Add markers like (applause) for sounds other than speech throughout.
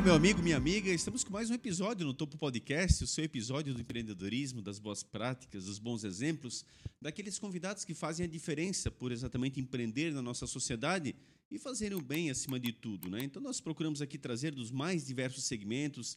Olá, meu amigo, minha amiga. Estamos com mais um episódio no Topo Podcast, o seu episódio do empreendedorismo, das boas práticas, dos bons exemplos, daqueles convidados que fazem a diferença por exatamente empreender na nossa sociedade e fazerem o bem acima de tudo. Né? Então, nós procuramos aqui trazer dos mais diversos segmentos,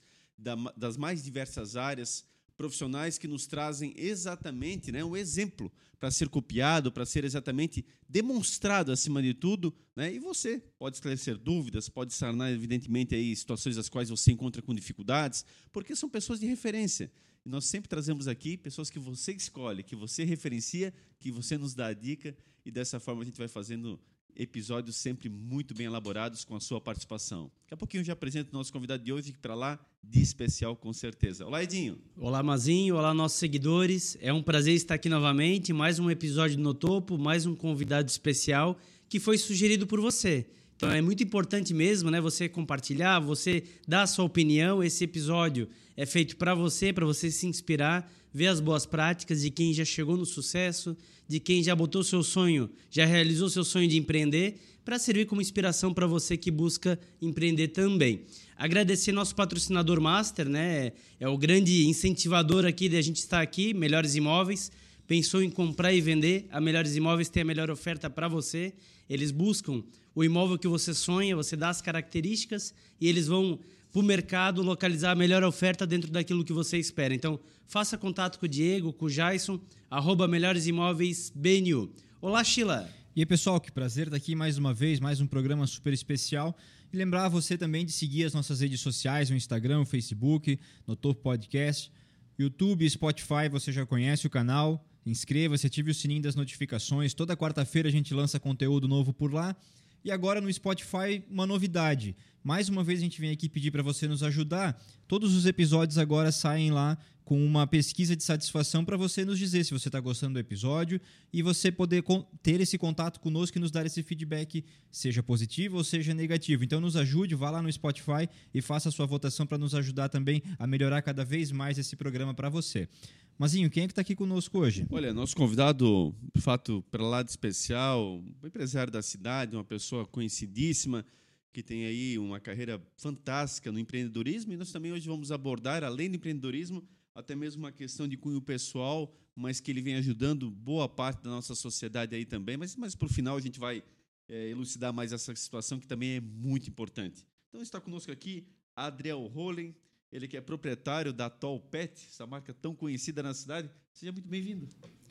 das mais diversas áreas, profissionais que nos trazem exatamente né, um exemplo para ser copiado, para ser exatamente demonstrado acima de tudo. Né? E você pode esclarecer dúvidas, pode sanar, evidentemente, aí, situações das quais você encontra com dificuldades, porque são pessoas de referência. E nós sempre trazemos aqui pessoas que você escolhe, que você referencia, que você nos dá a dica, e dessa forma a gente vai fazendo episódios sempre muito bem elaborados com a sua participação. Daqui a pouquinho eu já apresento o nosso convidado de hoje, que para lá de especial com certeza. Olá, Edinho. Olá, Mazinho. Olá, nossos seguidores. É um prazer estar aqui novamente. Mais um episódio no Topo, mais um convidado especial que foi sugerido por você. Então é muito importante mesmo, né? Você compartilhar, você dar a sua opinião. Esse episódio é feito para você, para você se inspirar, ver as boas práticas de quem já chegou no sucesso, de quem já botou seu sonho, já realizou seu sonho de empreender, para servir como inspiração para você que busca empreender também. Agradecer nosso patrocinador Master, né? É o grande incentivador aqui de a gente estar aqui, Melhores Imóveis. Pensou em comprar e vender, a Melhores Imóveis tem a melhor oferta para você. Eles buscam o imóvel que você sonha, você dá as características e eles vão para o mercado localizar a melhor oferta dentro daquilo que você espera. Então, faça contato com o Diego, com o Jason, arroba Melhores Imóveis BNU. Olá, Sheila. E aí, pessoal, que prazer estar aqui mais uma vez, mais um programa super especial. E lembrar você também de seguir as nossas redes sociais, o Instagram, o Facebook, no Topo Podcast, YouTube, Spotify, você já conhece o canal. Inscreva-se, ative o sininho das notificações. Toda quarta-feira a gente lança conteúdo novo por lá. E agora no Spotify, uma novidade. Mais uma vez a gente vem aqui pedir para você nos ajudar. Todos os episódios agora saem lá com uma pesquisa de satisfação para você nos dizer se você está gostando do episódio e você poder ter esse contato conosco e nos dar esse feedback, seja positivo ou seja negativo. Então nos ajude, vá lá no Spotify e faça a sua votação para nos ajudar também a melhorar cada vez mais esse programa para você. Mazinho, quem é que está aqui conosco hoje? Olha, nosso convidado, de fato, para lá de especial, um empresário da cidade, uma pessoa conhecidíssima, que tem aí uma carreira fantástica no empreendedorismo, e nós também hoje vamos abordar, além do empreendedorismo, até mesmo uma questão de cunho pessoal, mas que ele vem ajudando boa parte da nossa sociedade aí também, mas, mas para o final a gente vai é, elucidar mais essa situação que também é muito importante. Então está conosco aqui Adriel Rollen, ele que é proprietário da Tall Pet, essa marca tão conhecida na cidade. Seja muito bem-vindo.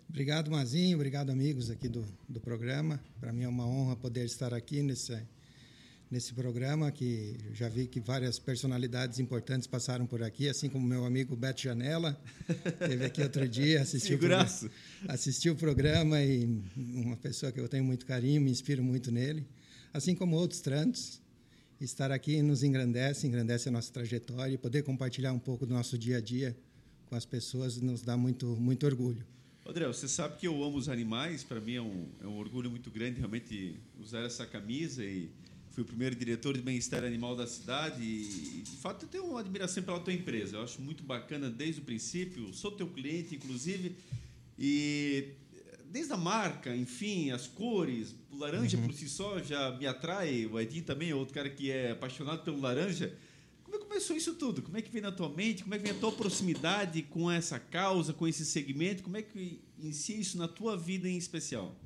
Obrigado, Mazinho. Obrigado, amigos aqui do, do programa. Para mim é uma honra poder estar aqui nesse, nesse programa, que já vi que várias personalidades importantes passaram por aqui, assim como meu amigo Beto Janela, teve aqui outro dia, (laughs) assistiu, o, assistiu o programa e uma pessoa que eu tenho muito carinho, me inspiro muito nele, assim como outros tantos estar aqui nos engrandece, engrandece a nossa trajetória e poder compartilhar um pouco do nosso dia a dia com as pessoas nos dá muito, muito orgulho. André, você sabe que eu amo os animais, para mim é um, é um orgulho muito grande realmente usar essa camisa e fui o primeiro diretor de bem-estar animal da cidade e, de fato, eu tenho uma admiração pela tua empresa. Eu acho muito bacana desde o princípio, sou teu cliente, inclusive, e desde a marca, enfim, as cores, o laranja uhum. por si só já me atrai, o Edinho também é outro cara que é apaixonado pelo laranja. Como é que começou isso tudo? Como é que vem na tua mente? Como é que vem a tua proximidade com essa causa, com esse segmento? Como é que inicia isso na tua vida em especial?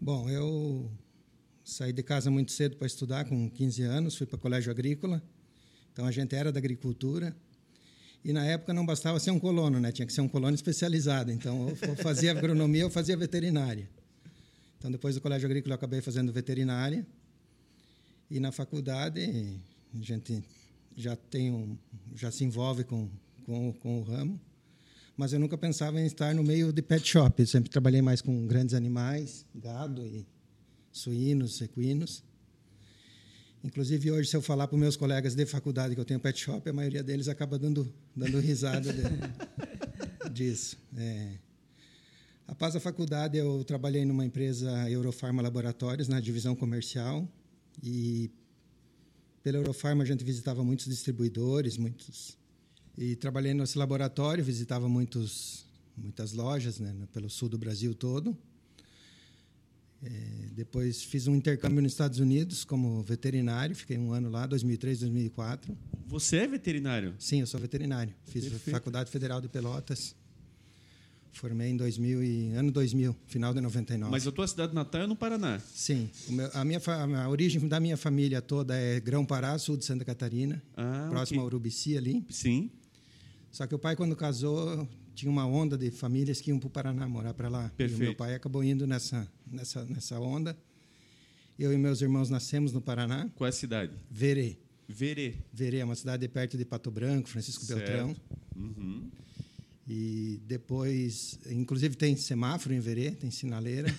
Bom, eu saí de casa muito cedo para estudar, com 15 anos, fui para o colégio agrícola. Então a gente era da agricultura. E na época não bastava ser um colono, né? tinha que ser um colono especializado. Então, eu fazia agronomia ou fazia veterinária. Então, depois do colégio agrícola, eu acabei fazendo veterinária. E na faculdade, a gente já tem um, já se envolve com, com, com o ramo. Mas eu nunca pensava em estar no meio de pet shop. Eu sempre trabalhei mais com grandes animais, gado e suínos, equinos. Inclusive, hoje, se eu falar para os meus colegas de faculdade que eu tenho pet shop, a maioria deles acaba dando, dando risada de, (laughs) disso. É. Após a faculdade, eu trabalhei numa empresa Eurofarma Laboratórios, na divisão comercial. E pela Eurofarma, a gente visitava muitos distribuidores, muitos. E trabalhei nesse laboratório, visitava muitos, muitas lojas né, pelo sul do Brasil todo. É, depois fiz um intercâmbio nos Estados Unidos como veterinário, fiquei um ano lá, 2003, 2004. Você é veterinário? Sim, eu sou veterinário. Fiz Perfeito. Faculdade Federal de Pelotas. Formei em 2000 e, ano 2000, final de 99. Mas a tua cidade natal é no Paraná. Sim, meu- a, minha, a origem da minha família toda é Grão-Pará, sul de Santa Catarina, Ah, próximo a ok. Urubici ali. Sim. Só que o pai, quando casou, tinha uma onda de famílias que iam para o Paraná morar para lá. E o Perfeito. meu pai acabou indo nessa, nessa, nessa onda. Eu e meus irmãos nascemos no Paraná. Qual é a cidade? Verê. Verê. Verê é uma cidade perto de Pato Branco, Francisco Certo. Beltrão. Uhum. E depois, inclusive tem semáforo em Verê, tem sinaleira.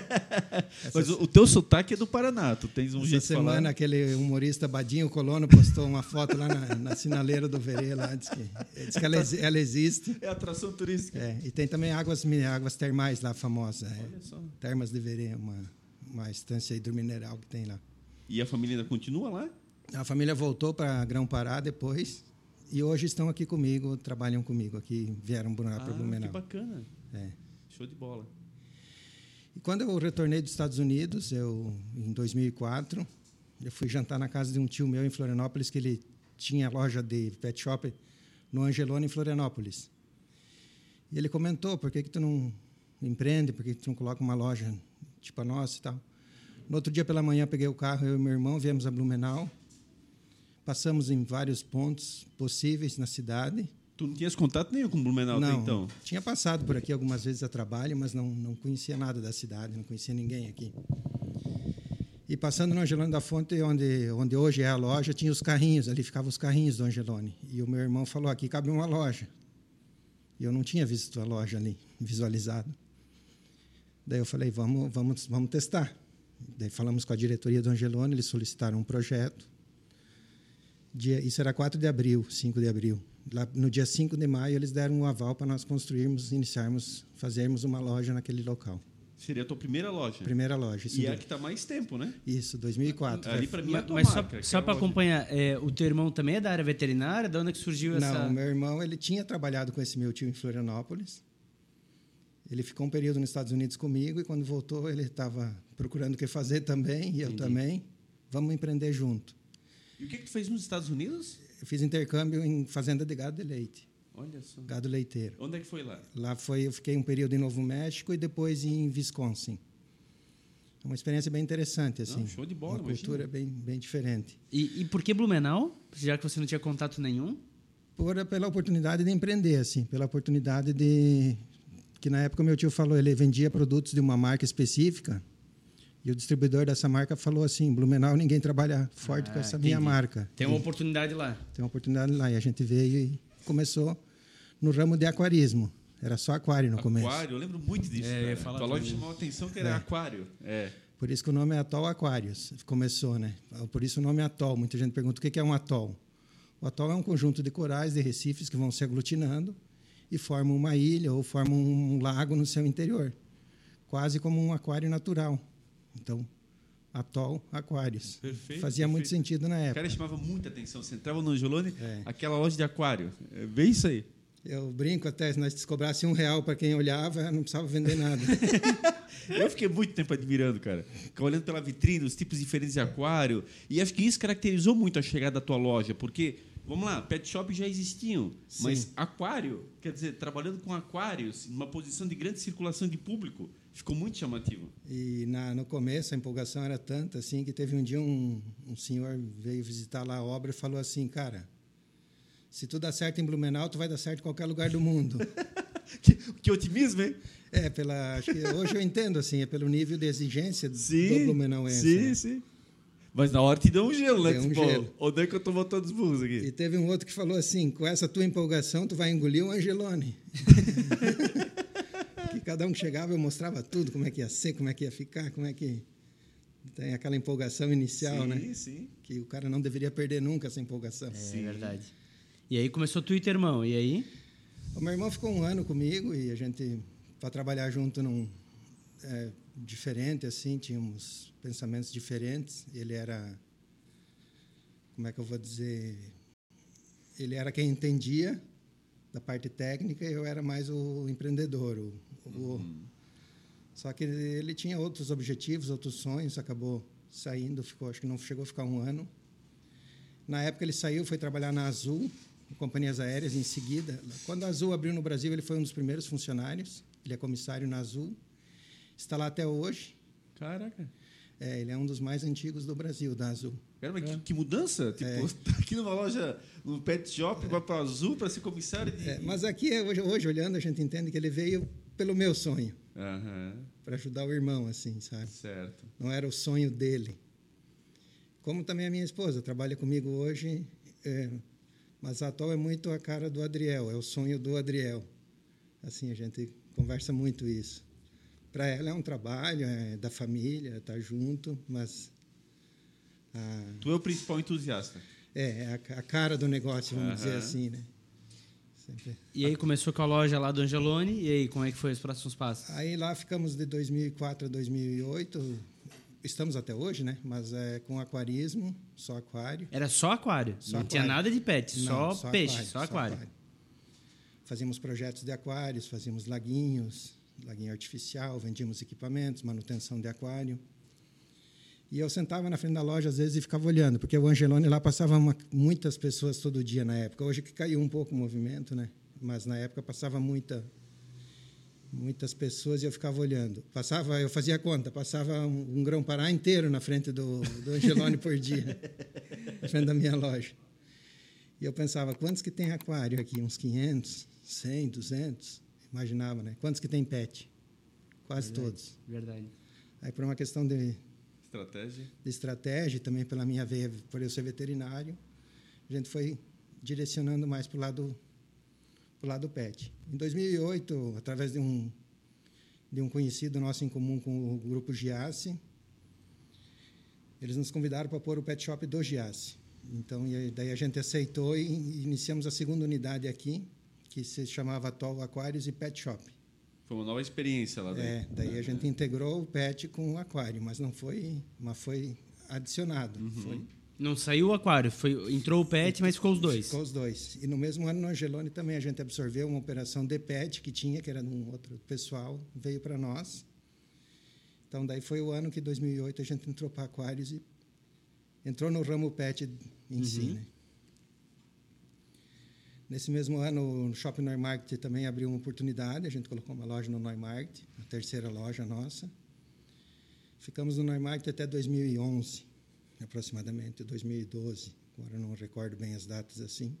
(laughs) Mas o, o teu sotaque é do Paraná. Tu tens um Essa jeito de semana, falar. aquele humorista Badinho Colono postou uma foto lá na, na sinaleira do Verê, lá, diz que, diz que ela, exi- ela existe. É atração turística. É, e tem também águas, águas termais lá, famosa. é. Olha só. Termas de Verê, uma, uma estância hidromineral que tem lá. E a família ainda continua lá? A família voltou para Grão-Pará depois e hoje estão aqui comigo, trabalham comigo aqui, vieram para Ah, que Blumenau. bacana. É. Show de bola. E quando eu retornei dos Estados Unidos, eu em 2004, eu fui jantar na casa de um tio meu em Florianópolis que ele tinha loja de pet shop no Angelone em Florianópolis. E ele comentou, por que que tu não empreende, por que que tu não coloca uma loja tipo a nossa e tal. No outro dia pela manhã peguei o carro, eu e meu irmão viemos a Blumenau. Passamos em vários pontos possíveis na cidade. Tu não tinhas contato nenhum com Blumenau até Não, então? tinha passado por aqui algumas vezes a trabalho, mas não, não conhecia nada da cidade, não conhecia ninguém aqui. E passando no Angelone da Fonte, onde, onde hoje é a loja, tinha os carrinhos, ali ficavam os carrinhos do Angelone. E o meu irmão falou, aqui cabe uma loja. E eu não tinha visto a loja ali, visualizado. Daí eu falei, vamos, vamos, vamos testar. Daí falamos com a diretoria do Angelone, eles solicitaram um projeto. Dia, isso era 4 de abril, 5 de abril. Lá, no dia 5 de maio, eles deram um aval para nós construirmos, iniciarmos, fazermos uma loja naquele local. Seria a tua primeira loja. Primeira loja. Isso, E é a que está mais tempo, né? Isso, 2004. Ali para mim é a Mas, tua mas só, marca. que só é para acompanhar, é, o teu irmão também é da área veterinária? De onde é que surgiu essa... Não, meu irmão ele tinha trabalhado com esse meu tio em Florianópolis. Ele ficou um período nos Estados Unidos comigo e quando voltou ele estava procurando o que fazer também e eu Entendi. também. Vamos empreender junto. E o que, que tu fez nos Estados Unidos? Eu fiz intercâmbio em fazenda de gado de leite, Olha só. gado leiteiro. Onde é que foi lá? Lá foi, eu fiquei um período em Novo México e depois em Wisconsin. É uma experiência bem interessante, assim. show de bola, Uma imagina. cultura bem, bem diferente. E, e por que Blumenau? Já que você não tinha contato nenhum? Por, pela oportunidade de empreender, assim, pela oportunidade de que na época meu tio falou, ele vendia produtos de uma marca específica e o distribuidor dessa marca falou assim, Blumenau ninguém trabalha forte Ah, com essa minha entendi. marca. Tem uma oportunidade lá. Tem uma oportunidade lá e a gente veio e começou no ramo de aquarismo. Era só aquário no começo. Aquário, eu lembro muito disso. É, Tua loja chamou a atenção que era É. aquário. É. Por isso que o nome é Atol Aquários. Começou, né? Por isso o nome é Atol. Muita gente pergunta o que é um atol. O atol é um conjunto de corais, de recifes que vão se aglutinando e formam uma ilha ou formam um lago no seu interior. Quase como um aquário natural. Então, Atol Aquários. Perfeito, Fazia muito perfeito. sentido na O época. cara chamava muita atenção. Você entrava no Angelone, É. aquela loja de aquário. É bem isso aí. Eu brinco até, se nós cobrasse um real para quem olhava, não precisava vender nada. (laughs) Eu fiquei muito tempo admirando, cara. Ficava olhando pela vitrine, os tipos diferentes de aquário. E acho que isso caracterizou muito a chegada da tua loja, porque, vamos lá, pet shop já existiam, Sim. mas aquário, quer dizer, trabalhando com aquários, numa posição de grande circulação de público, ficou muito chamativo. E na, no começo a empolgação era tanta assim que teve um dia um, um senhor veio visitar lá a obra e falou assim, cara, se tu dá certo em Blumenau, tu vai dar certo em qualquer lugar do mundo. (laughs) Que, que otimismo, hein? é, pela, hoje eu entendo assim, é pelo nível de exigência do Sim, Blumenauense. sim, né? sim. Mas na hora te deu um gelo, né? Deu um Tipo, gelo. onde é que eu tô botando os burros aqui? E teve um outro que falou assim, com essa tua empolgação, tu vai engolir o Angelone. (laughs) cada um que chegava eu mostrava tudo, como é que ia ser, como é que ia ficar, como é que tem aquela empolgação inicial, sim, né? sim. Que o cara não deveria perder nunca essa empolgação. É verdade. E aí começou e teu irmão. E aí? O meu irmão ficou um ano comigo e a gente, para trabalhar junto, num, é, diferente, assim, tínhamos pensamentos diferentes. Ele era, como é que eu vou dizer, ele era quem entendia da parte técnica e eu era mais o empreendedor, o, o Só que ele tinha outros objetivos, outros sonhos, acabou saindo, ficou, acho que não chegou a ficar um ano. Na época ele saiu, foi trabalhar na Azul, companhias aéreas, em seguida. Quando a Azul abriu no Brasil, ele foi um dos primeiros funcionários, ele é comissário na Azul, está lá até hoje. Caraca. É, ele é um dos mais antigos do Brasil, da Azul. Cara, mas que, que mudança! Tipo, É. (laughs) tá aqui numa loja, no pet shop, vai para Azul para ser comissário de. É, mas aqui, hoje, hoje, olhando, a gente entende que ele veio pelo meu sonho, Aham, para ajudar o irmão, assim, sabe? certo. Não era o sonho dele. Como também a minha esposa trabalha comigo hoje, é, mas a atual é muito a cara do Adriel, é o sonho do Adriel. Assim, a gente conversa muito isso. Para ela é um trabalho, é da família, tá junto, mas a, Tu é o principal entusiasta. é, é a, a cara do negócio, vamos dizer Aham. assim, né? Sempre. E aí começou com a loja lá do Angelone. E aí, como é que foi os próximos passos? Aí lá ficamos de 2004 a 2008, estamos até hoje, né? Mas é com aquarismo, só aquário. Era só aquário. Só não tinha aquário. nada de pet, Não, só, peixe, só aquário. Fazíamos projetos de aquários, fazíamos laguinhos, laguinho artificial, vendíamos equipamentos, manutenção de aquário. E eu sentava na frente da loja às vezes e ficava olhando, porque o Angelone lá passava uma- muitas pessoas todo dia na época. Hoje que caiu um pouco o movimento, né? Mas na época passava muita muitas pessoas e eu ficava olhando. Passava, eu fazia conta, passava um, um grão-pará inteiro na frente do, do Angelone por dia, na frente da minha loja. E eu pensava, quantos que tem aquário aqui? Uns 500, 100, 200? Imaginava, né? Quantos que tem pet? Quase todos. Verdade. Aí, por uma questão de, Estratégia. de estratégia, também pela minha veia, por eu ser veterinário, a gente foi direcionando mais para o lado, pro lado pet. Em 2008, através de um, de um conhecido nosso em comum com o grupo Giasse, eles nos convidaram para pôr o pet shop do Giasse. Então, aí- daí a gente aceitou e iniciamos a segunda unidade aqui, que se chamava Atoll Aquários e Pet Shop. Foi uma nova experiência lá daí. É, daí a gente integrou o pet com o aquário, mas não foi, mas foi adicionado. Foi, Não saiu o aquário, foi, entrou o pet, mas ficou os dois. ficou os dois. E no mesmo ano no Angelone também a gente absorveu uma operação de pet que tinha, que era de um outro pessoal, veio para nós. Então daí foi o ano que 2008 a gente entrou para aquários e entrou no ramo pet em si, né? Nesse mesmo ano, o Shopping Neumarkt também abriu uma oportunidade. A gente colocou uma loja no Neumarkt, a terceira loja nossa. Ficamos no Neumarkt até 2011, aproximadamente, 2012. Agora não recordo bem as datas assim.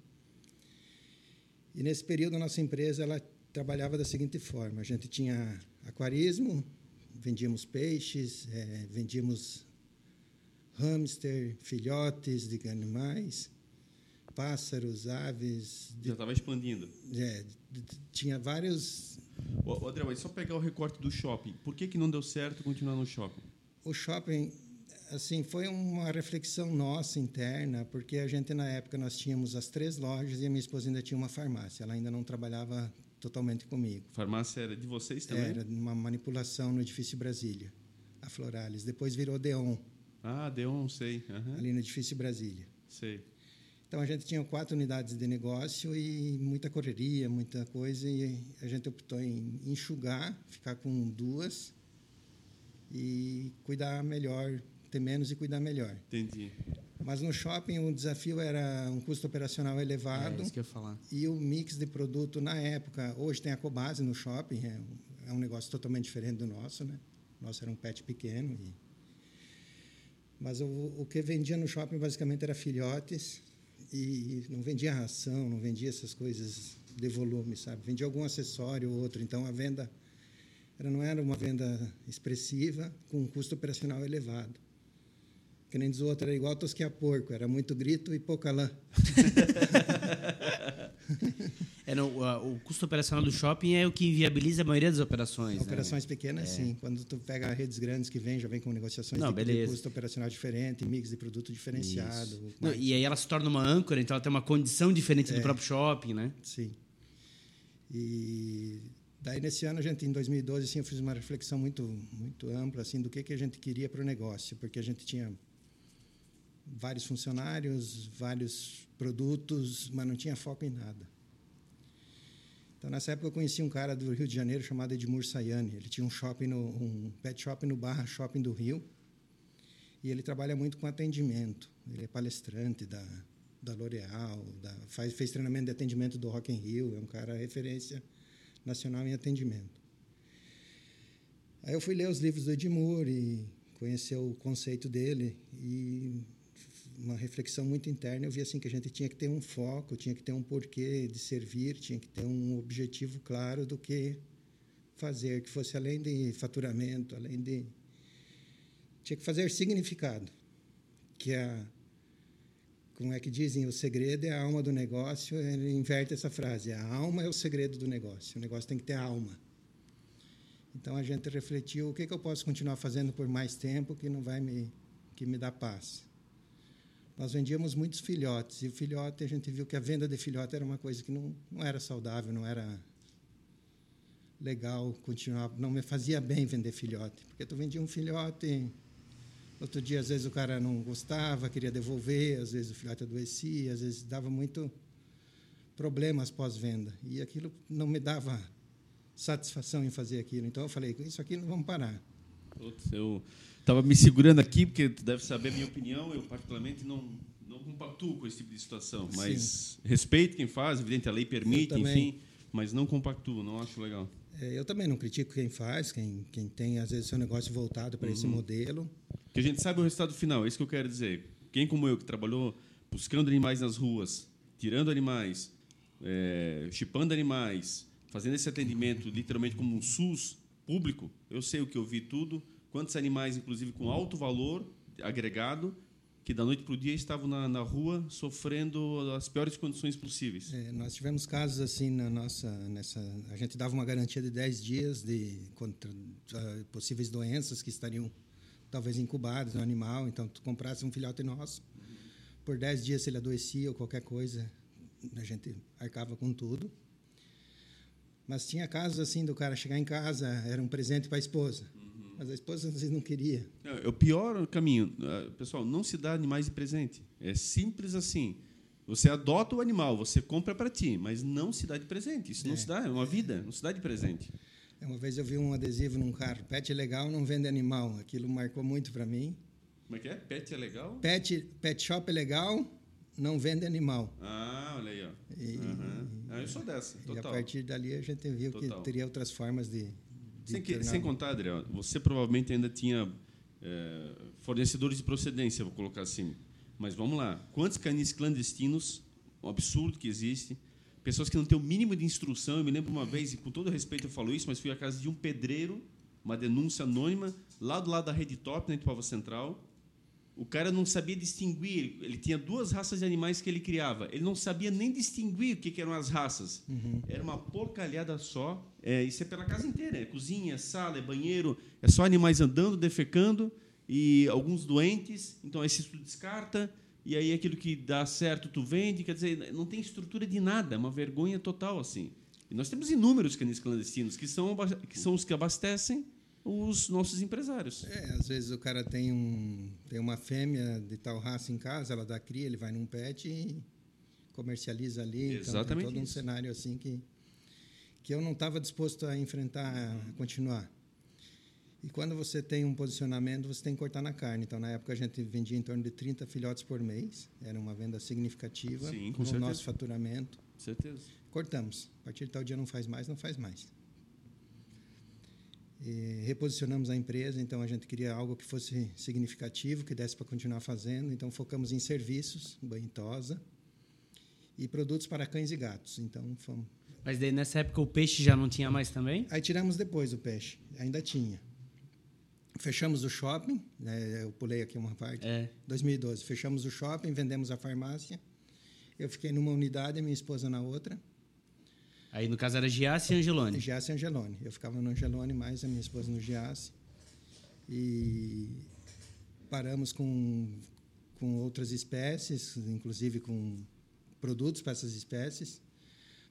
E nesse período a nossa empresa ela trabalhava da seguinte forma: a gente tinha aquarismo, vendíamos peixes, eh, vendíamos hamster, filhotes de animais, pássaros, aves, de Já estava expandindo. é, tinha vários. Ô, André, mas só pegar o recorte do shopping. Por que, que não deu certo continuar no shopping? O shopping, assim, foi uma reflexão nossa interna, porque a gente na época nós tínhamos as três lojas e a minha esposa ainda tinha uma farmácia. Ela ainda não trabalhava totalmente comigo. Farmácia era de vocês também? Era uma manipulação no edifício Brasília, a Floralis. Depois virou Deon, Ah, um, sei. Aham, ali no edifício Brasília. Sei. Então a gente tinha quatro unidades de negócio e muita correria, muita coisa, e a gente optou em enxugar, ficar com duas e cuidar melhor, ter menos e cuidar melhor. Entendi. Mas no shopping o desafio era um custo operacional É elevado isso que eu ia falar. e o mix de produto na época. Hoje tem a Cobase no shopping, é um, é um negócio totalmente diferente do nosso, né? O nosso era um pet pequeno. E... Mas o, o que vendia no shopping basicamente era filhotes e não vendia ração, não vendia essas coisas de volume, sabe? Vendia algum acessório ou outro. Então a venda era, não era uma venda expressiva com um custo operacional elevado. Que nem diz o outro, era igual tosquear porco, era muito grito e pouca lã. (laughs) É, não, o, custo operacional do shopping é o que inviabiliza a maioria das operações. né? Operações pequenas, sim. Quando tu pega redes grandes que vêm, já vem com negociações Não, de, custo operacional diferente, mix de produto diferenciado. Não, e aí ela se torna uma âncora, então ela tem uma condição diferente É. do próprio shopping, né? Sim. E daí nesse ano a gente em 2012 assim eu fiz uma reflexão muito muito ampla assim do que que a gente queria para o negócio, porque a gente tinha vários funcionários, vários produtos, mas não tinha foco em nada. Então, nessa época, eu conheci um cara do Rio de Janeiro chamado Edmur Sayane. Ele tinha um shopping, no, um pet shop no Barra Shopping do Rio. E ele trabalha muito com atendimento. Ele é palestrante da, da L'Oréal, faz, fez treinamento de atendimento do Rock in Rio. É um cara referência nacional em atendimento. Aí eu fui ler os livros do Edmur e conhecer o conceito dele e uma reflexão muito interna, eu vi assim que a gente tinha que ter um foco, tinha que ter um porquê de servir, tinha que ter um objetivo claro do que fazer, que fosse além de faturamento, além de tinha que fazer significado, que a como é que dizem, o segredo é a alma do negócio, ele inverte essa frase, a alma é o segredo do negócio, o negócio tem que ter alma. Então a gente refletiu o que, que eu posso continuar fazendo por mais tempo que não vai me que me dá paz nós vendíamos muitos filhotes. E o filhote, a gente viu que a venda de filhote era uma coisa que não, não era saudável, não era legal continuar. Não me fazia bem vender filhote. Porque tu vendia um filhote, outro dia, às vezes, o cara não gostava, queria devolver, às vezes o filhote adoecia, às vezes dava muito problemas pós-venda. E aquilo não me dava satisfação em fazer aquilo. Então eu falei, isso aqui não vamos parar. Putz, eu estava me segurando aqui, porque tu deve saber a minha opinião, eu particularmente não, não compactuo com esse tipo de situação, mas Sim. respeito quem faz, evidente, a lei permite, enfim, mas não compactuo, não acho legal. É, eu também não critico quem faz, quem, quem tem, às vezes, seu negócio voltado para uhum. esse modelo. Que a gente sabe o resultado final, é isso que eu quero dizer. Quem como eu, que trabalhou buscando animais nas ruas, tirando animais, é, chipando animais, fazendo esse atendimento literalmente como um SUS público, eu sei o que eu vi tudo, Quantos animais, inclusive, com alto valor agregado, que da noite para o dia estavam na, na, rua sofrendo as piores condições possíveis. É, nós tivemos casos assim na nossa nessa a gente dava uma garantia de 10 dias de contra uh, possíveis doenças que estariam talvez incubadas no animal, então tu comprasse um filhote nosso, por 10 dias se ele adoecia ou qualquer coisa, a gente arcava com tudo. Mas tinha casos assim do cara chegar em casa, era um presente para a esposa mas a esposa às vezes não queria. É, o pior caminho, ah, pessoal, não se dá animais de presente. É simples assim. Você adota o animal, você compra para ti, mas não se dá de presente. Isso é. não se dá, é uma vida, não se dá de presente. É, uma vez eu vi um adesivo num carro, pet é legal, não vende animal. Aquilo marcou muito para mim. Como é que é? Pet é legal? Pet, pet shop é legal, não vende animal. Ah, olha aí. Ó. E, uhum. ah, eu sou dessa, total. E a partir dali a gente viu total. que teria outras formas de, sem, que, sem contar, Adriano, você provavelmente ainda tinha é, fornecedores de procedência, vou colocar assim. Mas vamos lá. Quantos canis clandestinos, um absurdo que existe, pessoas que não têm o mínimo de instrução. Eu me lembro uma vez, e com todo respeito eu falo isso, mas fui à casa de um pedreiro, uma denúncia anônima, lá do lado da Rede Top, na Ituava Central, o cara não sabia distinguir. Ele tinha duas raças de animais que ele criava. Ele não sabia nem distinguir o que, eram as raças. Uhum. Era uma porcalhada só. É, isso é pela casa inteira. É cozinha, é sala, é banheiro. É só animais andando, defecando e alguns doentes. Então, esse tu descarta. E aí, aquilo que dá certo, tu vende. Quer dizer, não tem estrutura de nada. É uma vergonha total, assim. E nós temos inúmeros canis clandestinos, que são, que são os que abastecem os nossos empresários. É, às vezes o cara tem, um, tem uma fêmea de tal raça em casa, ela dá cria, ele vai num pet e comercializa ali. Exatamente. Então, tem todo um isso. cenário assim que, que eu não estava disposto a enfrentar, a continuar. E quando você tem um posicionamento, você tem que cortar na carne. Então, na época, a gente vendia em torno de 30 filhotes por mês. Era uma venda significativa Sim, com no certeza. nosso faturamento. Certeza. Cortamos. A partir de tal dia não faz mais, não faz mais. E reposicionamos a empresa, então a gente queria algo que fosse significativo, que desse para continuar fazendo. Então focamos em serviços, banho tosa e produtos para cães e gatos. Então fomos. Mas daí nessa época o peixe já não tinha mais também? Aí tiramos depois o peixe, ainda tinha. Fechamos o shopping, né, eu pulei aqui uma parte. É. 2012, fechamos o shopping, vendemos a farmácia. Eu fiquei numa unidade, minha esposa na outra. Aí, no caso, era Giasse e Angelone. Giasse e Angelone. Eu ficava no Angelone, mais a minha esposa no Giasse. E paramos com, com outras espécies, inclusive com produtos para essas espécies.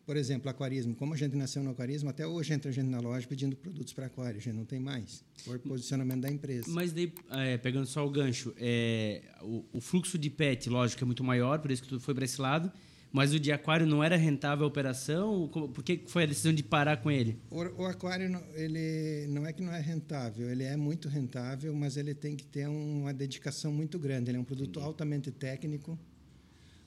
Por exemplo, aquarismo. Como a gente nasceu no aquarismo, até hoje entra gente na loja pedindo produtos para aquário. A gente não tem mais, por posicionamento da empresa. Mas daí, é, pegando só o gancho, é, o, o, fluxo de pet, lógico, é muito maior, por isso que tu foi para esse lado. Mas o de aquário não era rentável a operação? Por que foi a decisão de parar com ele? O, o aquário, não- ele não é que não é rentável, ele é muito rentável, mas ele tem que ter uma dedicação muito grande. Ele é um produto altamente técnico.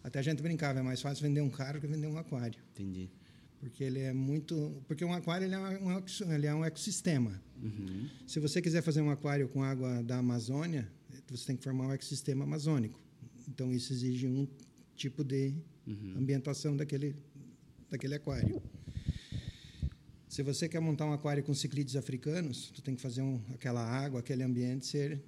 Até a gente brincava, é mais fácil vender um carro que vender um aquário. Entendi. Porque ele é muito. Porque um aquário ele é, um, ele é um ecossistema. Uhum. Se você quiser fazer um aquário com água da Amazônia, você tem que formar um ecossistema amazônico. Então, isso exige um tipo de ambientação daquele, daquele aquário. Se você quer montar um aquário com ciclídeos africanos, tu tem que fazer um, aquela água, aquele ambiente ser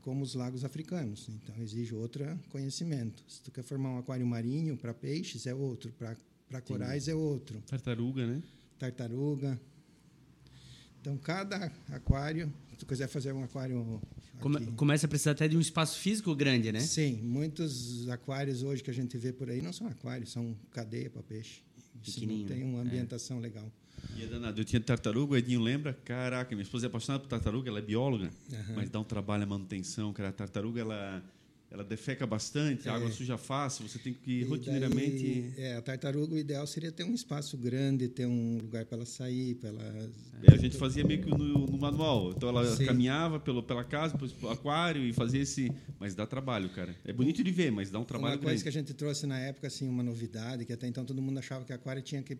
como os lagos africanos. Então, exige outro conhecimento. Se tu quer formar um aquário marinho para peixes, é outro. Para corais, é outro Tartaruga, né? tartaruga. Então, cada aquário, se tu quiser fazer um aquário. Come- começa a precisar até de um espaço físico grande, né? Sim, muitos aquários hoje que a gente vê por aí não são aquários, são cadeia para peixe. Isso não Pequenininho, tem né? uma ambientação legal. E é danado. Eu tinha tartaruga, o Edinho lembra? Caraca, minha esposa é apaixonada por tartaruga, ela é bióloga, Aham. mas dá um trabalho a manutenção, cara. A tartaruga, ela, ela defeca bastante, a água suja fácil, você tem que É. E rotineiramente... daí, é, a tartaruga, o ideal seria ter um espaço grande, ter um lugar para ela sair, para ela. É, a gente fazia meio que no, no manual. Então ela Sim. caminhava pelo, pela casa, pro aquário e fazia esse. Mas dá trabalho, cara. É bonito de ver, mas dá um trabalho uma coisa grande. que a gente trouxe na época, assim, uma novidade, que até então todo mundo achava que aquário tinha que.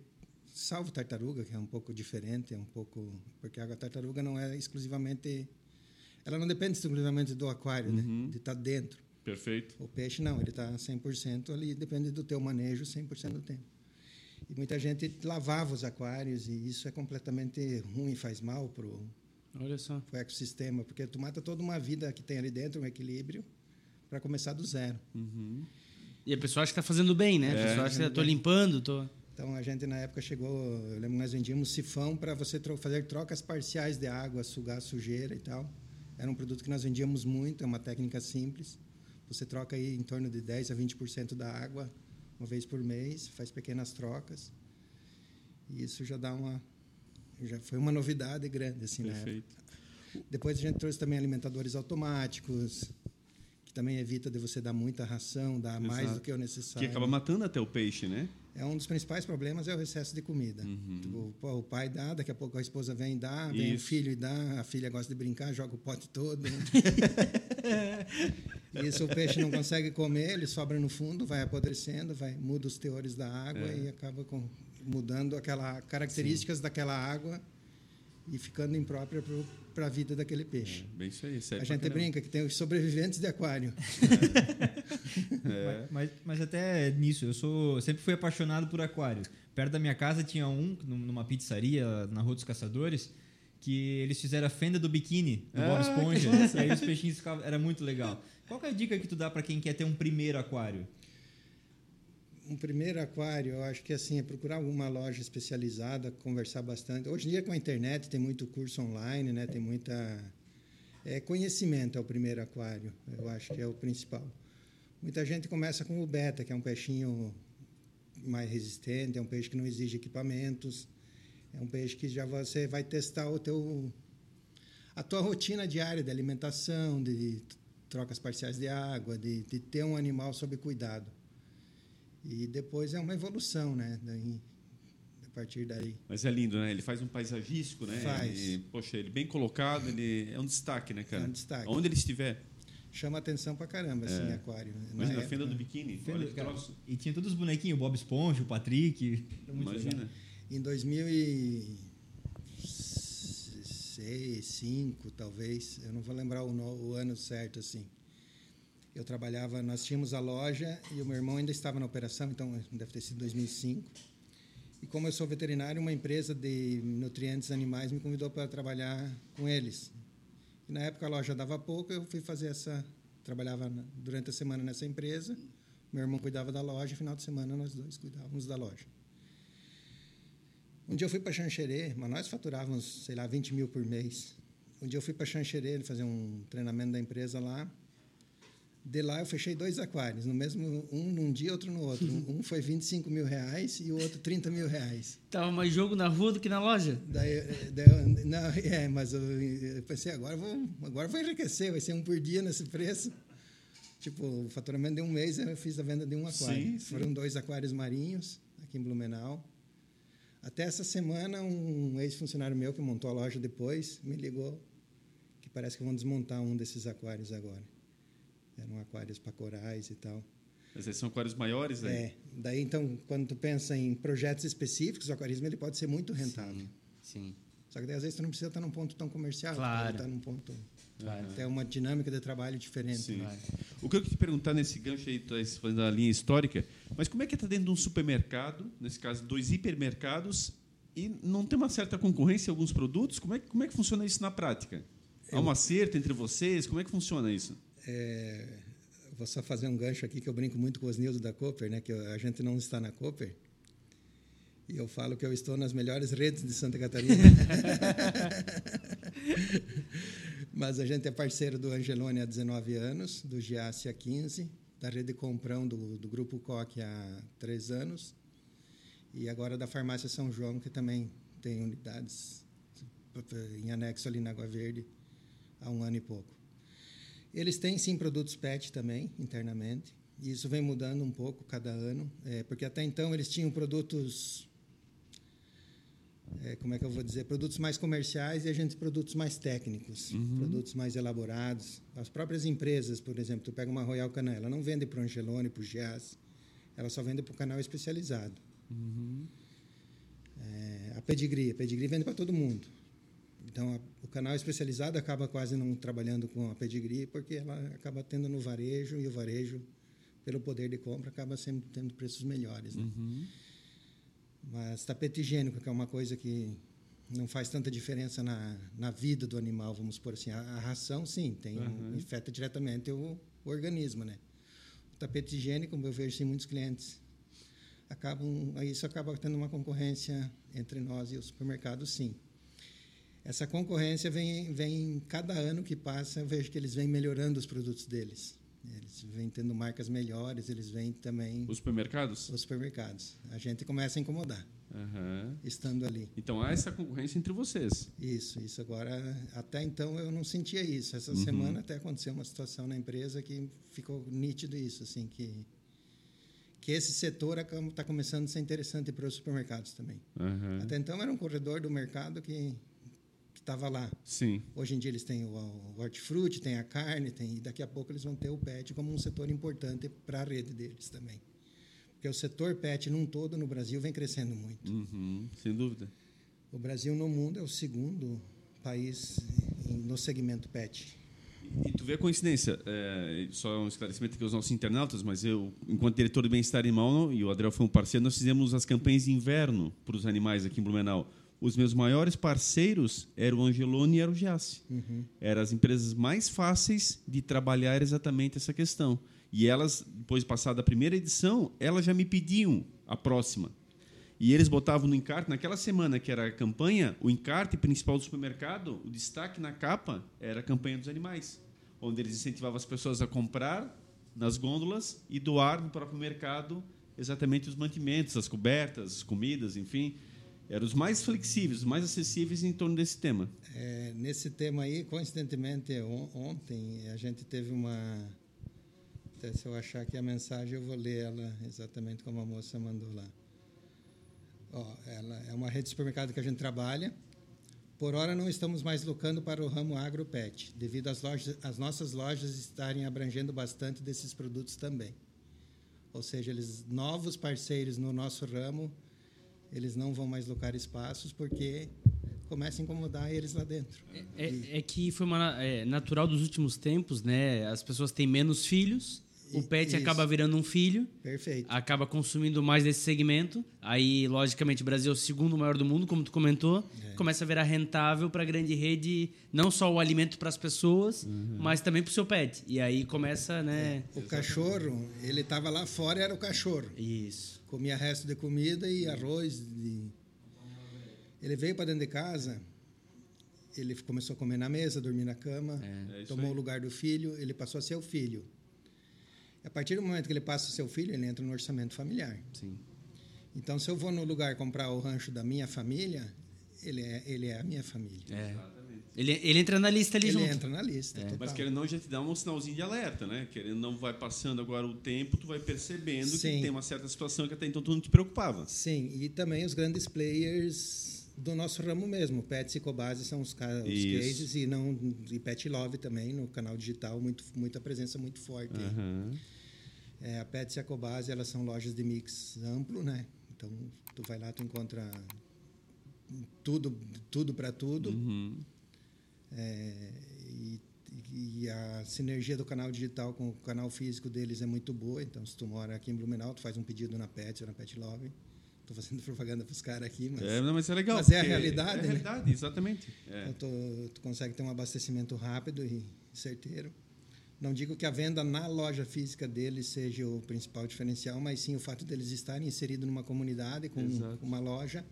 Salvo tartaruga, que é um pouco diferente, é um pouco. Porque a água tartaruga não é exclusivamente. Ela não depende exclusivamente do aquário, Uhum. né? De estar dentro. Perfeito. O peixe não, ele está 100% ali, depende do teu manejo 100% do tempo. E muita gente lavava os aquários e isso é completamente ruim, faz mal para o Olha só. ecossistema, porque tu mata toda uma vida que tem ali dentro, um equilíbrio, para começar do zero. E a pessoa acha que está fazendo bem, né? A É. pessoa acha que estou bem. limpando, tô... Então a gente na época chegou, eu lembro que nós vendíamos sifão para você tro- fazer trocas parciais de água, sugar a sujeira e tal. Era um produto que nós vendíamos muito, é uma técnica simples. Você troca aí em torno de 10 a 20% da água uma vez por mês, faz pequenas trocas. E isso já dá uma já foi uma novidade grande assim na época. Perfeito. Depois a gente trouxe também alimentadores automáticos, que também evita de você dar muita ração, dar mais Exato. do que o Que necessário. acaba matando até o peixe, né? É um dos principais problemas é o excesso de comida. Tipo, pô, o pai dá, daqui a pouco a esposa vem e dá, vem Isso. o filho e dá, a filha gosta de brincar, joga o pote todo. (laughs) Isso o peixe não consegue comer, ele sobra no fundo, vai apodrecendo, vai muda os teores da água É. e acaba com, mudando aquela características daquela água e ficando imprópria para a vida daquele peixe. Bem isso aí, A sério. pra gente caramba. brinca que tem os sobreviventes de aquário. (laughs) É. Mas, mas até nisso, eu sou sempre fui apaixonado por aquários. Perto da minha casa tinha um, num- numa pizzaria na Rua dos Caçadores, que eles fizeram a fenda do biquíni do Bob Ah, Esponja. E aí os peixinhos ficavam. Era muito legal. Qual é a dica que tu dá para quem quer ter um primeiro aquário? Um primeiro aquário, eu acho que assim é procurar alguma loja especializada, conversar bastante. Hoje em dia com a internet tem muito curso online, né? Tem muita é, conhecimento é o primeiro aquário. Eu acho que é o principal. Muita gente começa com o beta, que é um peixinho mais resistente, é um peixe que não exige equipamentos, é um peixe que já você vai testar o teu a tua rotina diária de alimentação, de trocas parciais de água, de, de ter um animal sob cuidado. E depois é uma evolução, né? Daí, a partir daí. Mas é lindo, né? Ele faz um paisagístico, né? Faz. E, poxa, ele bem colocado, ele é um destaque, né, cara? É um destaque. Onde ele estiver. Chama atenção pra caramba, assim, É. aquário. Na Imagina a época- fenda do biquíni. Fenda- troço. E tinha todos os bonequinhos, o Bob Esponja, o Patrick. Imagina. legal. Em 2006, 5, talvez, eu não vou lembrar o, no- o ano certo assim. Eu trabalhava, nós tínhamos a loja e o meu irmão ainda estava na operação, então deve ter sido 2005. E como eu sou veterinário, uma empresa de nutrientes animais me convidou para trabalhar com eles. E na época a loja dava pouco, eu fui fazer essa, trabalhava durante a semana nessa empresa. Meu irmão cuidava da loja, final de semana nós dois cuidávamos da loja. Um dia eu fui para Xanxerê, mas nós faturávamos, sei lá, 20 mil por mês. Um dia eu fui para Xanxerê fazer um treinamento da empresa lá. De lá eu fechei dois aquários, no mesmo um num dia, outro no outro. (laughs) Um foi 25 mil reais e o outro 30 mil reais. Tava mais jogo na rua do que na loja. Daí, eh, daí eu- não, (laughs) é, mas eu, eu pensei, agora vou, agora vou enriquecer, vai ser um por dia nesse preço. Tipo, o faturamento de um mês eu fiz a venda de um aquário. Sim, sim. Foram dois aquários marinhos aqui em Blumenau. Até essa semana, um ex-funcionário meu que montou a loja depois me ligou que parece que vão desmontar um desses aquários agora. Eram aquários para corais e tal. Mas esses são aquários maiores, né? É. Daí, então, quando tu pensa em projetos específicos, o aquarismo ele pode ser muito rentável. Sim, sim. Só que daí, às vezes tu não precisa estar num ponto tão comercial, claro. estar num ponto claro. ter uma dinâmica de trabalho diferente. O que eu queria te perguntar nesse gancho aí, fazendo a linha histórica, mas como é que está dentro de um supermercado, nesse caso dois hipermercados, e não tem uma certa concorrência em alguns produtos? Como é, como é que funciona isso na prática? Há um acerto entre vocês? Como é que funciona isso? É, vou só fazer um gancho aqui que eu brinco muito com os Nildo da Cooper, né? Que a gente não está na Cooper. E eu falo que eu estou nas melhores redes de Santa Catarina. (laughs) Mas a gente é parceiro do Angelone há 19 anos, do Giasse há 15, da Rede Comprão do, do Grupo Coque há 3 anos e agora da Farmácia São João, que também tem unidades em anexo ali na Água Verde há um ano e pouco. Eles têm sim produtos PET também internamente, e isso vem mudando um pouco cada ano, é, porque até então eles tinham produtos é, como é que eu vou dizer, produtos mais comerciais e a gente produtos mais técnicos, uhum. produtos mais elaborados. As próprias empresas, por exemplo, tu pega uma Royal Canin, ela não vende para o Angelone, para o Gias, ela só vende para o canal especializado. Uhum. É, a Pedigree, a Pedigree vende para todo mundo. Então, a, o canal especializado acaba quase não trabalhando com a Pedigree porque ela acaba tendo no varejo e o varejo, pelo poder de compra, acaba sempre tendo preços melhores. Né? Uhum. Mas tapete higiênico, que é uma coisa que não faz tanta diferença na, na vida do animal, vamos por assim. A, a ração, sim, tem uhum. afeta diretamente o, o, organismo, né? O tapete higiênico, eu vejo sim muitos clientes acabam isso acaba tendo uma concorrência entre nós e os supermercados, sim. Essa concorrência vem vem cada ano que passa, eu vejo que eles vêm melhorando os produtos deles. Eles vêm tendo marcas melhores, eles vêm também. Os supermercados? Os supermercados. A gente começa a incomodar, uhum. estando ali. Então há essa concorrência entre vocês. Isso, isso. Agora, até então eu não sentia isso. Essa uhum. semana até aconteceu uma situação na empresa que ficou nítido isso, assim, que que esse setor está começando a ser interessante para os supermercados também. Uhum. Até então era um corredor do mercado que estava lá. Sim. Hoje em dia eles têm o, o hortifruti, tem a carne, tem, e daqui a pouco eles vão ter o pet como um setor importante para a rede deles também. Porque o setor pet num todo no Brasil vem crescendo muito. Uhum, sem dúvida. O Brasil no mundo é o segundo país no segmento pet. E tu vê a coincidência, é, só um esclarecimento aqui aos nossos internautas, mas eu, enquanto diretor de bem-estar animal, e o Adriel foi um parceiro, nós fizemos as campanhas de inverno para os animais aqui em Blumenau os meus maiores parceiros eram o Angelone e era o Giasse. Uhum. Eram as empresas mais fáceis de trabalhar exatamente essa questão. E elas, depois de passada a primeira edição, elas já me pediam a próxima. E eles botavam no encarte, naquela semana que era a campanha, o encarte principal do supermercado, o destaque na capa era a campanha dos animais, onde eles incentivavam as pessoas a comprar nas gôndolas e doar no próprio mercado exatamente os mantimentos, as cobertas, as comidas, enfim eram os mais flexíveis, os mais acessíveis em torno desse tema. É, nesse tema aí, coincidentemente, on ontem a gente teve uma. Até se eu achar aqui a mensagem, eu vou ler ela exatamente como a moça mandou lá. Ó, ela é uma rede de supermercado que a gente trabalha. Por hora, não estamos mais locando para o ramo agro-pet, devido às, lojas, às nossas lojas estarem abrangendo bastante desses produtos também. Ou seja, eles novos parceiros no nosso ramo eles não vão mais locar espaços porque começa a incomodar eles lá dentro. É, é, é que foi uma, é, natural dos últimos tempos, né? As pessoas têm menos filhos, o pet Isso. acaba virando um filho. Perfeito. Acaba consumindo mais desse segmento. Aí, logicamente, o Brasil é o segundo maior do mundo, como tu comentou. É. Começa a virar rentável para a grande rede, não só o alimento para as pessoas, uhum. mas também para o seu pet. E aí começa, né? É. O cachorro, ele estava lá fora, era o cachorro. Isso. Comia resto de comida e arroz. Ele veio para dentro de casa, ele começou a comer na mesa, dormir na cama, é. tomou o lugar do filho, ele passou a ser o filho. A partir do momento que ele passa o seu filho, ele entra no orçamento familiar. Sim. Então, se eu vou no lugar comprar o rancho da minha família, ele é, ele é a minha família. É. Ele, ele entra na lista ali ele junto. entra na lista. É. Mas querendo não, já te dá um sinalzinho de alerta, né? Querendo não, vai passando agora o tempo, tu vai percebendo que Sim. tem uma certa situação que até então tu não te preocupava. Sim, e também os grandes players do nosso ramo mesmo. Pets e Cobase são os, os cases e não e Pet Love também no canal digital muito muita presença muito forte. Aham. É, a Pets e a Cobase elas são lojas de mix amplo, né? Então tu vai lá tu encontra tudo tudo para tudo. Uhum. É, e, e a sinergia do canal digital com o canal físico deles é muito boa. Então, se tu mora aqui em Blumenau, tu faz um pedido na Pet ou na Pet Love. Estou fazendo (laughs) propaganda para os caras aqui, mas, É, não, mas é legal. Mas é a realidade, É a né? realidade, exatamente. É. então, tu, tu consegue ter um abastecimento rápido e certeiro. Não digo que a venda na loja física deles seja o principal diferencial, mas sim o fato deles estarem inseridos numa comunidade com Exato. uma loja,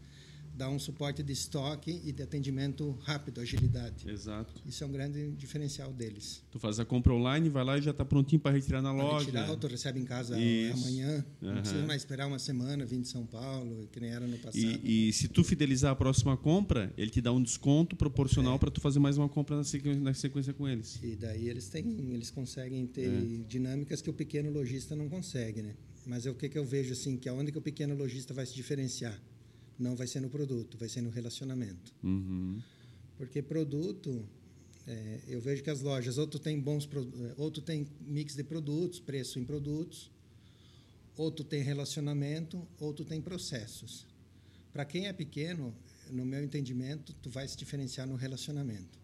dá um suporte de estoque e de atendimento rápido, agilidade. Exato. Isso é um grande diferencial deles. Tu faz a compra online, vai lá e já está prontinho para retirar na Pode loja. tirar, tu recebe em casa Isso. amanhã. Não Aham. precisa mais esperar uma semana, vir de São Paulo, que nem era no passado. E, e se tu fidelizar a próxima compra, ele te dá um desconto proporcional É. para tu fazer mais uma compra na sequência, na sequência com eles. E daí eles têm, eles conseguem ter É. dinâmicas que o pequeno lojista não consegue, né? Mas é o que, que eu vejo assim, que aonde que o pequeno lojista vai se diferenciar? Não vai ser no produto, vai ser no relacionamento. Uhum. Porque produto, é, eu vejo que as lojas ou tu tem bons, pro- é, ou tu tem mix de produtos, preço em produtos, ou tu tem relacionamento, ou tu tem processos. Para quem é pequeno, no meu entendimento, tu vai se diferenciar no relacionamento.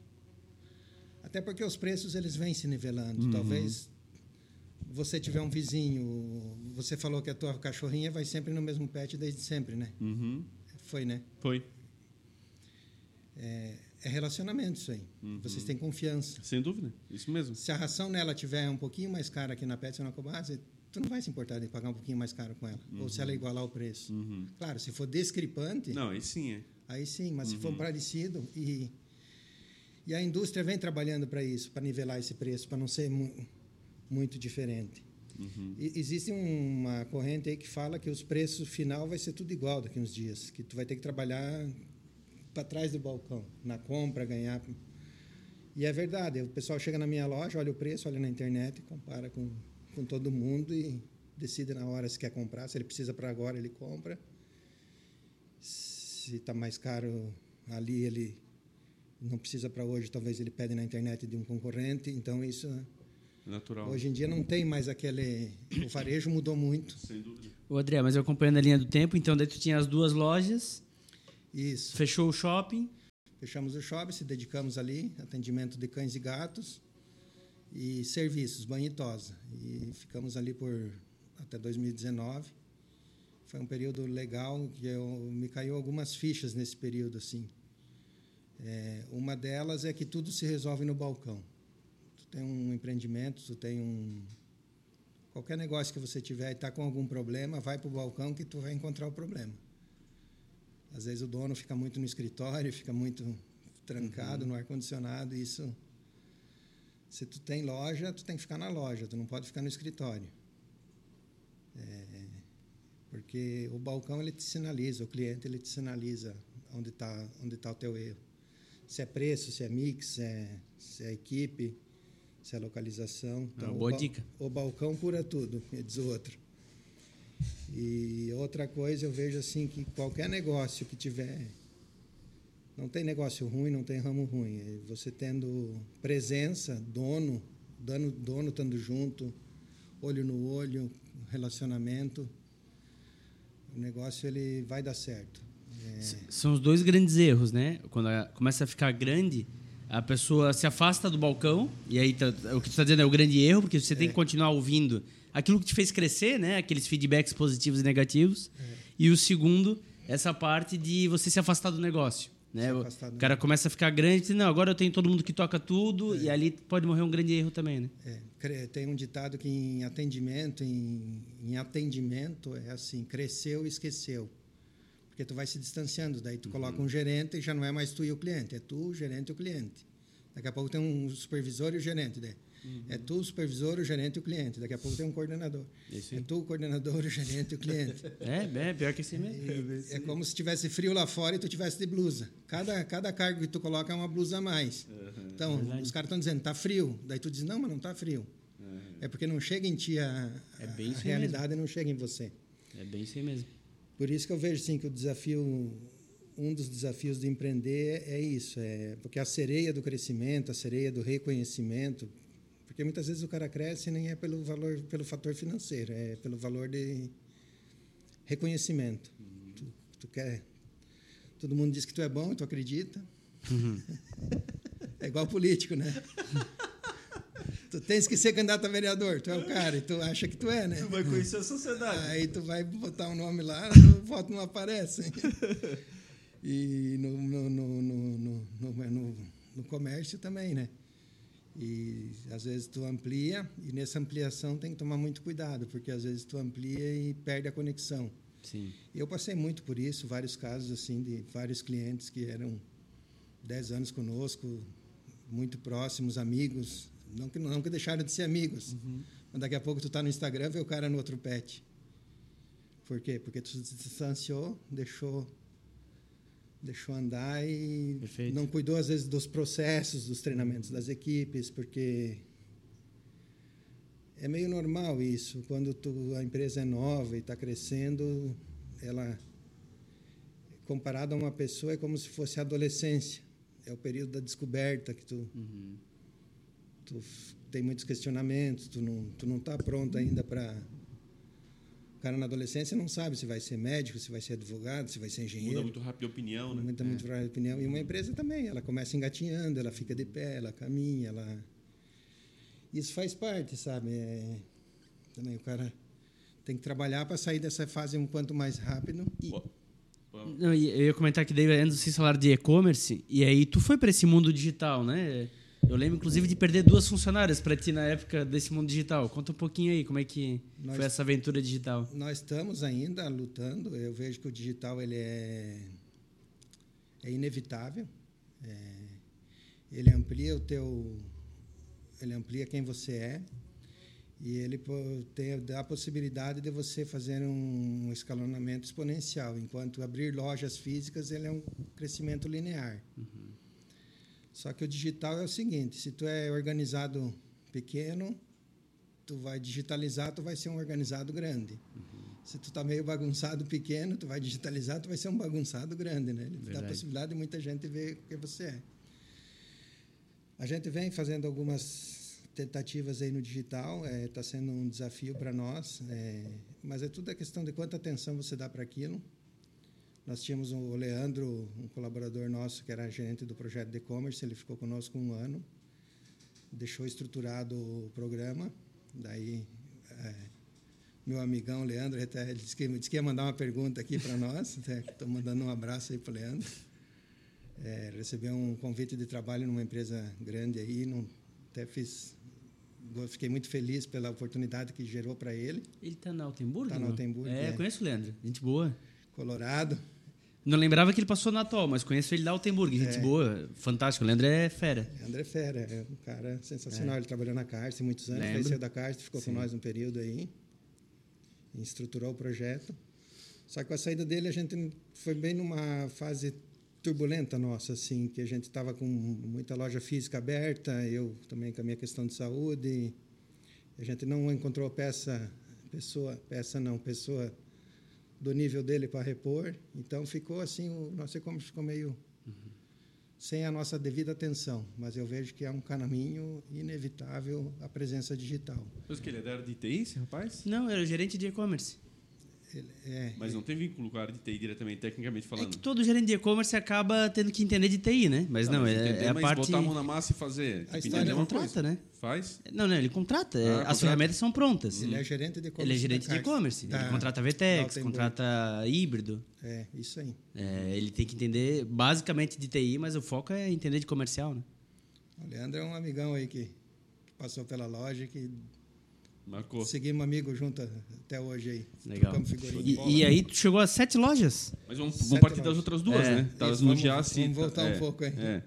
Até porque os preços eles vêm se nivelando. Talvez você tiver um vizinho, você falou que a tua cachorrinha vai sempre no mesmo pet desde sempre, né? Uhum. Foi, né? Foi, É, é relacionamento isso aí. Vocês têm confiança. sem dúvida. Isso mesmo. Se a ração nela tiver um pouquinho mais cara aqui na Pet ou na Cobase, tu não vai se importar de pagar um pouquinho mais caro com ela. Ou se ela igualar o preço. Uhum. Claro, se for discrepante, Não, aí sim é. aí sim. Mas se for parecido e e a indústria vem trabalhando para isso, para nivelar esse preço, para não ser mu muito diferente. E, existe uma corrente aí que fala que os preços final vai ser tudo igual daqui uns dias, que tu vai ter que trabalhar para trás do balcão, na compra, ganhar. E é verdade, o pessoal chega na minha loja, olha o preço, olha na internet, compara com, com todo mundo e decide na hora se quer comprar, se ele precisa para agora, ele compra. Se está mais caro ali, ele não precisa para hoje, talvez ele pede na internet de um concorrente. Então, isso, Natural. hoje em dia, não tem mais aquele. O varejo mudou muito. Sem dúvida. Ô, André, mas eu acompanhando a linha do tempo, então daí tu tinha as duas lojas, Isso. fechou o shopping. Fechamos o shopping, se dedicamos ali, atendimento de cães e gatos e serviços, banho e tosa. E ficamos ali por até 2019. Foi um período legal que eu me caiu algumas fichas nesse período assim. É, uma delas é que tudo se resolve no balcão. Tem um empreendimento, tu tem um qualquer negócio que você tiver e está com algum problema, vai para o balcão que tu vai encontrar o problema. Às vezes o dono fica muito no escritório, fica muito trancado no ar condicionado, isso se tu tem loja, tu tem que ficar na loja, tu não pode ficar no escritório. É, porque o balcão ele te sinaliza, o cliente ele te sinaliza onde está onde tá o teu erro. Se é preço, se é mix, se é, se é equipe, se é localização. Ah, o boa ba- dica. O balcão cura tudo, (laughs) diz o outro. E outra coisa, eu vejo assim que qualquer negócio que tiver. Não tem negócio ruim, não tem ramo ruim. É Você tendo presença, dono, dono, dono estando junto, olho no olho, relacionamento, o negócio ele vai dar certo. É, São os dois grandes erros, né? Quando a- começa a ficar grande, a pessoa se afasta do balcão, e aí tá- o que tu está dizendo é o grande erro, porque você tem que continuar ouvindo aquilo que te fez crescer, né? Aqueles feedbacks positivos e negativos. E o segundo, essa parte de você se afastar do negócio. Né? O afastar do cara começa a ficar grande e diz, não, agora eu tenho todo mundo que toca tudo, e ali pode morrer um grande erro também, né? É, tem um ditado que em atendimento, em, em atendimento é assim, cresceu e esqueceu. Porque tu vai se distanciando, daí tu coloca um gerente e já não é mais tu e o cliente, é tu, o gerente e o cliente. Daqui a pouco tem um supervisor e o gerente. Daí. É tu, o supervisor, o gerente e o cliente. Daqui a pouco tem um coordenador. Isso É aí. tu, o coordenador, o gerente e o cliente. (laughs) É, é, pior que assim mesmo. E é como se tivesse frio lá fora e tu tivesse de blusa. Cada, cada cargo que tu coloca é uma blusa a mais. Então, os caras estão dizendo, tá frio. Daí tu diz, não, mas não tá frio. É porque não chega em ti a, É bem a isso aí realidade não chega em você. É bem isso aí mesmo. Por isso que eu vejo sim que o desafio, um dos desafios de empreender é isso, é porque a sereia do crescimento, a sereia do reconhecimento, porque muitas vezes o cara cresce nem é pelo valor, pelo fator financeiro, é pelo valor de reconhecimento. Tu, tu quer, todo mundo diz que tu é bom, tu acredita. (laughs) é igual político, né? (laughs) tu tens que ser candidato a vereador, tu é o cara e tu acha que tu é, né? Tu vai conhecer a sociedade. Aí tu vai botar um nome lá, o voto não aparece. (laughs) E no, no, no, no, no, no, no- no comércio também, né? E às vezes tu amplia, e nessa ampliação tem que tomar muito cuidado, porque às vezes tu amplia e perde a conexão. Sim. Eu passei muito por isso, vários casos assim de vários clientes que eram 10 anos conosco, muito próximos, amigos, não que não que deixaram de ser amigos. Mas daqui a pouco tu tá no Instagram vê o cara no outro pet. Por quê? Porque tu se distanciou, deixou deixou andar e Perfeito. não cuidou às vezes dos processos, dos treinamentos das equipes, porque é meio normal isso. Quando tu, a empresa é nova e está crescendo, ela, comparado a uma pessoa, é como se fosse a adolescência. É o período da descoberta que tu, Uhum. Tu tem muitos questionamentos, tu não tu não está pronto ainda para o cara na adolescência não sabe se vai ser médico, se vai ser advogado, se vai ser engenheiro. Muda muito rápido a opinião, né? Muita, muito várias opinião. E uma empresa também, ela começa engatinhando, ela fica de pé, ela caminha, ela... Isso faz parte, sabe? É... Também o cara tem que trabalhar para sair dessa fase um quanto mais rápido. Pô, pô, Não, e eu ia comentar que daí antes vocês falaram de e-commerce, e aí tu foi para esse mundo digital, né? Eu lembro, inclusive, de perder duas funcionárias para ti na época desse mundo digital. Conta um pouquinho aí, como é que Nós- foi essa aventura digital. Nós estamos ainda lutando. Eu vejo que o digital ele é, é inevitável. É, ele amplia o teu, ele amplia quem você é e ele tem, dá a possibilidade de você fazer um escalonamento exponencial. Enquanto abrir lojas físicas ele é um crescimento linear. Só que o digital é o seguinte: se tu é organizado pequeno, tu vai digitalizar, tu vai ser um organizado grande. Se tu tá meio bagunçado pequeno, tu vai digitalizar, tu vai ser um bagunçado grande, né? Ele dá a possibilidade de muita gente ver o que você é. A gente vem fazendo algumas tentativas aí no digital, está sendo um desafio para nós, é, mas é tudo a questão de quanta atenção você dá para aquilo. Nós tínhamos o Leandro, um colaborador nosso que era gerente do projeto de e-commerce, ele ficou conosco um ano, deixou estruturado o programa, daí é, meu amigão Leandro até disse que, disse que ia mandar uma pergunta aqui para nós, (laughs) estou mandando um abraço aí para o Leandro. É, recebeu um convite de trabalho numa empresa grande aí, não, até fiz, fiquei muito feliz pela oportunidade que gerou para ele, Ele tá na Altenburg? Tá na não? Altenburg, É, é. conheço o Leandro. Gente boa. Colorado. Não lembrava que ele passou na Atual, mas conheço ele da Altenburg. Gente É. boa. Fantástico. O Leandro é fera. André Fera, é um cara sensacional. Ele trabalhou na Cárcere muitos anos, Lembro. saiu da Cárcere, ficou Sim. com nós um período aí, estruturou o projeto. Só que com a saída dele, a gente foi bem numa fase turbulenta nossa, assim, que a gente estava com muita loja física aberta, eu também com a minha questão de saúde, a gente não encontrou peça, pessoa, peça não, pessoa do nível dele para repor, então ficou assim, o nosso e-commerce ficou meio sem a nossa devida atenção, mas eu vejo que é um caminho inevitável a presença digital. Mas que ele área de TI, esse rapaz? Não, era o gerente de e-commerce. Ele- é, Mas não tem vínculo com a área de TI diretamente, tecnicamente É falando. que todo gerente de e-commerce acaba tendo que entender de TI, né? Mas Tá, não, mas é, entender, é a mas parte... botar a mão na massa e fazer. A Tipo, história Ele uma contrata, coisa. né? Faz? Não, não, ele contrata. é, Ah, As contrata. ferramentas são prontas. ele é gerente de Ele e-commerce. é gerente de e-commerce. Da- Ele contrata VTEX, contrata híbrido. É, isso aí. É, ele tem que entender basicamente de TI, mas o foco é entender de comercial, né? O Leandro é um amigão aí que, que passou pela loja, que Marcou. seguimos amigo junto até hoje aí. Legal. E, bola. e aí tu chegou a sete lojas. Mas vamos, vamos partir das lojas. outras duas, É, né? Tá isso, no vamos- Giasse, vamos voltar um é, pouco aí. É.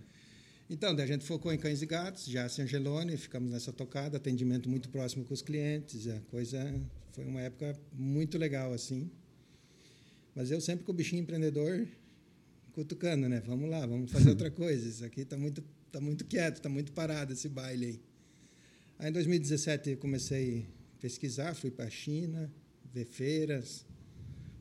Então, a gente focou em cães e gatos, já em Angelone, ficamos nessa tocada, atendimento muito próximo com os clientes, a coisa foi uma época muito legal assim. Mas eu sempre com o bichinho empreendedor cutucando, né? Vamos lá, vamos fazer (laughs) outra coisa. Isso aqui está muito tá muito quieto, está muito parado esse baile aí. Aí em 2017 eu comecei a pesquisar, fui para a China, ver feiras,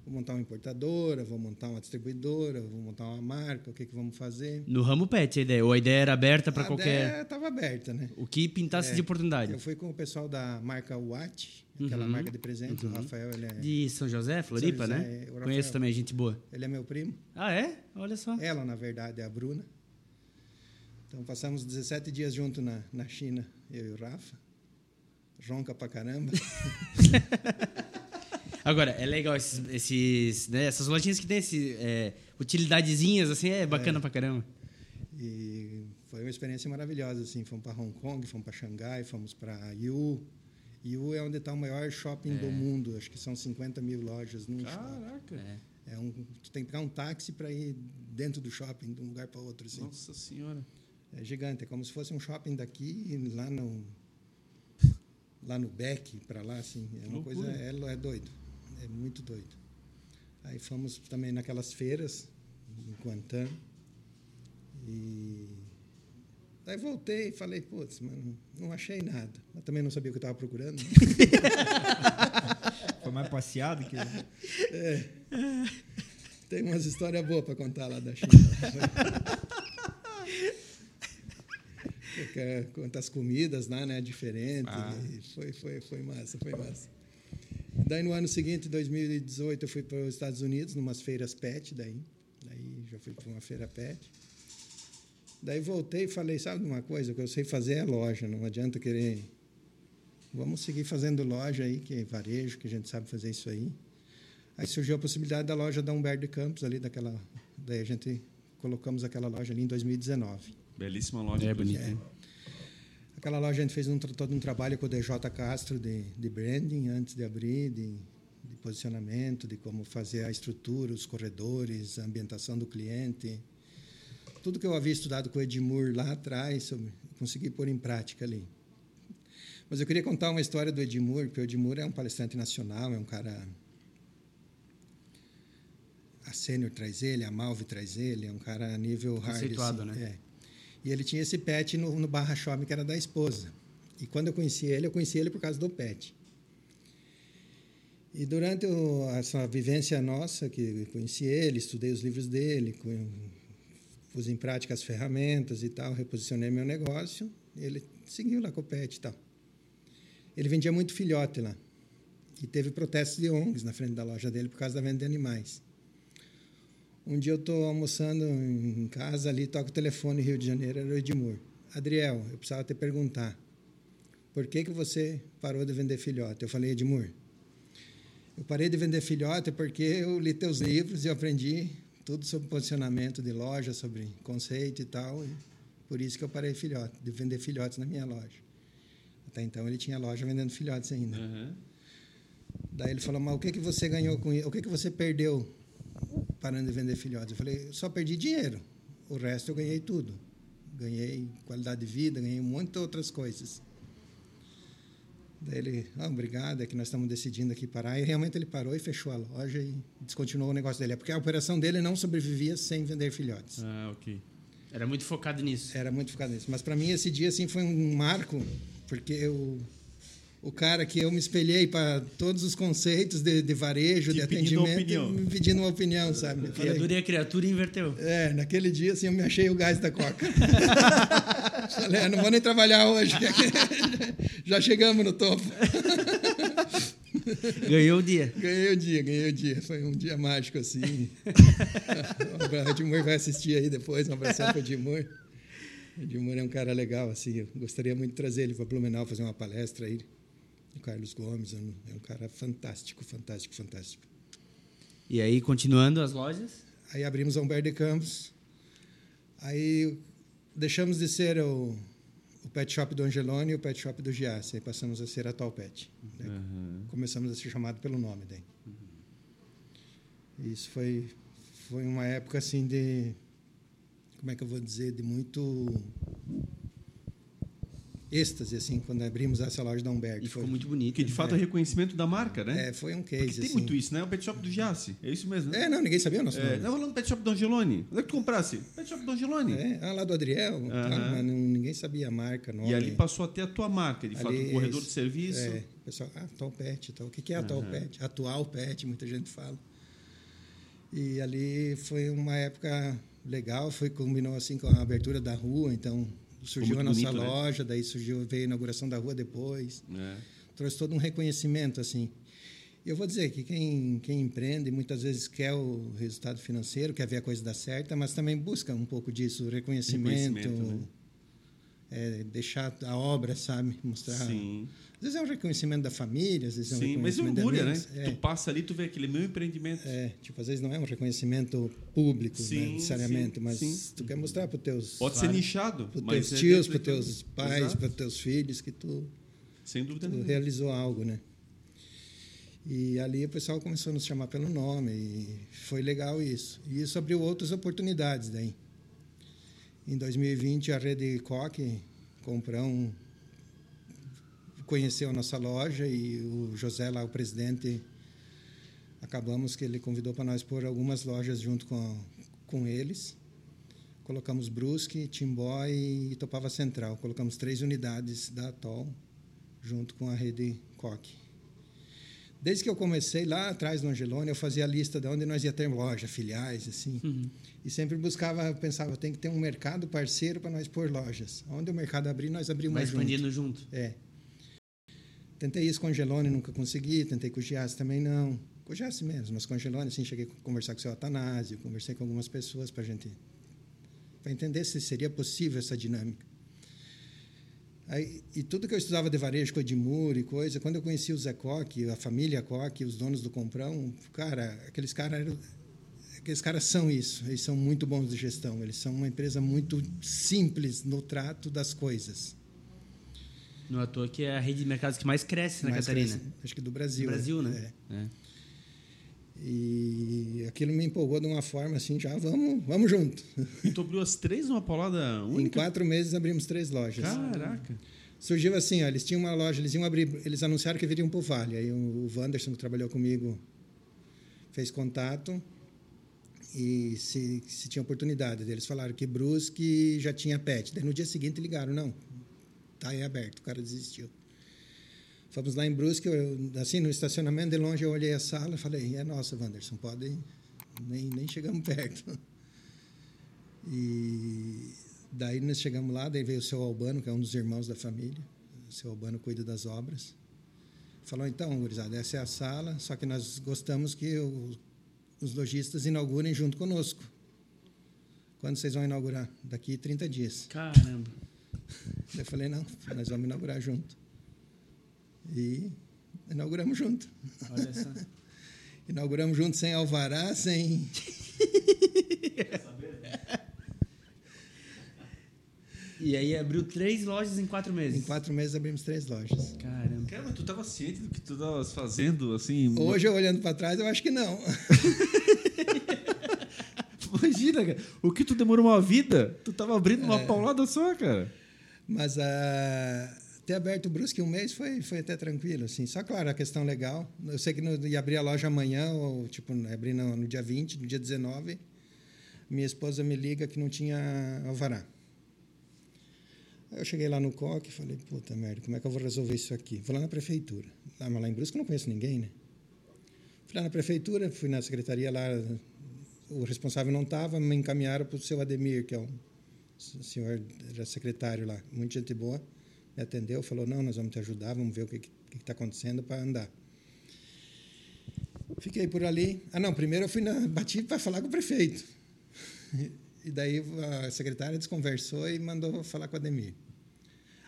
vou montar uma importadora, vou montar uma distribuidora, vou montar uma marca, o que, que vamos fazer. No ramo pet a ideia, ou a ideia era aberta para qualquer... A ideia estava aberta, né? O que pintasse é, de oportunidade. Eu fui com o pessoal da marca Watt, aquela uhum, marca de presente, uhum. o Rafael, ele é... De São José, Floripa, São José, né? Rafael, Conheço também, gente boa. Ele é meu primo. Ah, é? Olha só. Ela, na verdade, é a Bruna. Então, passamos 17 dias junto na, na China, eu e o Rafa. Ronca pra caramba. (laughs) Agora, é legal esses, esses né, essas lojinhas que tem esse, é, utilidadezinhas, assim, é bacana é. pra caramba. E foi uma experiência maravilhosa, assim. Fomos para Hong Kong, fomos para Xangai, fomos para Yu. Yu é onde está o maior shopping é. do mundo. Acho que são 50 mil lojas num Caraca! É. É um, tu tem que pegar um táxi para ir dentro do shopping, de um lugar para outro. Assim. Nossa Senhora! É gigante, é como se fosse um shopping daqui, lá no, lá no Beck, para lá, assim. É uma coisa, é, é doido. É muito doido. Aí fomos também naquelas feiras, em Guantã. E Daí voltei e falei, putz, mano, não achei nada. Mas também não sabia o que eu estava procurando. (laughs) Foi mais passeado que. É. Tem umas histórias boas para contar lá da China. (laughs) Quantas comidas lá, né? Diferentes. Ah. Foi, foi, foi massa, foi massa. Daí no ano seguinte, 2018, eu fui para os Estados Unidos, numas feiras pet, daí. Daí já fui para uma feira pet. Daí voltei e falei, sabe uma coisa, o que eu sei fazer é loja, não adianta querer... Vamos seguir fazendo loja aí, que é varejo, que a gente sabe fazer isso aí. Aí surgiu a possibilidade da loja da Humberto de Campos, ali daquela... Daí a gente colocamos aquela loja ali em 2019. Belíssima loja. É, bonita. É. Aquela loja a gente fez um, todo um trabalho com o DJ Castro de, de branding antes de abrir, de, de posicionamento, de como fazer a estrutura, os corredores, a ambientação do cliente. Tudo que eu havia estudado com o Edmur lá atrás, eu consegui pôr em prática ali. Mas eu queria contar uma história do Edmur, porque o Edmur é um palestrante nacional, é um cara. A Sênior traz ele, a Malve traz ele, é um cara a nível hard. Conceituado, assim, né? É. E ele tinha esse pet no, no Barra Shopping, que era da esposa. E quando eu conheci ele, eu conheci ele por causa do pet. E durante o, essa vivência nossa, que conheci ele, estudei os livros dele, pus em prática as ferramentas e tal, reposicionei meu negócio, ele seguiu lá com o pet e tal. Ele vendia muito filhote lá. E teve protestos de ONGs na frente da loja dele por causa da venda de animais. Um dia eu estou almoçando em casa ali, toco o telefone Rio de Janeiro, era o Edmur. Adriel, eu precisava te perguntar, por que, que você parou de vender filhote? Eu falei, Edmur, eu parei de vender filhote porque eu li teus livros e aprendi tudo sobre posicionamento de loja, sobre conceito e tal. E por isso que eu parei filhote, de vender filhotes na minha loja. Até então ele tinha loja vendendo filhotes ainda. Uhum. Daí ele falou, mas o que, que você ganhou com isso? O que, que você perdeu parando de vender filhotes. Eu falei, só perdi dinheiro. O resto eu ganhei tudo. Ganhei qualidade de vida, ganhei de outras coisas. Daí ele, ah, obrigado, é que nós estamos decidindo aqui parar. E realmente ele parou e fechou a loja e descontinuou o negócio dele. É porque a operação dele não sobrevivia sem vender filhotes. Ah, ok. Era muito focado nisso. Era muito focado nisso. Mas para mim esse dia assim foi um marco, porque eu o cara que eu me espelhei para todos os conceitos de, de varejo, Te de atendimento, me pedindo uma opinião, sabe? A criatura e a criatura inverteu. É, naquele dia assim eu me achei o gás da coca. (laughs) Falei, ah, não vou nem trabalhar hoje, (laughs) já chegamos no topo. (laughs) Ganhou o dia. Ganhei o dia, ganhei o dia. Foi um dia mágico, assim. o Edmur vai assistir aí depois, um abraço para o Edmur. O Edmur é um cara legal, assim. Eu gostaria muito de trazer ele para Blumenau fazer uma palestra aí. O Carlos Gomes é um, é um cara fantástico, fantástico, fantástico. E aí, continuando as lojas? Aí abrimos a Humberto de Campos. Aí deixamos de ser o, o pet shop do Angeloni e o pet shop do Giassi. Aí passamos a ser a Tal Pet. Né? Uhum. Começamos a ser chamado pelo nome daí. Uhum. Isso foi, foi uma época assim de como é que eu vou dizer, de muito êxtase, assim, quando abrimos essa loja da Humberto. E ficou Foi- muito bonito. Que de fato é, reconhecimento da marca, né? É, foi um Porque case, tem assim. muito isso, né? O pet shop do Giassi. É isso mesmo, né? É, não, ninguém sabia o nosso É, nome. não, falando do pet shop do Angeloni. Onde é que tu comprasse? Pet shop do Angeloni. É, ah, lá do Adriel, tá, mas não- ninguém sabia a marca, nome. E ali passou até a tua marca, de fato, Ali, o corredor de serviço. É, o pessoal, ah, atual pet, tal. o que que é atual pet? Atual pet, muita gente fala. E ali foi uma época legal, foi combinou assim com a abertura da rua, então surgiu a nossa bonito, né? loja, daí surgiu veio a inauguração da rua depois, É. trouxe todo um reconhecimento assim. Eu vou dizer que quem, quem empreende muitas vezes quer o resultado financeiro, quer ver a coisa dar certa, mas também busca um pouco disso, reconhecimento, Reconhecimento, né? é, deixar a obra, sabe, mostrar. Sim, Às vezes é um reconhecimento da família, às vezes é um sim, mas reconhecimento de orgulha, né? É, Tu passa ali, tu vê aquele meu empreendimento. é, tipo, às vezes não é um reconhecimento público, Sim, né, necessariamente, sim, mas sim. tu quer mostrar para os teus, Pode ser nichado, mas teus é tios, para teus pais, para teus filhos que tu, Sem dúvida tu realizou algo, né? E ali o pessoal começou a nos chamar pelo nome e foi legal isso. E isso abriu outras oportunidades daí. Em 2020 a rede Coque Comprão conheceu a nossa loja e o José lá, o presidente, acabamos que ele convidou para nós pôr algumas lojas junto com, com eles. Colocamos Brusque, Timbó e Itopava Central. Colocamos três unidades da Atol junto com a rede Coque. Desde que eu comecei lá atrás no Angelone, eu fazia a lista de onde nós ia ter loja, filiais, assim. E sempre buscava, pensava, tem que ter um mercado parceiro para nós pôr lojas. Onde o mercado abrir, nós abrimos Vai junto. expandindo junto. É. Tentei isso com Angelone, nunca consegui. Tentei com o Giassi também não. Com o Giassi mesmo, mas com Angelone, assim, cheguei a conversar com o seu Atanásio, conversei com algumas pessoas para gente para entender se seria possível essa dinâmica. Aí, e tudo que eu estudava de varejo com Edmur e coisa, quando eu conheci o Zé Coque, a família Coque, os donos do Comprão, cara, aqueles caras aqueles caras são isso, eles são muito bons de gestão, eles são uma empresa muito simples no trato das coisas. Não é à toa que é a rede de mercados que mais cresce na Mais Catarina. cresce, acho que do Brasil. Do Brasil, né? É. É. E aquilo me empolgou de uma forma assim, já vamos, vamos junto. E tu abriu as três numa paulada Em única? quatro meses abrimos três lojas. Caraca. Surgiu assim, ó, eles tinham uma loja, eles iam abrir, eles anunciaram que viriam para o Vale. Aí o Wanderson, que trabalhou comigo, fez contato e se, se tinha oportunidade. Eles falaram que Brusque já tinha pet. Daí no dia seguinte ligaram, não, tá aí aberto, o cara desistiu. Fomos lá em Brusque, eu, assim, no estacionamento, de longe eu olhei a sala e falei, é nossa, Wanderson, pode ir. Nem, nem chegamos (laughs) perto. E daí nós chegamos lá, daí veio o seu Albano, que é um dos irmãos da família. O seu Albano cuida das obras. Falou, então, gurizada, essa é a sala, só que nós gostamos que o, os lojistas inaugurem junto conosco. Quando vocês vão inaugurar? Daqui 30 dias. Caramba. Eu falei, não, nós vamos inaugurar junto. E inauguramos junto. Olha só. (laughs) Inauguramos junto sem alvará, sem. (laughs) E aí abriu três lojas em quatro meses. Em quatro meses abrimos três lojas. Caramba. Cara, mas tu tava ciente do que tu estavas fazendo, assim... Hoje, olhando para trás, eu acho que não. (laughs) Imagina, cara. O que tu demorou uma vida, tu tava abrindo uma É. paulada só, cara. Mas ah, ter aberto o Brusque um mês foi, foi até tranquilo, assim. Só, claro, a questão legal. Eu sei que ia abrir a loja amanhã, ou tipo, abrir no, no dia 20, no dia 19. Minha esposa me liga que não tinha alvará. Aí eu cheguei lá no COC e falei, puta merda, como é que eu vou resolver isso aqui? Vou lá na prefeitura. Lá, mas lá em Brusque eu não conheço ninguém, né? Fui lá na prefeitura, fui na secretaria lá, o responsável não estava, me encaminharam para o seu Ademir, que é um o senhor era secretário lá, muita gente boa, me atendeu, falou, não, nós vamos te ajudar, vamos ver o que está acontecendo para andar. Fiquei por ali. Ah, não, primeiro eu fui na, (laughs) bati para falar com o prefeito. E daí a secretária desconversou e mandou falar com o Ademir.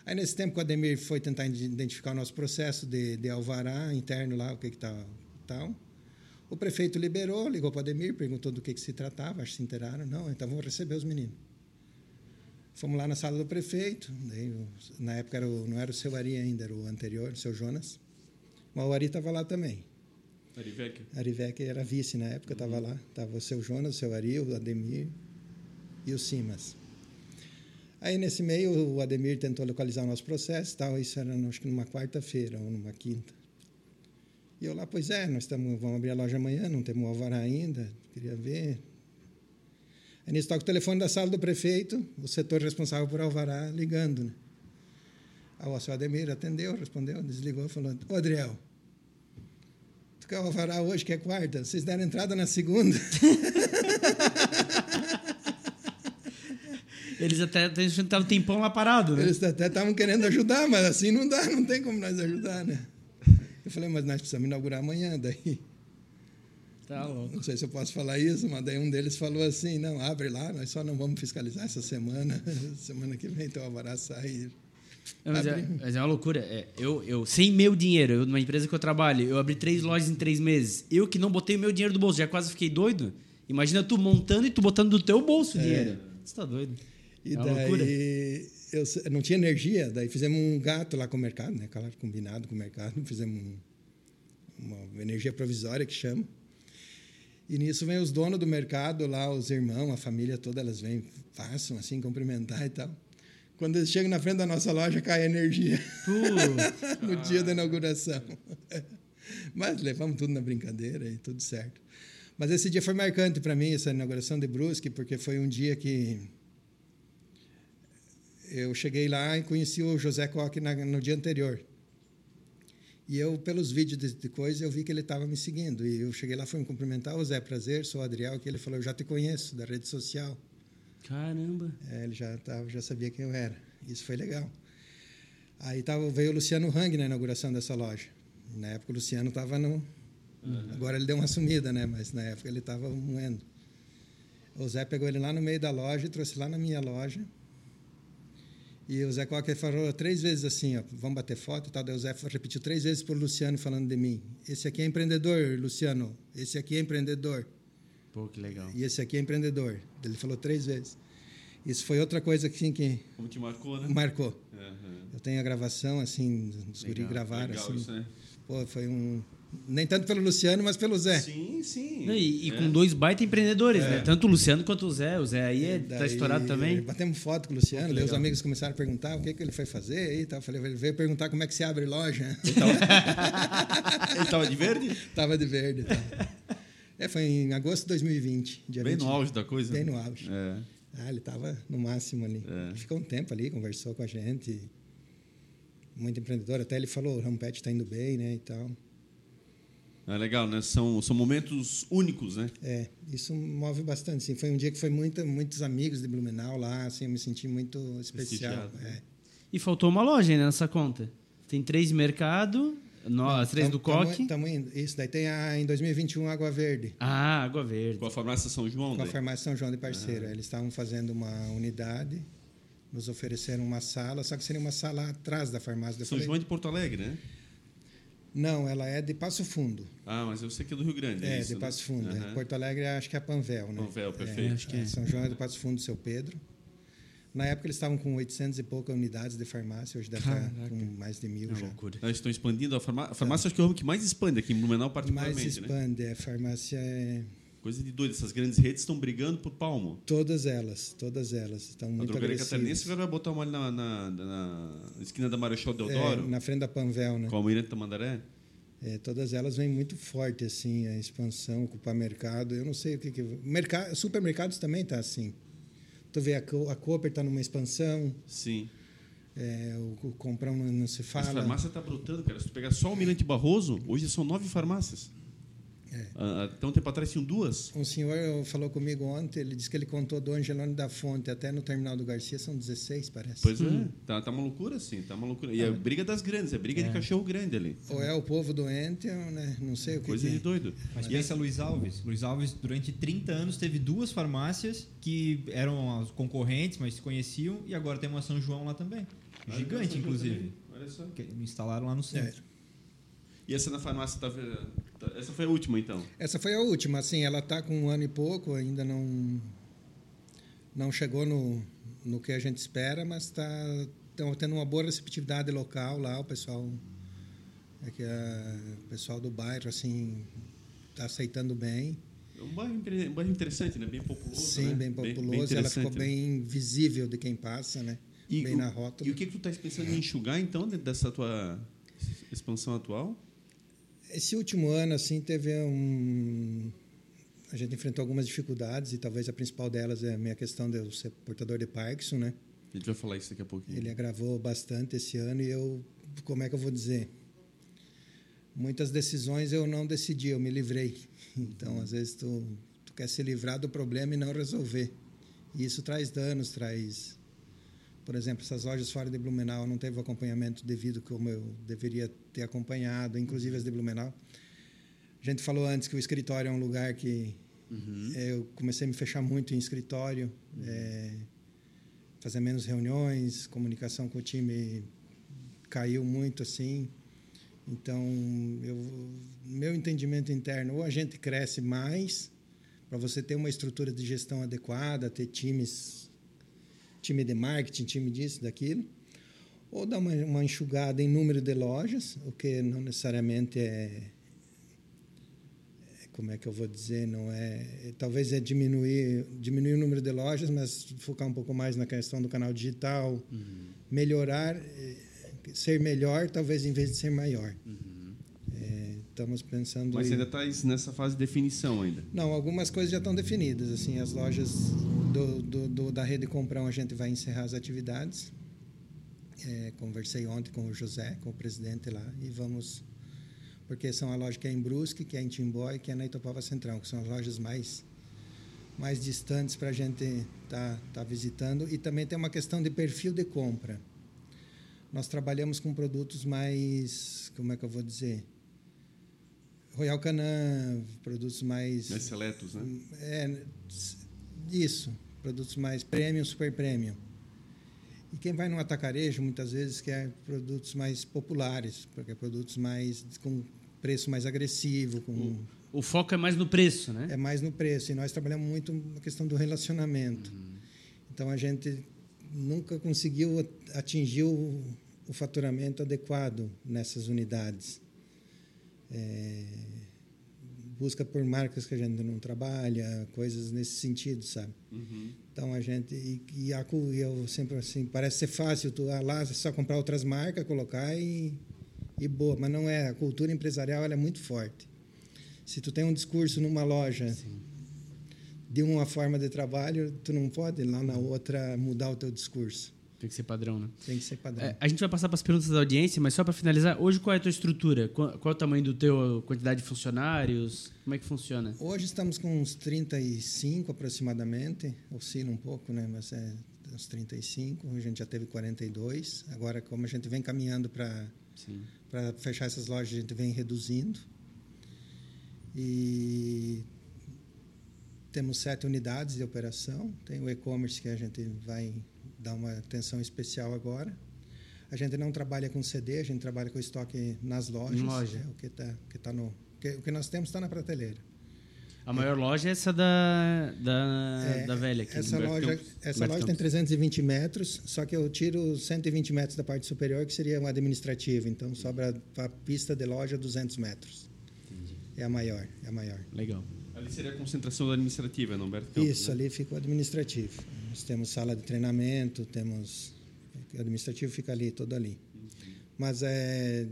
Aí, nesse tempo que o Ademir foi tentar identificar o nosso processo de, de alvará interno lá, o que que tá tal, o prefeito liberou, ligou para o Ademir, perguntou do que, que se tratava, acho que se inteiraram. Não, então vamos receber os meninos. Fomos lá na sala do prefeito, daí, na época era o- não era o seu Ari ainda, era o anterior, o seu Jonas. Mas o Ari estava lá também. Arivec. Arivec era vice na época, estava lá. Estava o seu Jonas, o seu Ari, o Ademir e o Simas. Aí, nesse meio, o Ademir tentou localizar o nosso processo, tal, isso era, acho que numa quarta-feira ou numa quinta. E eu lá, pois é, nós estamos, vamos abrir a loja amanhã, não temos alvará ainda, queria ver. Aí nisso toca o telefone da sala do prefeito, o setor responsável por alvará, ligando. Né? Aí o seu Ademir atendeu, respondeu, desligou, falou, ô Adriel, tu quer alvará hoje, que é quarta? Vocês deram entrada na segunda? (laughs) Eles até estavam tempão lá parado, né? Eles até estavam querendo ajudar, mas assim não dá, não tem como nós ajudar, né? Eu falei, mas nós precisamos inaugurar amanhã, daí. Tá louco. Não sei se eu posso falar isso, mas daí um deles falou assim: não, abre lá, nós só não vamos fiscalizar essa semana. (laughs) semana que vem, então alvará sai. Não, mas, é, mas, é, uma loucura. É, eu, eu, sem meu dinheiro, eu, numa empresa que eu trabalho, eu abri três lojas em três meses. Eu que não botei o meu dinheiro do bolso, já quase fiquei doido. Imagina tu montando e tu botando do teu bolso o é. dinheiro. Você tá doido. E é daí eu não tinha energia, daí fizemos um gato lá com o mercado, né? Claro, combinado com o mercado, fizemos um, uma energia provisória que chama. E nisso vem os donos do mercado lá, os irmãos, a família toda, elas vêm, passam assim, cumprimentar e tal. Quando eles chegam na frente da nossa loja, cai a energia. (laughs) no dia da inauguração. Mas levamos tudo na brincadeira e tudo certo. Mas esse dia foi marcante para mim, essa inauguração de Brusque, porque foi um dia que eu cheguei lá e conheci o José Coque no dia anterior. E eu, pelos vídeos de, de coisa, eu vi que ele estava me seguindo. E eu cheguei lá, fui me cumprimentar. O Zé, prazer, sou o Adriel. Que ele falou, eu já te conheço, da rede social. Caramba! É, ele já, tava, já sabia quem eu era. Isso foi legal. Aí tava, veio o Luciano Hang na inauguração dessa loja. Na época o Luciano estava no... Uhum. Agora ele deu uma sumida, né? Mas na época ele estava moendo. O Zé pegou ele lá no meio da loja e trouxe lá na minha loja. E o Zé Cocker falou três vezes assim, ó, vamos bater foto e tal. Daí o Zé repetiu três vezes para o Luciano falando de mim. Esse aqui é empreendedor, Luciano. Esse aqui é empreendedor. Pô, que legal. E esse aqui é empreendedor. Ele falou três vezes. Isso foi outra coisa que, assim, que Como te marcou, né? Marcou. Uhum. Eu tenho a gravação, assim, os guri gravaram. Legal assim. isso, né? Pô, foi um nem tanto pelo Luciano, mas pelo Zé. Sim, sim. e, e é. com dois baita empreendedores, é. né? Tanto o Luciano quanto o Zé. O Zé aí é, tá estourado também. Batemos foto com o Luciano, daí os amigos começaram a perguntar o que, que ele foi fazer aí. Tal. Eu falei, ele veio perguntar como é que se abre loja. Ele estava (laughs) de verde? Estava de verde. É, foi em agosto de 2020. Dia Bem 20, no auge da coisa. Bem no auge. É. Ah, ele estava no máximo ali. É. Ficou um tempo ali, conversou com a gente. Muito empreendedor. Até ele falou, o Rampete está indo bem, né, e tal. É legal, né? São, são momentos únicos, né? É, isso move bastante. Sim. Foi um dia que foi muita, muitos amigos de Blumenau lá, assim, eu me senti muito especial. É. E faltou uma loja ainda nessa conta. Tem três mercado, no, as três tam, do Coque. Tamo, indo. Isso, daí tem a, em 2021 Água Verde. Ah, Água Verde. Com a farmácia São João. Com a farmácia São João de parceiro. Ah. Eles estavam fazendo uma unidade, nos ofereceram uma sala, só que seria uma sala atrás da farmácia. São João é de Porto Alegre, né? Não, ela é de Passo Fundo. Ah, mas eu sei que é do Rio Grande. É, é isso, de Passo Fundo. Uhum. É. Porto Alegre acho que é Panvel, né? Panvel, perfeito. É, acho que é. São João é do Passo Fundo, Seu Pedro. Na época eles estavam com 800 e poucas unidades de farmácia, hoje deve estar com mais de mil é já. Loucura. Eles estão expandindo a farmácia. A farmácia acho que é o que mais expande aqui em Blumenau, particularmente. Mais né? expande, né? a farmácia é. Coisa de doido, essas grandes redes estão brigando por palmo. Todas elas, todas elas estão muito agressivas. A drogaria catarinense vai botar uma ali na, na, na, esquina da Marechal Deodoro. É, na frente da Panvel, né? Com a Almirante Tamandaré. É, todas elas vêm muito forte assim a expansão ocupar mercado eu não sei o que que mercado supermercados também tá assim tu vê a, a Cooper está numa expansão sim é, o, o comprão não, não se fala a farmácia está brotando cara se tu pegar só o Mirante Barroso hoje são nove farmácias é. Ah, até um tempo atrás tinham duas. Um senhor falou comigo ontem, ele disse que ele contou do Angelone da Fonte até no terminal do Garcia, são 16, parece. Pois hum. é, tá, tá uma loucura assim, tá uma loucura. E é, é briga das grandes, é briga é. de cachorro grande ali. Ou é o povo doente, ou né, não sei o que Coisa que de é. doido. Mas e pensa Luiz Alves. Luiz Alves, durante 30 anos, teve duas farmácias que eram as concorrentes, mas se conheciam, e agora tem uma São João lá também. Gigante, inclusive. Olha só. Que instalaram lá no centro. E essa na farmácia tá, tá, essa foi a última então? Essa foi a última, assim, ela está com um ano e pouco, ainda não não chegou no, no que a gente espera, mas está tendo uma boa receptividade local lá, o pessoal é que a, o pessoal do bairro assim está aceitando bem. É um bairro, um bairro interessante, né? Bem populoso. Sim, né? bem populoso. Bem, bem ela ficou bem visível de quem passa, né? E bem o, na rota. E o que, que tu estás pensando em enxugar, então, dessa tua expansão atual? Esse último ano, assim, teve um... A gente enfrentou algumas dificuldades e talvez a principal delas é a minha questão de eu ser portador de Parkinson, né? A gente vai falar isso daqui a pouquinho. Ele agravou bastante esse ano e eu, como é que eu vou dizer? Muitas decisões eu não decidi, eu me livrei. (laughs) Então, às vezes, tu, tu quer se livrar do problema e não resolver. E isso traz danos, traz... Por exemplo, essas lojas fora de Blumenau não teve o acompanhamento devido como eu deveria ter acompanhado, inclusive as de Blumenau. A gente falou antes que o escritório é um lugar que uhum. eu comecei a me fechar muito em escritório, uhum. é, fazer menos reuniões, comunicação com o time caiu muito assim. Então, eu, meu entendimento interno, ou a gente cresce mais para você ter uma estrutura de gestão adequada, ter times, time de marketing, time disso, daquilo, ou dar uma, uma enxugada em número de lojas, o que não necessariamente é, é como é que eu vou dizer, não é, talvez é diminuir, diminuir o número de lojas, mas focar um pouco mais na questão do canal digital, uhum. melhorar eh, ser melhor, talvez em vez de ser maior. Uhum. É, estamos pensando. Mas em... ainda está nessa fase de definição ainda? Não, algumas coisas já estão definidas. Assim, as lojas do, do, do, da rede Comprão a gente vai encerrar as atividades. É, conversei ontem com o José, com o presidente lá, e vamos porque são a loja que é em Brusque, que é em Timbó e que é na Itopava Central, que são as lojas mais mais distantes para a gente estar tá, tá visitando. E também tem uma questão de perfil de compra nós trabalhamos com produtos mais, como é que eu vou dizer? Royal Canin, produtos mais... Mais seletos, né? É, isso, produtos mais premium, super premium. E quem vai no atacarejo, muitas vezes, quer produtos mais populares, porque é produtos mais com preço mais agressivo, com... O, o, foco é mais no preço, né? É mais no preço. E nós trabalhamos muito a questão do relacionamento. Uhum. Então, a gente nunca conseguiu atingir o, o faturamento adequado nessas unidades. É, busca por marcas que a gente não trabalha, coisas nesse sentido, sabe? Uhum. Então a gente e, e, a, eu sempre assim parece ser fácil tu ah, lá só comprar outras marcas, colocar e, e boa, mas não é. A cultura empresarial ela é muito forte. Se tu tem um discurso numa loja Sim de uma forma de trabalho, tu não pode lá na outra mudar o teu discurso. Tem que ser padrão, né? Tem que ser padrão. É, a gente vai passar para as perguntas da audiência, mas só para finalizar, hoje qual é a tua estrutura? Qual, qual, é o tamanho do teu quantidade de funcionários? Como é que funciona? Hoje estamos com uns 35 aproximadamente, oscila um pouco, né? Mas é uns 35, a gente já teve 42. Agora, como a gente vem caminhando para para fechar essas lojas, a gente vem reduzindo. E temos sete unidades de operação. Tem o e-commerce que a gente vai dar uma atenção especial agora. A gente não trabalha com CD, a gente trabalha com estoque nas lojas. loja. É, o que está que tá no que, o que nós temos está na prateleira. A maior é. loja é essa da, da, é, da velha aqui. Essa loja, essa loja tem 320 metros, só que eu tiro 120 metros da parte superior, que seria uma administrativa. Então, sobra para a pista de loja 200 metros. Entendi. É a maior, é a maior. Legal. Ali seria a concentração administrativa, não, Humberto Campos? Isso, né? ali fica o administrativo. Nós temos sala de treinamento, temos. O administrativo fica ali, todo ali. Mas é,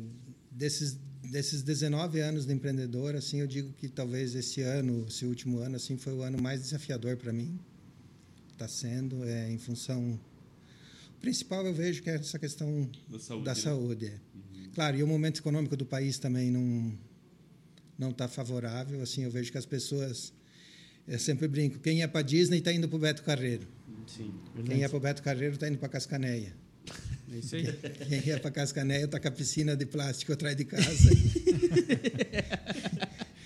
desses, desses 19 anos de empreendedor, assim, eu digo que talvez esse ano, esse último ano, assim, foi o ano mais desafiador para mim. Está sendo, é, em função. O principal eu vejo que é essa questão da saúde. Da né? saúde é. uhum. Claro, e o momento econômico do país também não não está favorável. Assim, eu vejo que as pessoas. Eu sempre brinco: quem é para Disney está indo para o Beto Carreiro. Sim, quem é para o Beto Carreiro está indo para Cascaneia. É isso aí. (laughs) Quem ia para Cascaneia está com a piscina de plástico atrás de casa. (laughs)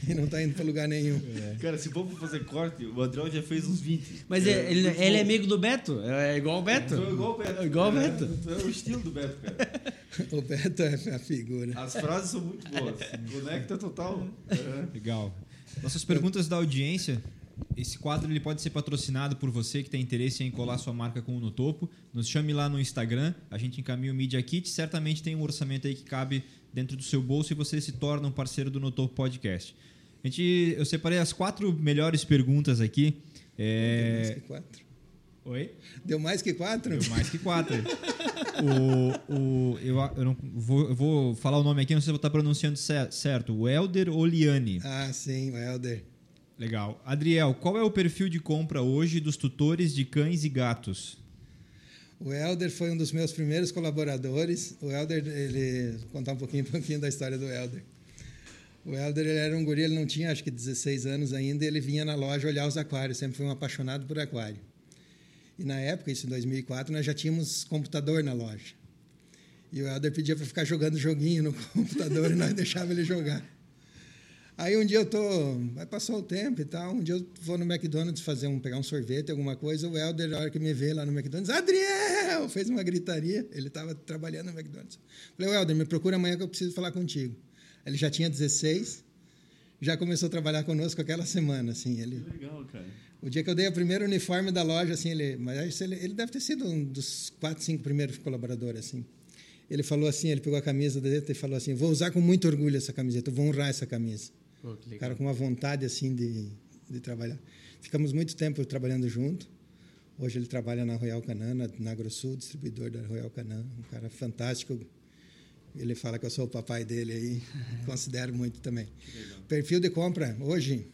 e não está indo para lugar nenhum. É. Cara, se for fazer corte, o Adriel já fez uns 20. Mas é, ele, ele é amigo do Beto? É igual o Beto? É igual o Beto. É igual o Beto. É, é o estilo do Beto, cara. (laughs) o Beto é a figura. As frases são muito boas. Conecta total. É. Legal. Nossas perguntas da audiência esse quadro ele pode ser patrocinado por você que tem interesse em colar sua marca com o No Topo. Nos chame lá no Instagram, a gente encaminha o Media Kit. Certamente tem um orçamento aí que cabe dentro do seu bolso e você se torna um parceiro do No Topo Podcast. A gente, eu separei as quatro melhores perguntas aqui. Deu mais É... que quatro. Oi? Deu mais que quatro? Deu mais que quatro. o, o, eu, eu não vou, eu vou falar o nome aqui, não sei se eu vou estar pronunciando cer- certo. O Elder Oliani. Ah, sim, o Helder. Legal. Adriel, qual é o perfil de compra hoje dos tutores de cães e gatos? O Helder foi um dos meus primeiros colaboradores. O Helder, ele vou contar um pouquinho, (laughs) um pouquinho da história do Helder. O Helder ele era um guri, ele não tinha acho que 16 anos ainda, ele vinha na loja olhar os aquários, sempre foi um apaixonado por aquário. E na época, isso em 2004, nós já tínhamos computador na loja. E o Helder pedia para ficar jogando joguinho no (laughs) computador e nós deixava ele jogar. Aí um dia eu tô, vai passar o tempo e tal, um dia eu vou no McDonald's fazer um pegar um sorvete, alguma coisa, o Helder, na hora que me vê lá no McDonald's, Adriel, fez uma gritaria, ele estava trabalhando no McDonald's. Falei, Helder, me procura amanhã que eu preciso falar contigo. Ele já tinha 16, já começou a trabalhar conosco aquela semana, assim, ele Que legal, cara. o dia que eu dei o primeiro uniforme da loja, assim, ele, mas ele, ele deve ter sido um dos quatro, cinco primeiros colaboradores, assim. Ele falou assim, ele pegou a camisa dele e falou assim, vou usar com muito orgulho essa camiseta, vou honrar essa camisa. Pô, que O legal. cara com uma vontade assim de, de trabalhar. Ficamos muito tempo trabalhando junto. Hoje ele trabalha na Royal Canan, na, na AgroSul, distribuidor da Royal Canan. Um cara fantástico. Ele fala que eu sou o papai dele aí. (laughs) Considero muito também. Perfil de compra. Hoje,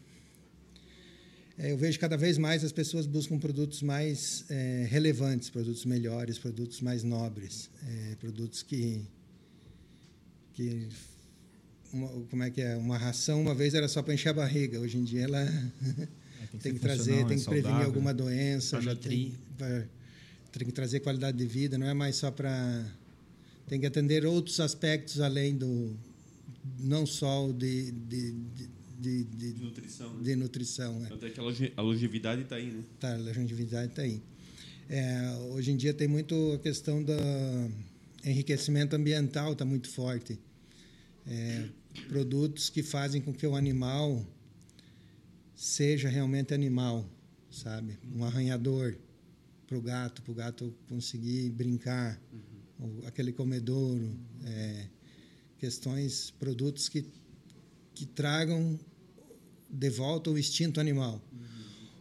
é, eu vejo cada vez mais as pessoas buscam produtos mais é, relevantes, produtos melhores, produtos mais nobres, é, produtos que que uma, como é que é uma ração uma vez era só para encher a barriga hoje em dia ela (laughs) que tem ser que trazer tem é que prevenir saudável. alguma doença já tem, pra- tem que trazer qualidade de vida não é mais só para tem que atender outros aspectos além do não só o de de, de, de, de- De nutrição, né? de nutrição né? Até que a longe- a longevidade está aí, né? Tá, a longevidade está aí. É, hoje em dia tem muito a questão do enriquecimento ambiental, está muito forte. Produtos que fazem com que o animal seja realmente animal, sabe? Um arranhador para o gato, para o gato conseguir brincar, ou aquele comedouro, é, questões, produtos que, que tragam de volta o instinto animal.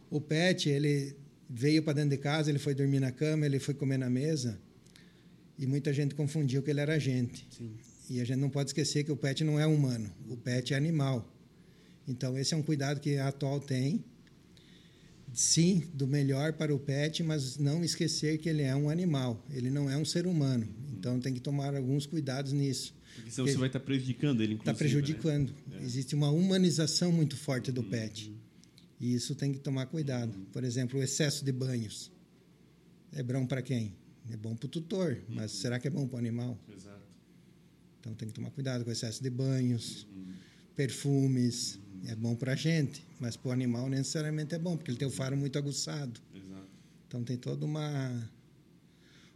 O pet, ele veio para dentro de casa, ele foi dormir na cama, ele foi comer na mesa, e muita gente confundiu que ele era gente. E a gente não pode esquecer que o pet não é humano, o pet é animal. Então, esse é um cuidado que a atual tem. Sim, do melhor para o pet, mas não esquecer que ele é um animal, ele não é um ser humano. Então, tem que tomar alguns cuidados nisso. Porque senão Porque você vai estar prejudicando ele, Está inclusive. prejudicando. Né? Existe uma humanização muito forte do pet. E isso tem que tomar cuidado. Por exemplo, o excesso de banhos. É bom para quem? É bom para o tutor, mas será que é bom para o animal? Exato. Então tem que tomar cuidado com o excesso de banhos, perfumes. É bom para a gente, mas para o animal não necessariamente é bom, porque ele tem o faro muito aguçado. Exato. Então tem todo uma,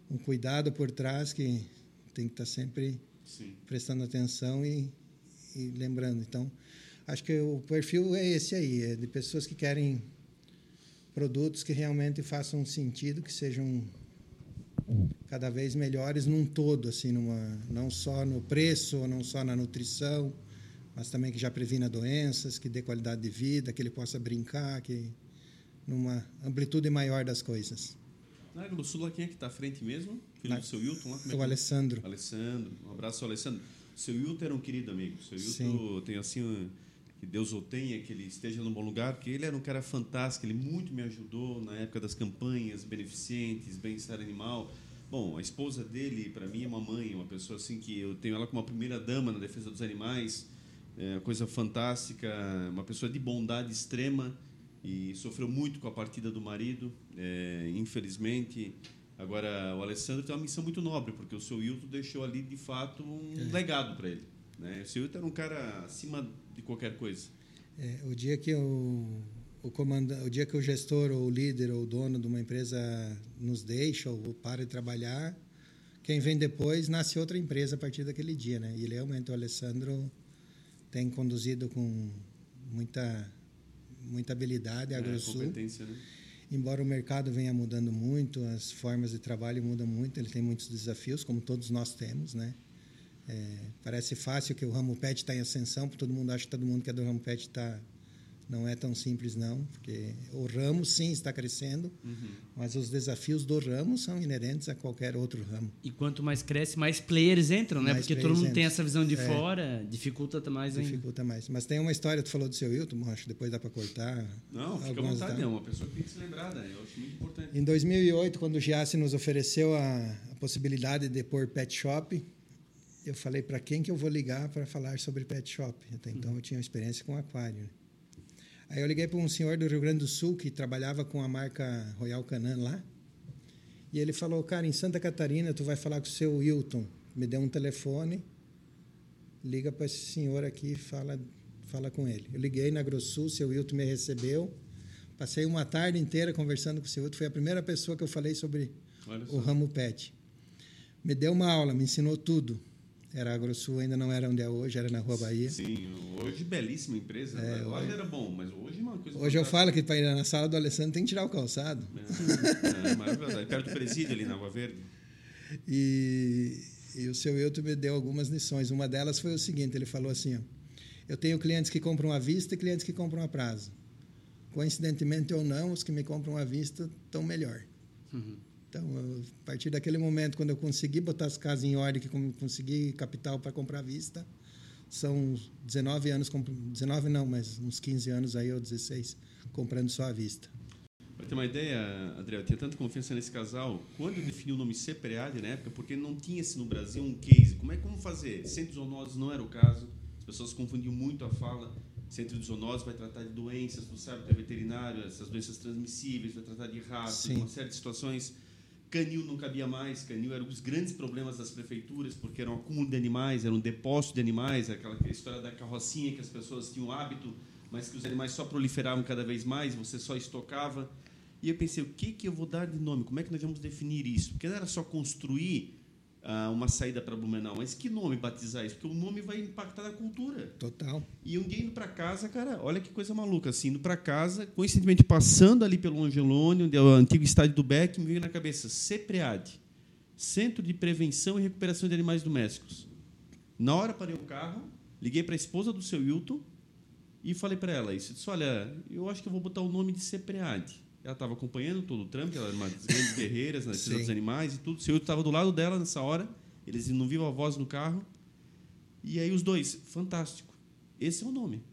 um cuidado por trás que tem que estar sempre Sim. prestando atenção e, e lembrando. Então, acho que o perfil é esse aí, é de pessoas que querem produtos que realmente façam sentido, que sejam cada vez melhores num todo, assim, numa, não só no preço, não só na nutrição, mas também que já previna doenças, que dê qualidade de vida, que ele possa brincar, que numa amplitude maior das coisas. Na AgroSul, lá quem é que está à frente mesmo? Filho Na- do seu Wilton lá? Como é O é? Alessandro. Alessandro. Um abraço Alessandro. Seu Wilton era um querido amigo. Seu Wilton tem assim, que Deus o tenha, que ele esteja num bom lugar, porque ele era um cara fantástico, ele muito me ajudou na época das campanhas beneficentes, bem-estar animal. Bom, a esposa dele, para mim, é uma mãe, uma pessoa assim que eu tenho ela como a primeira dama na defesa dos animais, é coisa fantástica, uma pessoa de bondade extrema e sofreu muito com a partida do marido, é, infelizmente. Agora, o Alessandro tem uma missão muito nobre, porque o seu Wilton deixou ali, de fato, um legado para ele. Né? O Wilton era um cara acima de qualquer coisa. É, o dia que o, o comanda, o dia que o gestor ou o líder ou o dono de uma empresa nos deixa ou para de trabalhar, quem vem depois nasce outra empresa a partir daquele dia, né? E realmente o Alessandro tem conduzido com muita muita habilidade a É, AgroSul. competência, né? Embora o mercado venha mudando muito, as formas de trabalho mudam muito, ele tem muitos desafios, como todos nós temos, né? É, parece fácil que o ramo pet está em ascensão, porque todo mundo acha que todo mundo que é do ramo pet está não é tão simples não, porque o ramo sim está crescendo, uhum. mas os desafios do ramo são inerentes a qualquer outro ramo. E quanto mais cresce, mais players entram, né? Mais porque todo mundo entram. tem essa visão de é, fora, dificulta mais ainda. Dificulta mais. Mas tem uma história, tu falou do seu Wilton, acho que depois dá para cortar. Não, fica à vontade, é uma pessoa que tem que ser lembrada, eu acho muito importante. Em 2008, quando o Giassi nos ofereceu a, a possibilidade de pôr pet shop, eu falei para quem que eu vou ligar para falar sobre pet shop. Até então eu tinha experiência com aquário. Aí eu liguei para um senhor do Rio Grande do Sul que trabalhava com a marca Royal Canin lá. E ele falou, cara, em Santa Catarina tu vai falar com o seu Wilton. Me deu um telefone, liga para esse senhor aqui e fala, fala com ele. Eu liguei na AgroSul, seu Wilton me recebeu. Passei uma tarde inteira conversando com o seu Wilton. Foi a primeira pessoa que eu falei sobre o ramo pet. Me deu uma aula, me ensinou tudo. Era a AgroSul, ainda não era onde é hoje, era na Rua Bahia. Sim, hoje belíssima empresa. É, lá hoje era bom, mas hoje é uma coisa. Hoje eu falo que para ir na sala do Alessandro tem que tirar o calçado. É, é, é verdade. Perto do presídio ali na Rua Verde. E, e o seu Euto me deu algumas lições. Uma delas foi o seguinte: ele falou assim, ó, eu tenho clientes que compram à vista e clientes que compram a prazo. Coincidentemente ou não, os que me compram à vista estão melhor. Uhum. Então, a partir daquele momento, quando eu consegui botar as casas em ordem, que consegui capital para comprar à vista, são 19 anos, 19 não, mas uns 15 anos aí, ou 16, comprando só à vista. Para ter uma ideia, André, eu tinha tanta confiança nesse casal. Quando eu defini o nome Cepreade na época, porque não tinha-se no Brasil um case. Como é como fazer? Centro de zoonoses não era o caso. As pessoas confundiam muito a fala. Centro de vai tratar de doenças, tu sabe, tu é veterinário, essas doenças transmissíveis, vai tratar de ratos, uma série de situações Canil não cabia mais, canil era um dos grandes problemas das prefeituras, porque era um acúmulo de animais, era um depósito de animais, aquela história da carrocinha que as pessoas tinham hábito, mas que os animais só proliferavam cada vez mais, você só estocava. E eu pensei, o que, que eu vou dar de nome? Como é que nós vamos definir isso? Porque não era só construir uh, uma saída para Blumenau. Mas que nome batizar isso? Porque o nome vai impactar na cultura. Total. E um dia indo para casa, cara, olha que coisa maluca. Assim, indo para casa, coincidentemente passando ali pelo Angelone, onde é o antigo estádio do Beck, me veio na cabeça CEPREAD Centro de Prevenção e Recuperação de Animais Domésticos. Na hora parei o carro, liguei para a esposa do seu Wilton e falei para ela isso. Disse, olha, eu acho que eu vou botar o nome de CEPREAD ela estava acompanhando todo o trâmite, ela era uma das grandes (laughs) guerreiras na defesa dos animais e tudo. O senhor estava do lado dela nessa hora, eles não viam a voz no carro. E aí os dois, fantástico. Esse é o nome.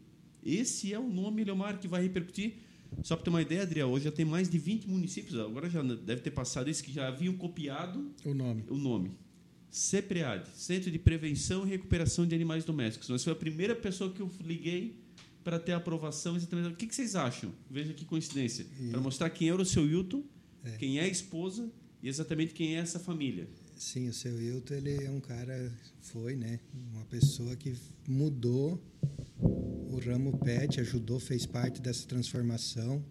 Esse é o nome, Leomar, que vai repercutir. Só para ter uma ideia, Adriel, hoje já tem mais de 20 municípios, agora já deve ter passado isso, que já haviam copiado o nome. O nome. CEPREAD, Centro de Prevenção e Recuperação de Animais Domésticos. Nós foi a primeira pessoa que eu liguei para ter aprovação exatamente. O que, que vocês acham? Veja que coincidência. E... Para mostrar quem era o seu Hilton, é. quem é a esposa e exatamente quem é essa família. Sim, o seu Hilton ele é um cara, foi, né? Uma pessoa que mudou o ramo pet, ajudou, fez parte dessa transformação.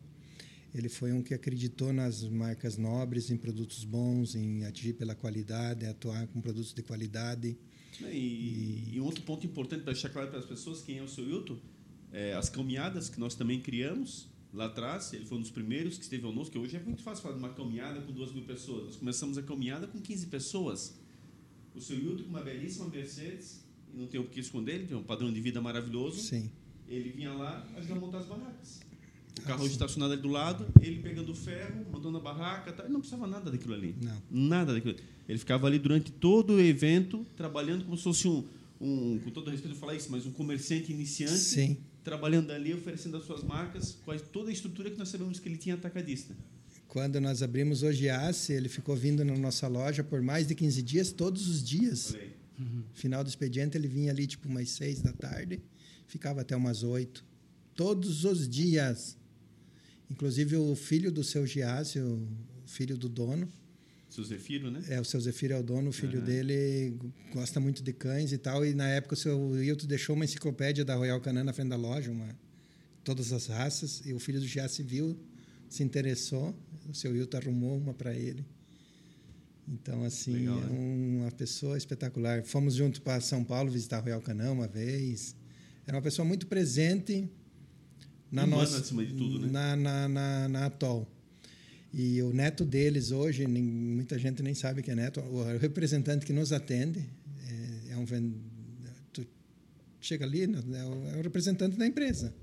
Ele foi um que acreditou nas marcas nobres, em produtos bons, em agir pela qualidade, atuar com produtos de qualidade. E, e, e outro ponto importante para deixar claro para as pessoas quem é o seu Hilton é, as caminhadas que nós também criamos lá atrás. Ele foi um dos primeiros que esteve conosco, que hoje é muito fácil falar de uma caminhada com duas mil pessoas. Nós começamos a caminhada com 15 pessoas. O seu Hilton com uma belíssima Mercedes, e não tem o que esconder, ele tem um padrão de vida maravilhoso. Sim. Ele vinha lá ajudar a montar as barracas. O carro ah, estacionado ali do lado, ele pegando o ferro, montando a barraca, tá? ele não precisava nada daquilo ali. Não. Nada daquilo. Ele ficava ali durante todo o evento, trabalhando como se fosse um, um com todo respeito de falar isso, mas um comerciante iniciante. Sim trabalhando ali, oferecendo as suas marcas, com toda a estrutura que nós sabemos que ele tinha atacadista. Quando nós abrimos o Giasse, ele ficou vindo na nossa loja por mais de 15 dias, todos os dias. Uhum. Final do expediente, ele vinha ali tipo umas 6 da tarde, ficava até umas 8. Todos os dias. Inclusive o filho do seu Giasse, o filho do dono, seu Zefiro, né? É, o seu Zefiro é o dono, o filho uhum. dele gosta muito de cães e tal. E na época o seu Hilton deixou uma enciclopédia da Royal Canin na frente da loja, uma, todas as raças. E o filho do Giasse viu, se interessou. O seu Hilton arrumou uma para ele. Então, assim, Legal, é uma pessoa espetacular. Fomos juntos para São Paulo visitar a Royal Canin uma vez. Era uma pessoa muito presente na Humana, nossa, acima de tudo, né? na, na, na, na Atol. E o neto deles hoje, muita gente nem sabe que é neto, o representante que nos atende é, é um chega ali, né, é o, é o representante da empresa.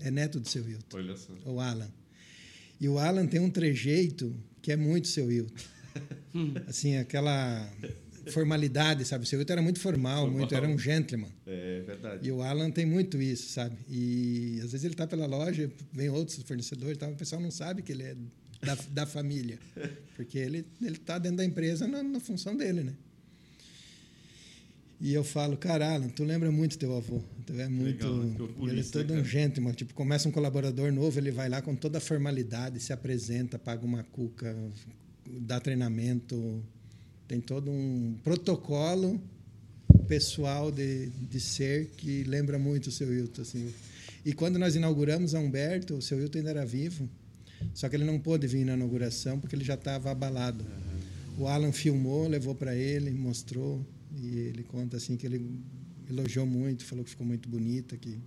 É neto do seu Hilton. Olha só. O Alan. E o Alan tem um trejeito que é muito seu Hilton. (laughs) assim, aquela formalidade, sabe? O seu Hilton era muito formal, Formal. muito, era um gentleman. É verdade. E o Alan tem muito isso, sabe? E às vezes ele está pela loja, vem outros fornecedores, tá? o pessoal não sabe que ele é da, da família, porque ele ele está dentro da empresa na, na função dele, né? E eu falo, cara, Alan, tu lembra muito teu avô. Tu é muito. Legal, ele é né, todo um cara? gentleman. Tipo, começa um colaborador novo, ele vai lá com toda a formalidade, se apresenta, paga uma cuca, dá treinamento. Tem todo um protocolo pessoal de, de ser que lembra muito o seu Hilton. Assim. E quando nós inauguramos a Humberto, o seu Hilton ainda era vivo, só que ele não pôde vir na inauguração porque ele já estava abalado. O Alan filmou, levou para ele, mostrou, e ele conta assim que ele elogiou muito, falou que ficou muito bonita, que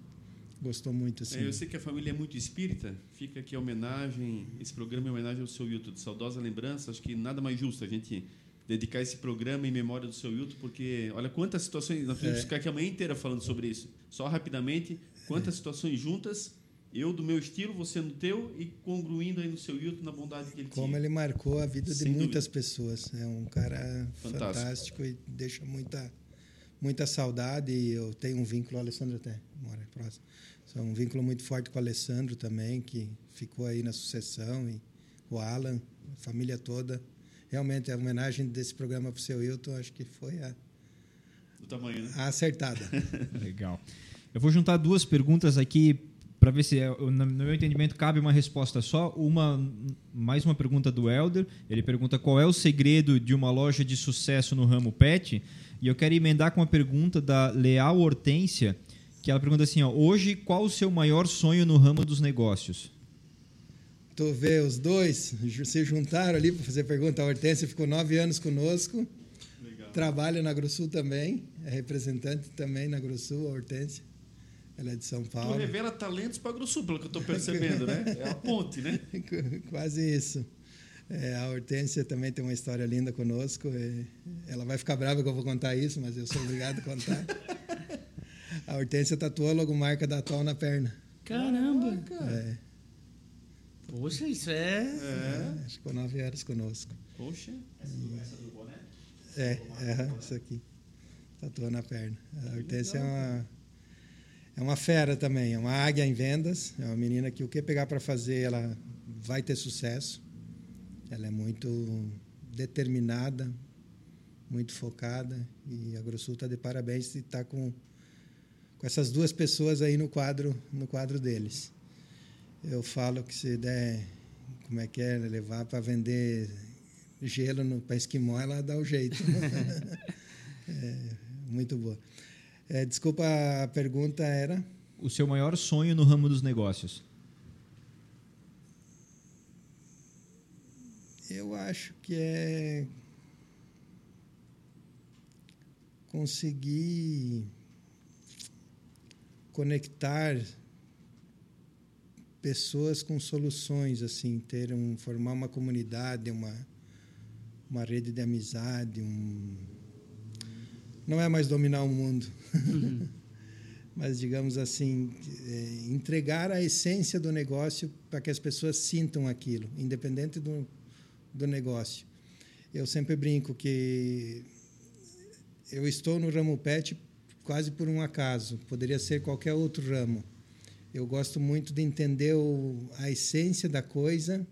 gostou muito. Assim. É, eu sei que a família é muito espírita. Fica aqui a homenagem, esse programa é homenagem ao seu Hilton, de saudosa lembrança. Acho que nada mais justo a gente dedicar esse programa em memória do seu Hilton, porque olha quantas situações. Nós podemos É. ficar aqui a manhã inteira falando sobre isso. Só rapidamente, quantas situações juntas, eu do meu estilo, você no teu, e congruindo aí no seu Hilton na bondade que ele Como tinha. ele marcou a vida de Sem muitas pessoas. É um cara Fantástico. fantástico, e deixa muita, muita saudade. E eu tenho um vínculo, o Alessandro até mora próximo. Só um vínculo muito forte com o Alessandro também, que ficou aí na sucessão, e o Alan, a família toda. Realmente, a homenagem desse programa para o seu Hilton, acho que foi a, Do tamanho, né? a acertada. (laughs) Legal. Eu vou juntar duas perguntas aqui para ver se, é, no meu entendimento, cabe uma resposta só. Uma, mais uma pergunta do Elder. Ele pergunta qual é o segredo de uma loja de sucesso no ramo pet. E eu quero emendar com uma pergunta da Leal Hortência, que ela pergunta assim: ó, hoje, qual o seu maior sonho no ramo dos negócios? Tu vê os dois se juntaram ali para fazer pergunta. A Hortência ficou nove anos conosco. Legal. Trabalha na Agrosul também, é representante também na Agrosul, a Hortência. Ela é de São Tu Paulo. revela talentos para a Agrosul, pelo que eu estou percebendo, né? É a ponte, né? (laughs) Quase isso. É, a Hortência também tem uma história linda conosco. é, ela vai ficar brava que eu vou contar isso, mas eu sou obrigado a contar. A Hortência tatuou a logomarca da Atual na perna. Caramba! É, Poxa, isso é. É. é, ficou nove anos conosco. Poxa. É, é isso aqui. Tatuou na perna. A Hortência é uma, é uma fera também, é uma águia em vendas. É uma menina que o que pegar para fazer, ela vai ter sucesso. Ela é muito determinada, muito focada. E a Grossul está de parabéns e está com, com essas duas pessoas aí no quadro, no quadro deles. Eu falo que se der, como é que é, levar para vender gelo para esquimó, ela dá o jeito. (laughs) é, muito boa. É, desculpa, a pergunta era. O seu maior sonho no ramo dos negócios? Eu acho que é conseguir conectar pessoas com soluções, assim, ter um, formar uma comunidade, uma, uma rede de amizade, um... não é mais dominar o mundo, (laughs) mas digamos assim, é, entregar a essência do negócio para que as pessoas sintam aquilo, independente do, do negócio. Eu sempre brinco que eu estou no ramo pet quase por um acaso, poderia ser qualquer outro ramo. Eu gosto muito de entender o, a essência da coisa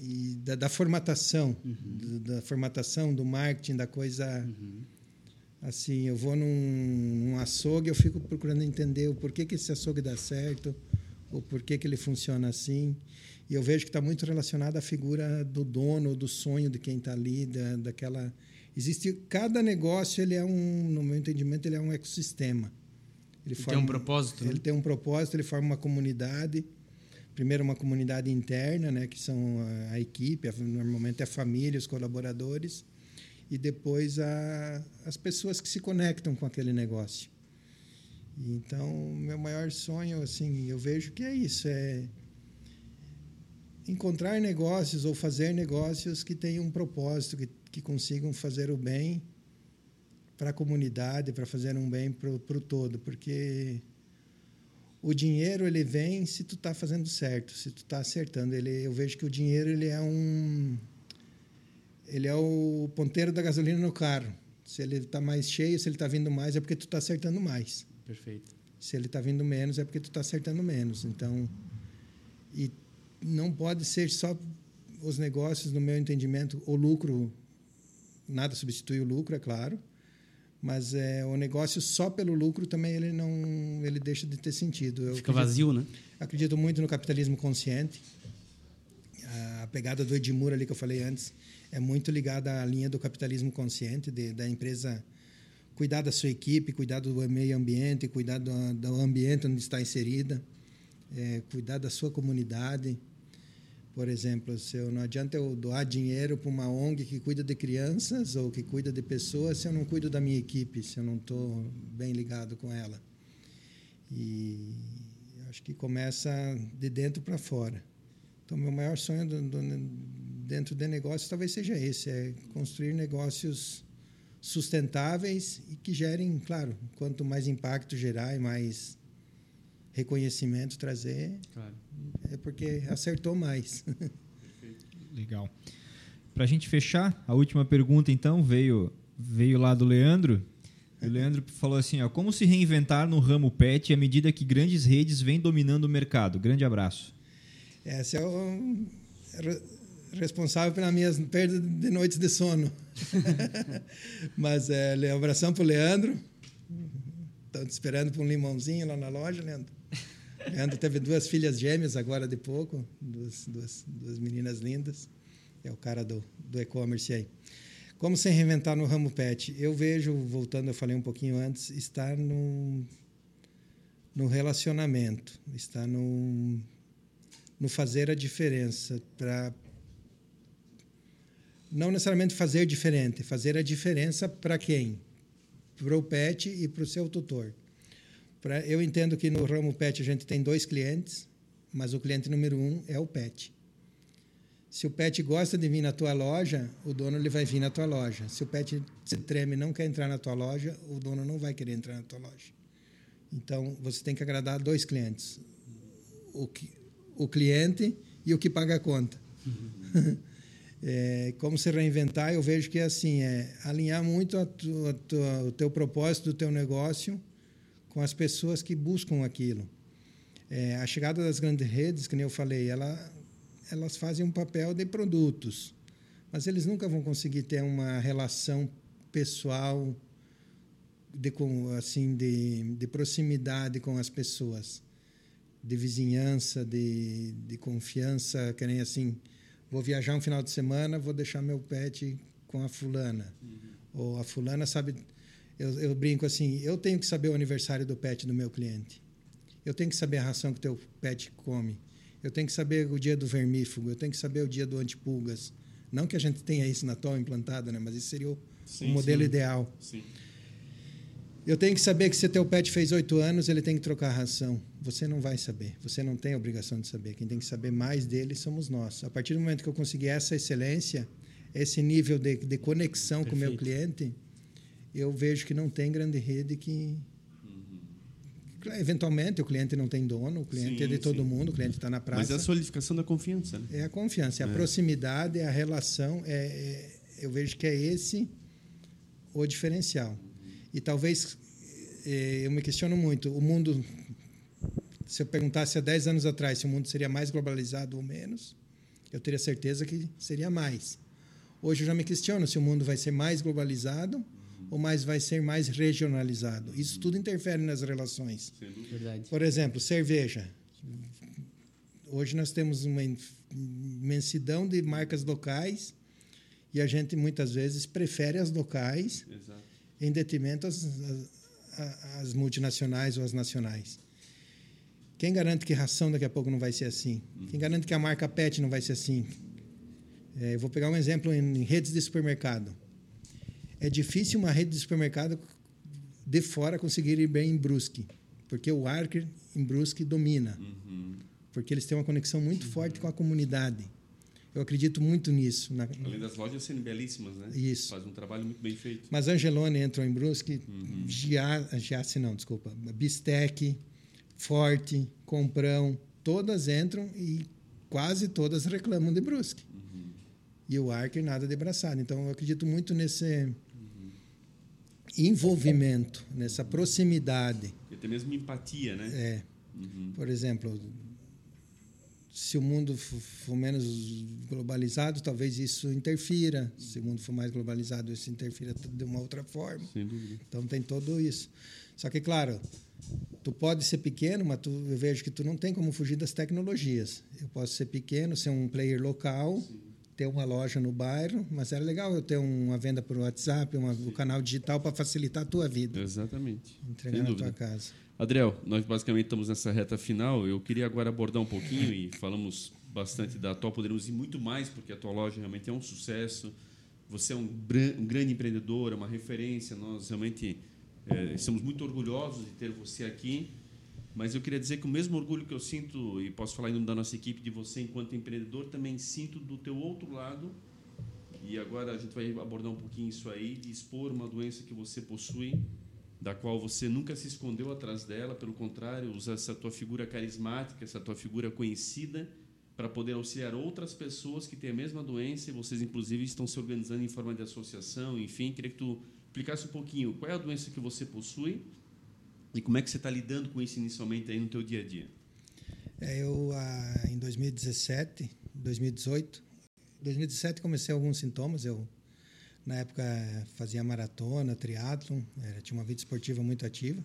e da, da formatação, do- da formatação do marketing da coisa. Assim, eu vou num, num açougue, eu fico procurando entender o porquê que esse açougue dá certo, o porquê que ele funciona assim. E eu vejo que está muito relacionado à figura do dono, do sonho de quem está ali, da, daquela. Existe cada negócio, ele é um, no meu entendimento, ele é um ecossistema. Ele Tem um propósito, né? Ele tem um propósito, ele forma uma comunidade. Primeiro uma comunidade interna, né, que são a, a equipe, a, normalmente a família, os colaboradores, e depois a, as pessoas que se conectam com aquele negócio. Então, meu maior sonho, assim, eu vejo que é isso, é encontrar negócios ou fazer negócios que tenham um propósito, que, que consigam fazer o bem para a comunidade, para fazer um bem para o todo, porque o dinheiro ele vem se tu está fazendo certo, se tu está acertando. Ele, eu vejo que o dinheiro ele é um ele é o ponteiro da gasolina no carro. Se ele está mais cheio, se ele está vindo mais, é porque tu está acertando mais. Perfeito. Se ele está vindo menos, é porque tu está acertando menos. Então, e não pode ser só os negócios, no meu entendimento, o lucro, nada substitui o lucro, é claro, mas é, o negócio só pelo lucro também ele não ele deixa de ter sentido. Eu Fica acredito, vazio, né? Acredito muito no capitalismo consciente. A pegada do Edmur ali que eu falei antes é muito ligada à linha do capitalismo consciente, de, da empresa cuidar da sua equipe, cuidar do meio ambiente, cuidar do, do ambiente onde está inserida, é, cuidar da sua comunidade. Por exemplo, se eu, não adianta eu doar dinheiro para uma ONG que cuida de crianças ou que cuida de pessoas se eu não cuido da minha equipe, se eu não estou bem ligado com ela. E acho que começa de dentro para fora. Então, meu maior sonho do, do, dentro de negócios talvez seja esse: é construir negócios sustentáveis e que gerem, claro, quanto mais impacto gerar e mais reconhecimento trazer, claro. é porque acertou mais. (laughs) Legal. Para a gente fechar, a última pergunta então veio veio lá do Leandro. o (laughs) Leandro falou assim: ó, como se reinventar no ramo pet à medida que grandes redes vêm dominando o mercado? Grande abraço. Essa é o responsável pela minha perda de noites de sono. (laughs) Mas é, abração para o Leandro. Estou te esperando para um limãozinho lá na loja, Leandro. Leandro teve duas filhas gêmeas agora de pouco, duas, duas, duas meninas lindas. É o cara do, do e-commerce aí. Como se reinventar no ramo pet? Eu vejo, voltando, eu falei um pouquinho antes, estar no, no relacionamento, está no, no fazer a diferença. Pra, não necessariamente fazer diferente, fazer a diferença para quem? Para o pet e para o seu tutor. Pra, eu entendo que no ramo pet a gente tem dois clientes, mas o cliente número um é o pet. Se o pet gosta de vir na tua loja, o dono ele vai vir na tua loja. Se o pet se treme e não quer entrar na tua loja, o dono não vai querer entrar na tua loja. Então, você tem que agradar dois clientes. O, que, o cliente e o que paga a conta. Uhum. (laughs) é, como se reinventar, eu vejo que é assim, é alinhar muito a a o teu propósito do teu negócio com as pessoas que buscam aquilo. É, a chegada das grandes redes, que nem eu falei, ela, elas fazem um papel de produtos, mas eles nunca vão conseguir ter uma relação pessoal de assim de, de proximidade com as pessoas, de vizinhança, de, de confiança, que nem assim, vou viajar um final de semana, vou deixar meu pet com a fulana, uhum. ou a fulana sabe eu, eu, brinco assim, eu tenho que saber o aniversário do pet do meu cliente. Eu tenho que saber a ração que o teu pet come. Eu tenho que saber o dia do vermífugo. Eu tenho que saber o dia do antipulgas. Não que a gente tenha isso na TOL implantada, né? mas isso seria o, sim, o modelo sim. ideal. Sim. Eu tenho que saber que se teu pet fez oito anos, ele tem que trocar a ração. Você não vai saber. Você não tem a obrigação de saber. Quem tem que saber mais dele somos nós. A partir do momento que eu conseguir essa excelência, esse nível de, de conexão Perfeito. com o meu cliente, eu vejo que não tem grande rede que. Uhum. Eventualmente, o cliente não tem dono, o cliente sim, é de todo sim. mundo, o cliente está na praça. Mas é a solidificação da confiança. Né? É a confiança, é a é. proximidade, é a relação. É, é, eu vejo que é esse o diferencial. Uhum. E talvez, é, eu me questiono muito, o mundo, se eu perguntasse há 10 anos atrás se o mundo seria mais globalizado ou menos, eu teria certeza que seria mais. Hoje eu já me questiono se o mundo vai ser mais globalizado ou mais vai ser mais regionalizado. Isso tudo interfere nas relações. Verdade. Por exemplo, cerveja. Hoje nós temos uma imensidão de marcas locais e a gente muitas vezes prefere as locais Exato. em detrimento às, às, multinacionais ou às nacionais. Quem garante que ração daqui a pouco não vai ser assim? Quem garante que a marca PET não vai ser assim? É, eu vou pegar um exemplo em redes de supermercado é difícil uma rede de supermercado de fora conseguir ir bem em Brusque, porque o Arker em Brusque domina. Uhum. Porque eles têm uma conexão muito uhum. forte com a comunidade. Eu acredito muito nisso. Na, Além das lojas serem belíssimas, né? Isso. Faz um trabalho muito bem feito. Mas Angelone entrou em Brusque, Uhum. Gia, Giasse não, desculpa, Bistec, Forte, Comprão, todas entram e quase todas reclamam de Brusque. Uhum. E o Arker nada de braçado. Então eu acredito muito nesse envolvimento, nessa proximidade. E até mesmo empatia, né? É, Uhum. por exemplo, se o mundo for menos globalizado, talvez isso interfira. Se o mundo for mais globalizado, isso interfira de uma outra forma. Sem dúvida. Então tem tudo isso. Só que, claro, tu pode ser pequeno, mas tu, eu vejo que tu não tem como fugir das tecnologias. Eu posso ser pequeno, ser um player local, ter uma loja no bairro, mas era legal eu ter uma venda por WhatsApp, uma, um canal digital para facilitar a tua vida. Exatamente. Entregar na tua casa. Adriel, nós basicamente estamos nessa reta final. Eu queria agora abordar um pouquinho e falamos bastante da tua, poderíamos ir muito mais, porque a tua loja realmente é um sucesso. Você é um, um grande empreendedor, é uma referência. Nós realmente eh, estamos muito orgulhosos de ter você aqui. Mas eu queria dizer que o mesmo orgulho que eu sinto, e posso falar em nome da nossa equipe, de você enquanto empreendedor, também sinto do teu outro lado. E agora a gente vai abordar um pouquinho isso aí, de expor uma doença que você possui, da qual você nunca se escondeu atrás dela, pelo contrário, usa essa tua figura carismática, essa tua figura conhecida, para poder auxiliar outras pessoas que têm a mesma doença e vocês, inclusive, estão se organizando em forma de associação, enfim. Queria que tu explicasse um pouquinho qual é a doença que você possui e como é que você está lidando com isso inicialmente aí no teu dia a dia. É, eu, ah, em 2017, 2018, 2017 comecei alguns sintomas. Eu, na época, fazia maratona, triatlon, era, tinha uma vida esportiva muito ativa.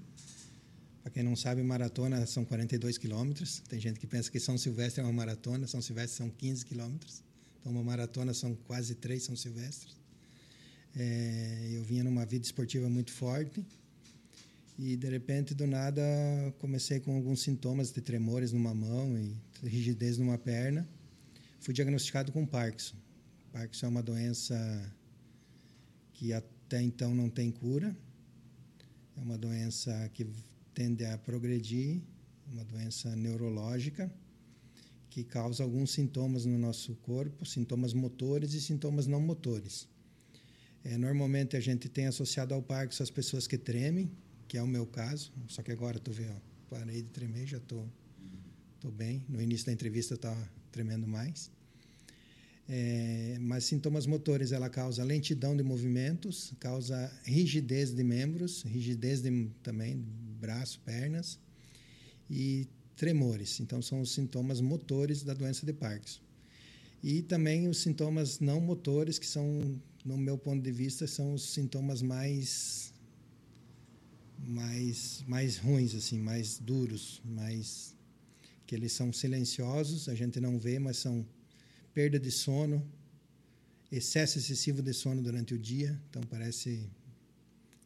Para quem não sabe, maratona são 42 quilômetros. Tem gente que pensa que São Silvestre é uma maratona, São Silvestre são 15 quilômetros. Então, uma maratona são quase três São Silvestres. É, eu vinha numa vida esportiva muito forte e, de repente, do nada, comecei com alguns sintomas de tremores numa mão e rigidez numa perna. Fui diagnosticado com Parkinson. Parkinson é uma doença que até então não tem cura. É uma doença que tende a progredir, uma doença neurológica que causa alguns sintomas no nosso corpo, sintomas motores e sintomas não motores. É, normalmente a gente tem associado ao Parkinson as pessoas que tremem, que é o meu caso, só que agora tu vê, ó, parei de tremer, já tô, tô bem. No início da entrevista eu estava tremendo mais. É, mas sintomas motores, ela causa lentidão de movimentos, causa rigidez de membros, rigidez de, também braço, pernas e tremores. Então são os sintomas motores da doença de Parkinson. E também os sintomas não motores, que são, no meu ponto de vista, são os sintomas mais mais mais ruins assim, mais duros, mais que eles são silenciosos, a gente não vê, mas são perda de sono, excesso excessivo de sono durante o dia, então parece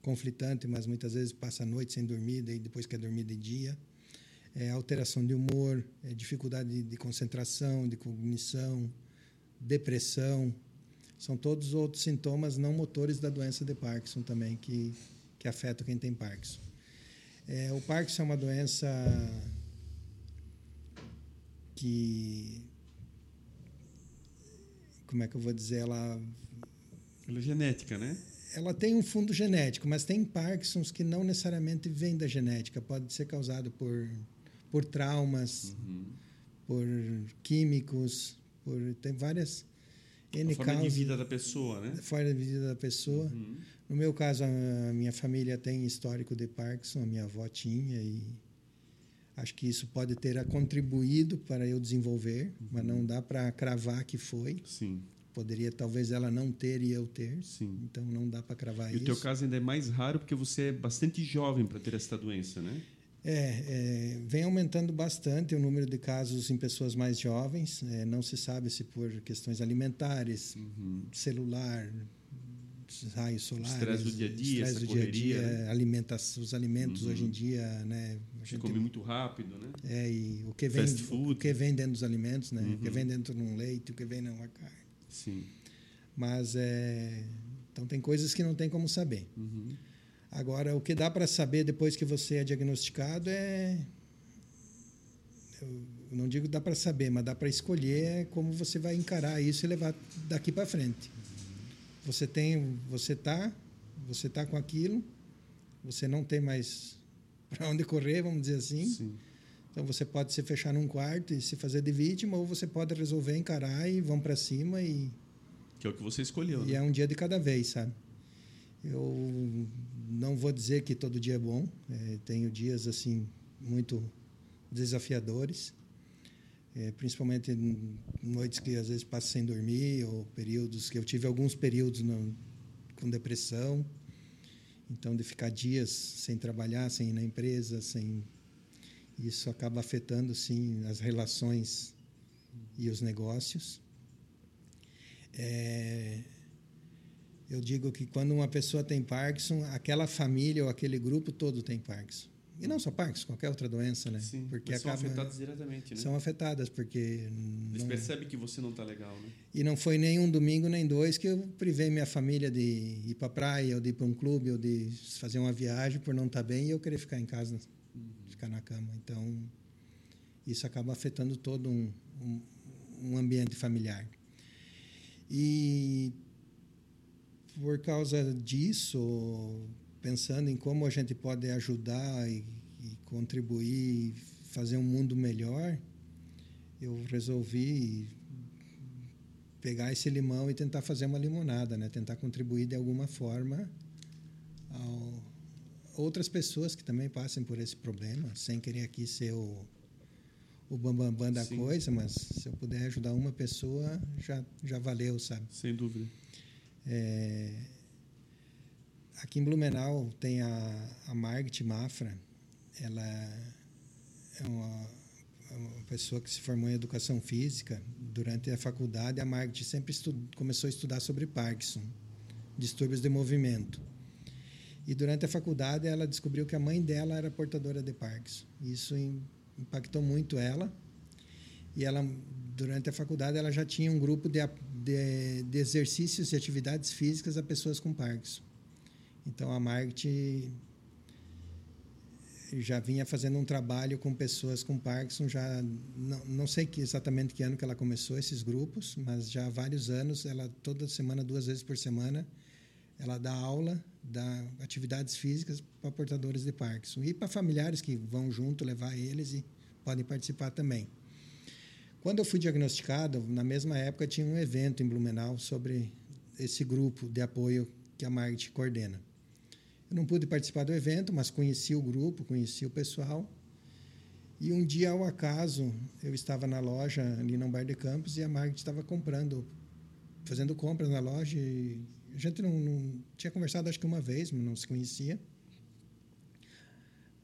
conflitante, mas muitas vezes passa a noite sem dormir, daí depois quer dormir de dia. É, alteração de humor, é, dificuldade de, de concentração, de cognição, depressão, são todos outros sintomas não motores da doença de Parkinson também que que afetam quem tem Parkinson. É, o Parkinson é uma doença que como é que eu vou dizer ela Ela é genética, né? ela tem um fundo genético, mas tem Parkinsons que não necessariamente vêm da genética, pode ser causado por por traumas, Uhum. por químicos, por tem várias N A forma de causas vida da pessoa, né? fora da vida da pessoa. Uhum. No meu caso, a minha família tem histórico de Parkinson, a minha avó tinha e acho que isso pode ter contribuído para eu desenvolver, mas não dá para cravar que foi. Sim, Poderia talvez ela não ter e eu ter. sim. Então não dá para cravar E isso. o teu caso ainda é mais raro porque você é bastante jovem para ter essa doença, né? É, é, vem aumentando bastante o número de casos em pessoas mais jovens. É, não se sabe se por questões alimentares, Uhum. celular, raios solares, Estresse do dia a dia, estresse do dia a correria, dia, né? os alimentos Uhum. hoje em dia, né? A gente- come muito rápido, né? é, e o que vem, Fast food. o que vem dentro dos alimentos, né? O que Uhum. vem dentro de um leite, o que vem numa carne. Sim. Mas é, então tem coisas que não tem como saber. Uhum. Agora, o que dá para saber depois que você é diagnosticado é. Eu, não digo dá para saber, mas dá para escolher como você vai encarar isso e levar daqui para frente. Você tem, você tá, você tá com aquilo, você não tem mais (laughs) para onde correr, vamos dizer assim. Sim. Então você pode se fechar num quarto e se fazer de vítima, ou você pode resolver encarar e vão para cima e Que é o que você escolheu, e né? é um dia de cada vez, sabe? Eu não vou dizer que todo dia é bom. É, tenho dias assim muito desafiadores, é, principalmente noites que às vezes passo sem dormir ou períodos que eu tive alguns períodos no, com depressão. Então de ficar dias sem trabalhar, sem ir na empresa, sem isso acaba afetando sim as relações e os negócios. É, eu digo que quando uma pessoa tem Parkinson, aquela família ou aquele grupo todo tem Parkinson. E não só Parkinson, qualquer outra doença, né? Sim. Porque Mas são acaba afetados diretamente, né? são afetadas porque Eles não, percebem que você não está legal, né? e não foi nem um domingo nem dois que eu privei minha família de ir para praia ou de ir para um clube ou de fazer uma viagem por não estar bem e eu querer ficar em casa, ficar na cama. Então isso acaba afetando todo um, um, um ambiente familiar. E por causa disso, pensando em como a gente pode ajudar e, e contribuir, fazer um mundo melhor, eu resolvi pegar esse limão e tentar fazer uma limonada, né? Tentar contribuir de alguma forma a outras pessoas que também passem por esse problema, sem querer aqui ser o o bambambam bam, bam da Sim. coisa, mas se eu puder ajudar uma pessoa, já já valeu, sabe? Sem dúvida. É, aqui em Blumenau tem a, a Margit Mafra. Ela é uma, é uma pessoa que se formou em educação física. Durante a faculdade, a Margit sempre começou a estudar sobre Parkinson, distúrbios de movimento. E durante a faculdade, ela descobriu que a mãe dela era portadora de Parkinson. Isso im- impactou muito ela. E ela, durante a faculdade, ela já tinha um grupo de, de, de exercícios e atividades físicas a pessoas com Parkinson. Então, a Margit já vinha fazendo um trabalho com pessoas com Parkinson, já não, não sei que, exatamente que ano que ela começou esses grupos, mas já há vários anos, ela toda semana, duas vezes por semana, ela dá aula, dá atividades físicas para portadores de Parkinson e para familiares que vão junto levar eles e podem participar também. Quando eu fui diagnosticado, na mesma época tinha um evento em Blumenau sobre esse grupo de apoio que a Margit coordena. Eu não pude participar do evento, mas conheci o grupo, conheci o pessoal. E um dia, ao acaso, eu estava na loja ali no Bar de Campos e a Margit estava comprando, fazendo compras na loja. E a gente não, não tinha conversado, acho que uma vez, mas não se conhecia.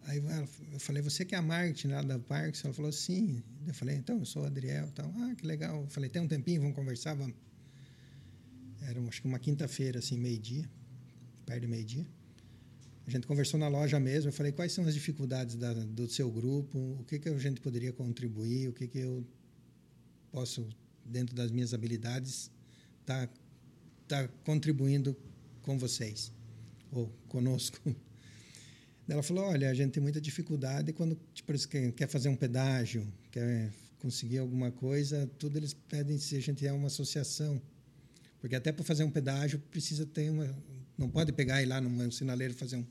Aí ela- eu falei, você que é a Margit lá da Parks? Ela falou, sim. Eu falei, então, eu sou o Adriel. Tal. Ah, que legal. Eu falei, tem um tempinho, vamos conversar? Vamos. Era, acho que uma quinta-feira, assim, meio-dia, perto de meio-dia. A gente conversou na loja mesmo. Eu falei, quais são as dificuldades da, do seu grupo? O que, que a gente poderia contribuir? O que, que eu posso, dentro das minhas habilidades, estar tá, contribuindo com vocês? Ou conosco? (laughs) Ela falou, olha, a gente tem muita dificuldade quando tipo, quer, fazer um pedágio, quer conseguir alguma coisa, tudo eles pedem se a gente é uma associação. Porque até para fazer um pedágio precisa ter uma... Não pode pegar e ir lá num sinaleiro fazer um...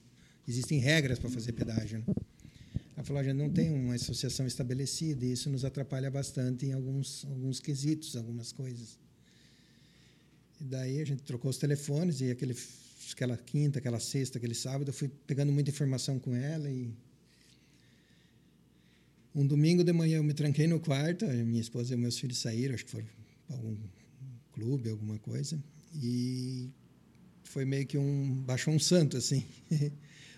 Existem regras para fazer pedágio. Né? Ela falou, a gente não tem uma associação estabelecida e isso nos atrapalha bastante em alguns, alguns quesitos, algumas coisas. E daí a gente trocou os telefones e aquele, aquela quinta, aquela sexta, aquele sábado, eu fui pegando muita informação com ela e um domingo de manhã eu me tranquei no quarto, a minha esposa e meus filhos saíram, acho que foram para algum clube, alguma coisa, e foi meio que um baixou um santo assim. (laughs)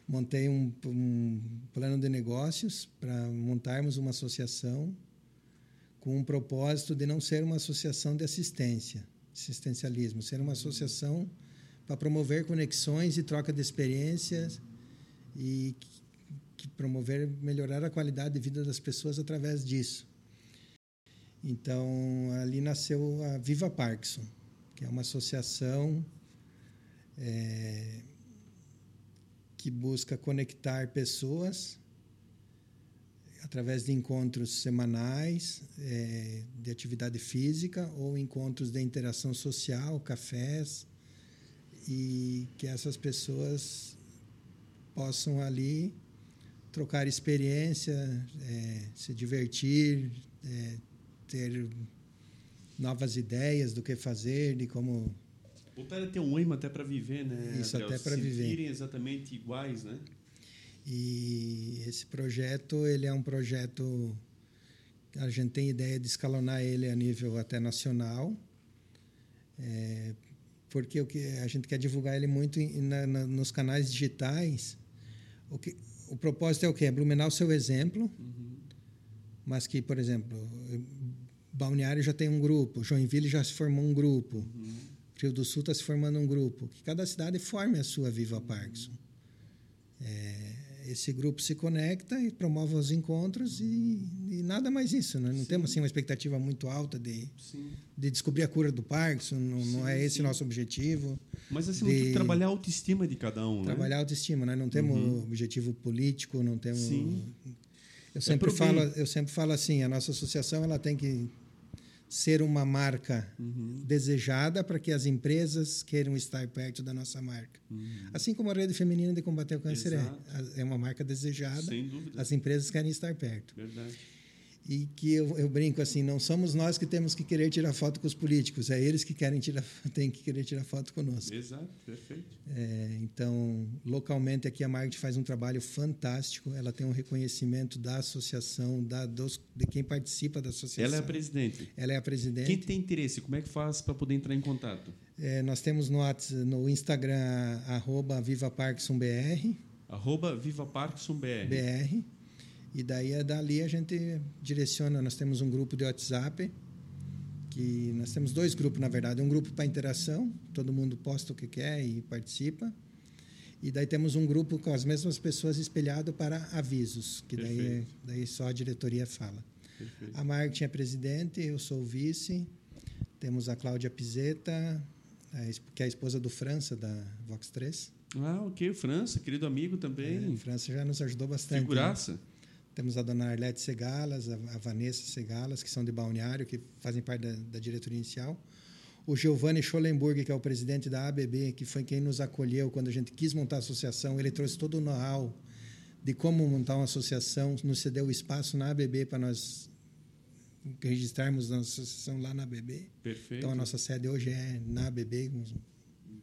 Montei um, um plano de negócios para montarmos uma associação com um propósito de não ser uma associação de assistência, assistencialismo, ser uma associação para promover conexões e troca de experiências e que, que promover melhorar a qualidade de vida das pessoas através disso. Então ali nasceu a Viva Parkinson, que é uma associação é, que busca conectar pessoas através de encontros semanais é, de atividade física ou encontros de interação social, cafés, e que essas pessoas possam ali trocar experiência, é, se divertir, é, ter novas ideias do que fazer, de como Voltar a ter um ânimo até para viver, né? Isso, Adriel? até para viver. sentirem exatamente iguais, né? E esse projeto, ele é um projeto que a gente tem ideia de escalonar ele a nível até nacional, é, porque o que a gente quer divulgar ele muito na, na, nos canais digitais. O, que, o propósito é o quê? É Blumenau seu exemplo, mas que, por exemplo, Balneário já tem um grupo, Joinville já se formou um grupo, Rio do Sul está se formando um grupo. Que cada cidade forme a sua Viva Parkinson. É, esse grupo se conecta e promove os encontros e, e nada mais isso. Né? Não temos assim, uma expectativa muito alta de, Sim. de descobrir a cura do Parkinson, não, não é esse sim. nosso objetivo. Mas acima de trabalhar a autoestima de cada um, Trabalhar a autoestima, né? não temos objetivo político, não temos. Sim. Eu sempre, pro falo, eu sempre falo assim: a nossa associação ela tem que ser uma marca desejada para que as empresas queiram estar perto da nossa marca. Assim como a Rede Feminina de Combater o Câncer Exato. é. É uma marca desejada, as empresas querem estar perto. Verdade. E que eu, eu brinco assim, não somos nós que temos que querer tirar foto com os políticos, é eles que querem tirar, (laughs) têm que querer tirar foto conosco. Exato, perfeito. É, então, localmente aqui a Market faz um trabalho fantástico. Ela tem um reconhecimento da associação, da, dos, de quem participa da associação. Ela é a presidente. Ela é a presidente. Quem tem interesse, como é que faz para poder entrar em contato? É, nós temos no, no Instagram arroba Viva Parkinson BR, Arroba Viva Parkinson BR. E daí é dali a gente direciona. Nós temos um grupo de WhatsApp que nós temos dois grupos na verdade, um grupo para interação, todo mundo posta o que quer e participa. E daí temos um grupo com as mesmas pessoas espelhado para avisos, que daí, Perfeito. daí só a diretoria fala. Perfeito. A Marketing é presidente, eu sou o vice. Temos a Cláudia Pizeta, que é a esposa do França, da Vox 3. Ah, ok. França, querido amigo É, também. a França já nos ajudou bastante. né? Temos a dona Arlete Segalas, a, a Vanessa Segalas, que são de Balneário, que fazem parte da, da diretoria inicial. O Giovanni Schollenburg, que é o presidente da ABB, que foi quem nos acolheu quando a gente quis montar a associação. Ele trouxe todo o know-how de como montar uma associação, nos cedeu o espaço na ABB para nós registrarmos a associação lá na ABB. Perfeito. Então, a nossa sede hoje é na ABB.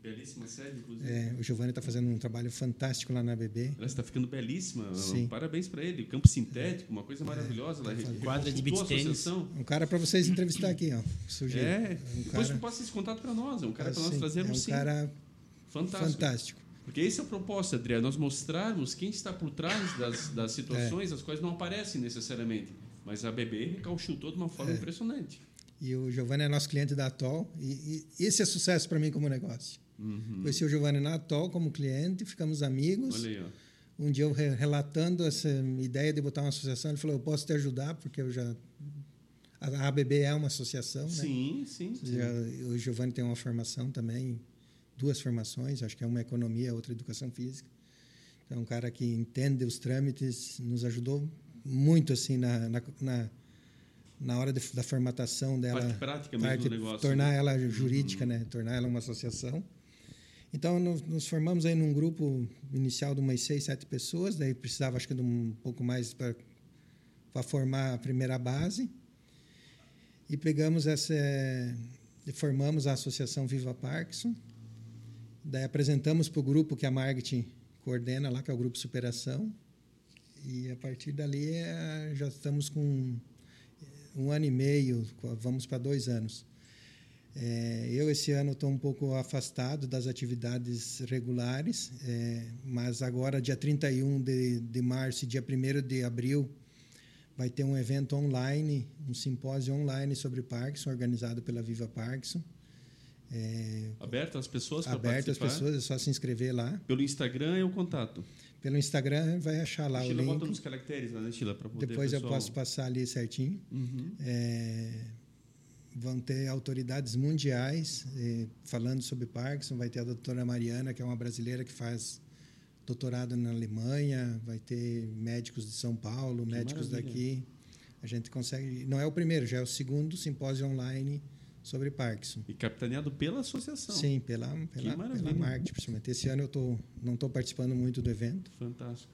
Belíssima sede, inclusive. É, o Giovanni está fazendo um trabalho fantástico lá na ABB. Ela está ficando belíssima. Sim. Parabéns para ele. Campo sintético, uma coisa maravilhosa. Ela Quadra de consultou beach a tênis. Um cara para vocês entrevistar aqui, ó. Sugiro. É, um depois cara, tu passa esse contato para nós. É um cara para nós assim, trazermos é um sim. cara Fantástico. fantástico. Porque esse é o propósito, André, nós mostrarmos quem está por trás das, das situações, É. as quais não aparecem necessariamente. Mas a BB recauchutou de uma É. forma impressionante. E o Giovanni é nosso cliente da Atol. E, e esse é sucesso para mim como negócio. Uhum. Conheci o Giovanni na Atol como cliente, ficamos amigos. Olha aí, ó. Um dia eu re- relatando essa ideia de botar uma associação, ele falou: Eu posso te ajudar, porque eu já. A ABB é uma associação, né? Sim, sim. sim. Já, o Giovanni tem uma formação também, duas formações, acho que é uma economia, outra educação física. Então, é um cara que entende os trâmites, nos ajudou muito assim na, na, na, na hora de- da formatação dela. Parte prática mesmo parte- do negócio. tornar né? ela jurídica, né? Tornar ela uma associação. Então, nos, formamos aí num grupo inicial de umas seis, sete pessoas, daí precisava, acho que, de um pouco mais para formar a primeira base. E pegamos essa... e formamos a Associação Viva Parkinson. Daí apresentamos para o grupo que a Marketing coordena lá, que é o Grupo Superação. E a partir dali eh, já estamos com um ano e meio, vamos para dois anos. É, eu, esse ano, estou um pouco afastado das atividades regulares, é, mas agora, dia 31 de, de março e dia 1 de abril, vai ter um evento online, um simpósio online sobre Parkinson, organizado pela Viva Parkinson. É, Aberto às pessoas para aberto às pessoas, é só se inscrever lá. Pelo Instagram é o contato. Pelo Instagram vai achar lá o Sheila, bota link. nos caracteres né, Sheila? Depois eu pessoal- posso passar ali certinho. Uhum. É, vão ter autoridades mundiais eh, falando sobre Parkinson. Vai ter a doutora Mariana, que é uma brasileira que faz doutorado na Alemanha, vai ter médicos de São Paulo, Que médicos maravilha. daqui. A gente consegue. Não é o primeiro, já é o segundo simpósio online sobre Parkinson. E capitaneado pela associação. Sim, pela, pela, pela marketing, principalmente. Esse ano eu tô, não estou participando muito do evento. Fantástico.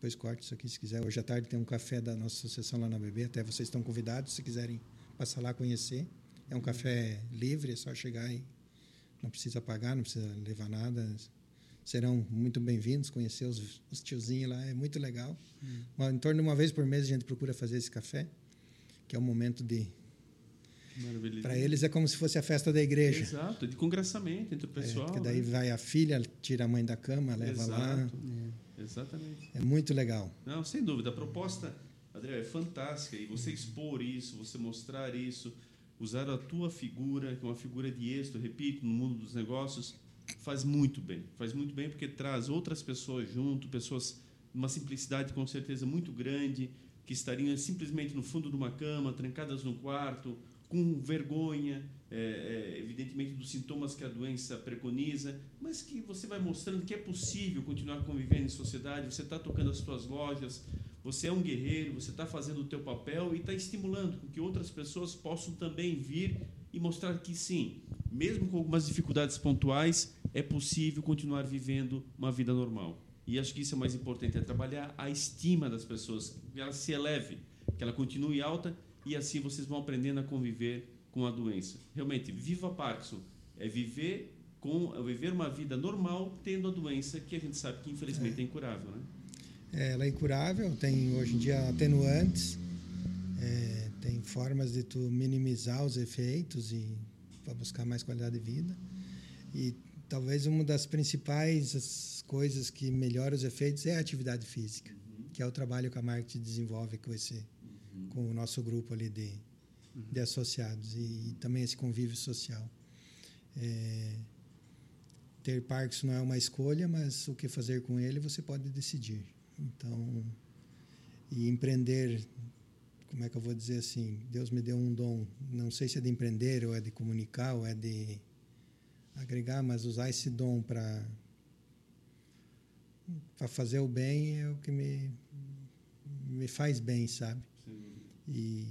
Depois corte isso aqui se quiser. Hoje à tarde tem um café da nossa associação lá na BB. Até vocês estão convidados, se quiserem passar lá conhecer. É um café livre, é só chegar e não precisa pagar, não precisa levar nada. Serão muito bem-vindos, conhecer os, os tiozinhos lá, é muito legal. Uma- Em torno de uma vez por mês a gente procura fazer esse café, que é um momento de. Para eles é como se fosse a festa da igreja. Exato, de congressamento entre o É, pessoal. porque daí né? vai a filha, tira a mãe da cama, leva lá. Exato. Exatamente. É muito legal. Não, sem dúvida. A proposta, Adriel, é fantástica. E você expor isso, você mostrar isso, usar a tua figura, que é uma figura de êxito, repito, no mundo dos negócios, faz muito bem. Faz muito bem porque traz outras pessoas junto, pessoas numa simplicidade com certeza muito grande, que estariam simplesmente no fundo de uma cama, trancadas no quarto, com vergonha, é, é, evidentemente dos sintomas que a doença preconiza, mas que você vai mostrando que é possível continuar convivendo em sociedade, você está tocando as suas lojas, você é um guerreiro, você está fazendo o teu papel e está estimulando que outras pessoas possam também vir e mostrar que sim, mesmo com algumas dificuldades pontuais, é possível continuar vivendo uma vida normal. E acho que isso é mais importante, é trabalhar a estima das pessoas, que ela se eleve, que ela continue alta e assim vocês vão aprendendo a conviver com a doença. Realmente, viva Parkinson é viver com é viver uma vida normal tendo a doença que a gente sabe que infelizmente é, incurável, né? É, ela é incurável, tem hoje em dia atenuantes, é, tem formas de tu minimizar os efeitos e para buscar mais qualidade de vida. E talvez uma das principais as coisas que melhora os efeitos é a atividade física, que é o trabalho que a marketing desenvolve com esse com o nosso grupo ali de, de associados e, e também esse convívio social. É, ter Parkinson não é uma escolha, mas o que fazer com ele você pode decidir. Então, e empreender, como é que eu vou dizer assim? Deus me deu um dom, não sei se é de empreender ou é de comunicar ou é de agregar, mas usar esse dom para para fazer o bem é o que me me faz bem, sabe? E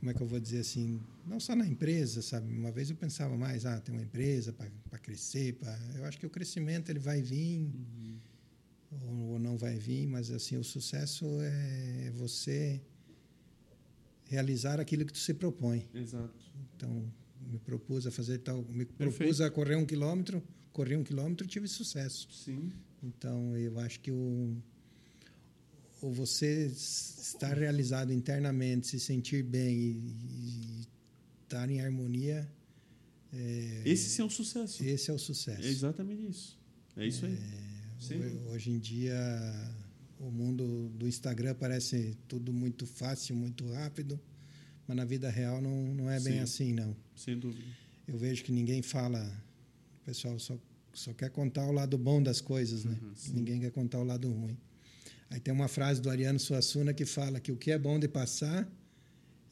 como é que eu vou dizer assim? Não só na empresa, sabe? Uma vez eu pensava mais, ah, tem uma empresa para crescer, pra... eu acho que o crescimento ele vai vir ou, ou não vai vir, mas assim o sucesso é você realizar aquilo que tu se propõe. Exato. Então me propus a fazer tal, me Perfeito. propus a correr um quilômetro, corri um quilômetro, tive sucesso. Sim. Então, eu acho que o, o você estar realizado internamente, se sentir bem e, e estar em harmonia, é, Esse é um sucesso. esse é o sucesso. É exatamente isso. É isso aí. Dúvida. Hoje em dia, o mundo do Instagram parece tudo muito fácil, muito rápido, mas na vida real não, não é bem Sim. assim, não. Sem dúvida. Eu vejo que ninguém fala, o pessoal só, só quer contar o lado bom das coisas, né? Ninguém quer contar o lado ruim. Aí tem uma frase do Ariano Suassuna que fala que o que é bom de passar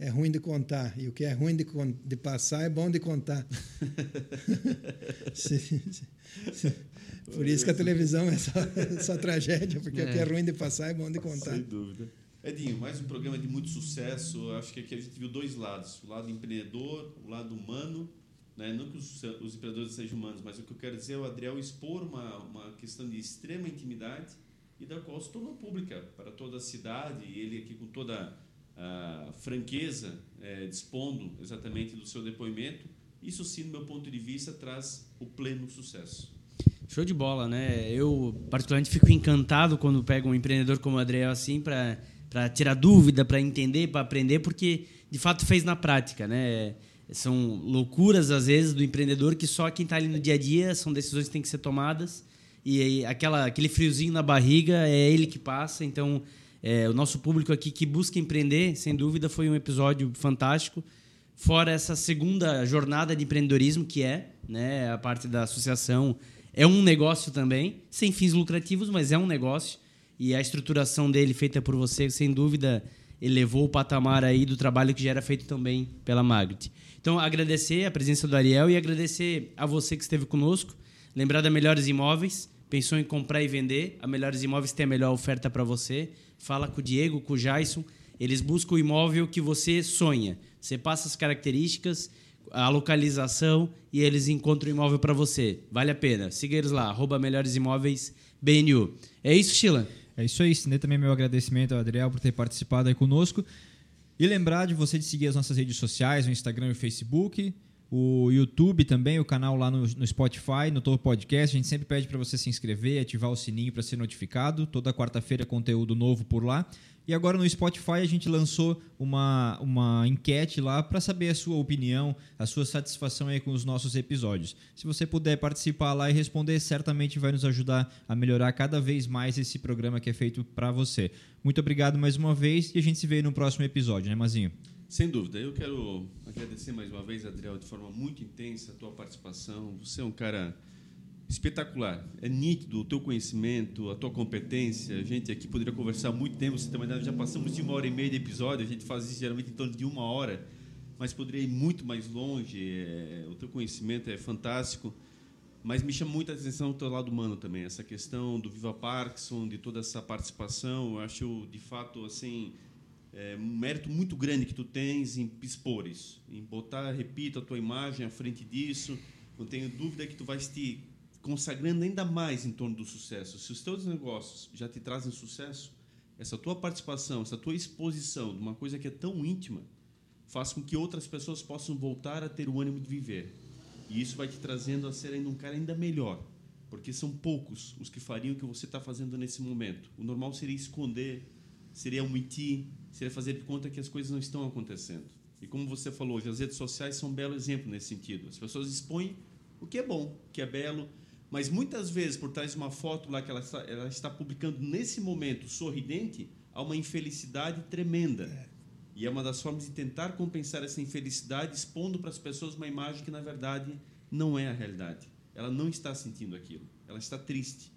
é ruim de contar, e o que é ruim de, de passar é bom de contar. (laughs) Se- se- Por isso que a televisão é só, (laughs) só tragédia, porque o que é ruim de passar é bom de contar. Sem dúvida. Edinho, mais um programa de muito sucesso. Acho que aqui a gente viu dois lados: o lado empreendedor, o lado humano. Né? Não que os, os empreendedores sejam humanos, mas o que eu quero dizer é o Adriel expor uma, uma questão de extrema intimidade e da qual se tornou pública para toda a cidade. E ele aqui com toda a franqueza, eh, dispondo exatamente do seu depoimento. Isso sim, do meu ponto de vista, traz o pleno sucesso. Show de bola, né? Eu, particularmente, fico encantado quando pego um empreendedor como o Adriel assim para tirar dúvida, para entender, para aprender, porque de fato fez na prática, né? São loucuras, às vezes, do empreendedor que só quem está ali no dia a dia são decisões que têm que ser tomadas e aquela, aquele friozinho na barriga é ele que passa. Então, é, o nosso público aqui que busca empreender, sem dúvida, foi um episódio fantástico. Fora essa segunda jornada de empreendedorismo, que é né, a parte da associação, é um negócio também, sem fins lucrativos, mas é um negócio. E a estruturação dele, feita por você, sem dúvida, elevou o patamar aí do trabalho que já era feito também pela Magrit. Então, agradecer a presença do Ariel e agradecer a você que esteve conosco. Lembrar da Melhores Imóveis. Pensou em comprar e vender? A Melhores Imóveis tem a melhor oferta para você. Fala com o Diego, com o Jason. Eles buscam o imóvel que você sonha. Você passa as características, a localização e eles encontram o imóvel para você. Vale a pena. Siga eles lá, arroba Melhores Imóveis BNU. É isso, Sheila? É isso aí. Estender também meu agradecimento ao Adriel por ter participado aí conosco. E lembrar de você de seguir as nossas redes sociais, o Instagram e o Facebook o YouTube também, o canal lá no, no Spotify, no Topo Podcast. A gente sempre pede para você se inscrever, ativar o sininho para ser notificado. Toda quarta-feira conteúdo novo por lá. E agora no Spotify a gente lançou uma, uma enquete lá para saber a sua opinião, a sua satisfação aí com os nossos episódios. Se você puder participar lá e responder, certamente vai nos ajudar a melhorar cada vez mais esse programa que é feito para você. Muito obrigado mais uma vez e a gente se vê no próximo episódio, né, Mazinho? Sem dúvida. Eu quero agradecer mais uma vez, Adriel, de forma muito intensa a tua participação. Você é um cara espetacular. É nítido o teu conhecimento, a tua competência. A gente aqui poderia conversar muito tempo. Você também já passamos de uma hora e meia de episódio. A gente faz isso geralmente em torno de uma hora, mas poderia ir muito mais longe. É, o teu conhecimento é fantástico. Mas me chama muita atenção o teu lado humano também. Essa questão do Viva Parkinson, de toda essa participação. Eu acho, de fato, assim é, um mérito muito grande que tu tens em expor isso, em botar, repito, a tua imagem à frente disso. Não tenho dúvida que tu vais te consagrando ainda mais em torno do sucesso. Se os teus negócios já te trazem sucesso, essa tua participação, essa tua exposição de uma coisa que é tão íntima, faz com que outras pessoas possam voltar a ter o ânimo de viver. E isso vai te trazendo a ser ainda um cara ainda melhor, porque são poucos os que fariam o que você está fazendo nesse momento. O normal seria esconder, seria omitir, seria fazer de conta que as coisas não estão acontecendo. E como você falou, hoje as redes sociais são um belo exemplo nesse sentido. As pessoas expõem o que é bom, o que é belo, mas muitas vezes por trás de uma foto lá que ela está, ela está publicando nesse momento sorridente, há uma infelicidade tremenda. É. E é uma das formas de tentar compensar essa infelicidade expondo para as pessoas uma imagem que na verdade não é a realidade. Ela não está sentindo aquilo. Ela está triste.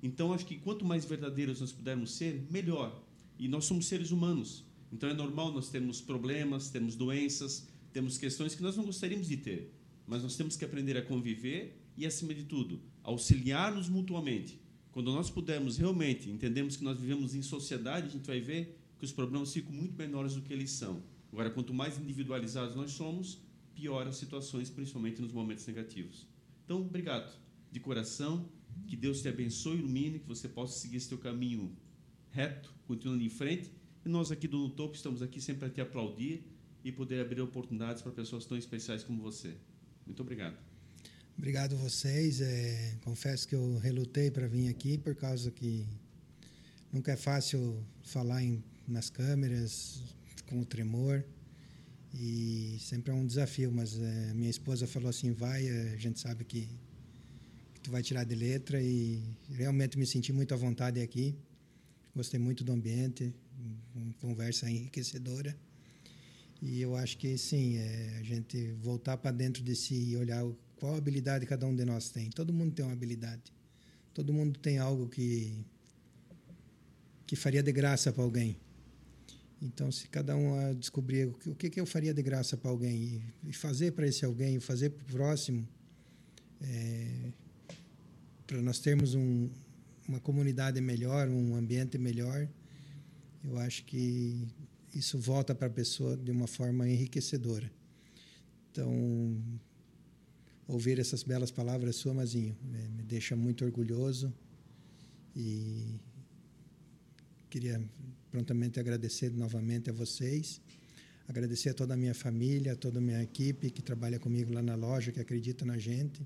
Então acho que quanto mais verdadeiros nós pudermos ser, melhor. E nós somos seres humanos. Então é normal nós termos problemas, termos doenças, temos questões que nós não gostaríamos de ter. Mas nós temos que aprender a conviver e, acima de tudo, auxiliar-nos mutuamente. Quando nós pudermos realmente entendemos que nós vivemos em sociedade, a gente vai ver que os problemas ficam muito menores do que eles são. Agora, quanto mais individualizados nós somos, pior as situações, principalmente nos momentos negativos. Então, obrigado de coração. Que Deus te abençoe ilumine, que você possa seguir teu caminho reto, continuando em frente. E nós aqui do Topo estamos aqui sempre para te aplaudir e poder abrir oportunidades para pessoas tão especiais como você. Muito obrigado. Obrigado a vocês. É, confesso que eu relutei para vir aqui por causa que nunca é fácil falar em, nas câmeras com o tremor e sempre é um desafio. Mas é, minha esposa falou assim, vai, a gente sabe que, que tu vai tirar de letra e realmente me senti muito à vontade aqui. Gostei muito do ambiente, uma conversa enriquecedora. E eu acho que, sim, é a gente voltar para dentro de si e olhar qual habilidade cada um de nós tem. Todo mundo tem uma habilidade. Todo mundo tem algo que, que faria de graça para alguém. Então, se cada um descobrir o que, que eu faria de graça para alguém e fazer para esse alguém, fazer para o próximo, é, para nós termos um, uma comunidade melhor, um ambiente melhor, eu acho que isso volta para a pessoa de uma forma enriquecedora. Então, ouvir essas belas palavras suas, Mazinho, me deixa muito orgulhoso e queria prontamente agradecer novamente a vocês, agradecer a toda a minha família, a toda a minha equipe que trabalha comigo lá na loja, que acredita na gente.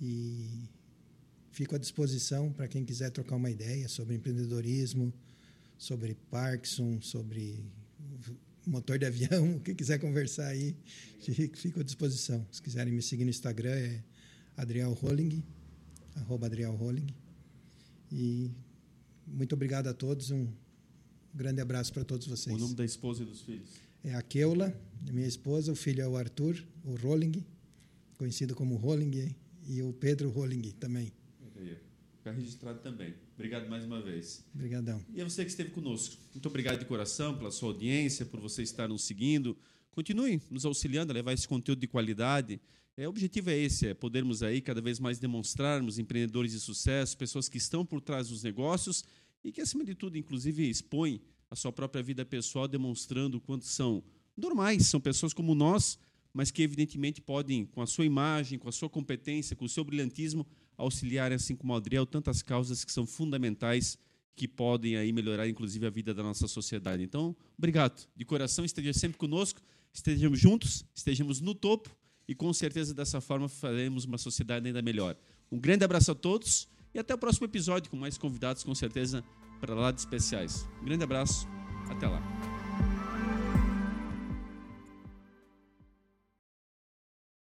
E Fico à disposição para quem quiser trocar uma ideia sobre empreendedorismo, sobre Parkinson, sobre motor de avião, (laughs) o que quiser conversar aí, fico à disposição. Se quiserem me seguir no Instagram é Adriel Rolling, arroba Adriel Rolling. E muito obrigado a todos, um grande abraço para todos vocês. O nome da esposa e dos filhos? É a Keula, minha esposa, o filho é o Arthur, o Rolling, conhecido como Rolling, e o Pedro Rolling também. Ficar registrado também. Obrigado mais uma vez. Obrigadão. E a você que esteve conosco. Muito obrigado de coração pela sua audiência, por você estar nos seguindo. continue nos auxiliando a levar esse conteúdo de qualidade. É, o objetivo é esse, é podermos aí cada vez mais demonstrarmos empreendedores de sucesso, pessoas que estão por trás dos negócios e que, acima de tudo, inclusive, expõem a sua própria vida pessoal, demonstrando o quanto são normais, são pessoas como nós, mas que, evidentemente, podem, com a sua imagem, com a sua competência, com o seu brilhantismo, auxiliar, assim como Adriel, tantas causas que são fundamentais que podem aí melhorar, inclusive, a vida da nossa sociedade. Então, obrigado. De coração, esteja sempre conosco, estejamos juntos, estejamos no topo e, com certeza, dessa forma, faremos uma sociedade ainda melhor. Um grande abraço a todos e até o próximo episódio com mais convidados, com certeza, para lá de especiais. Um grande abraço, até lá.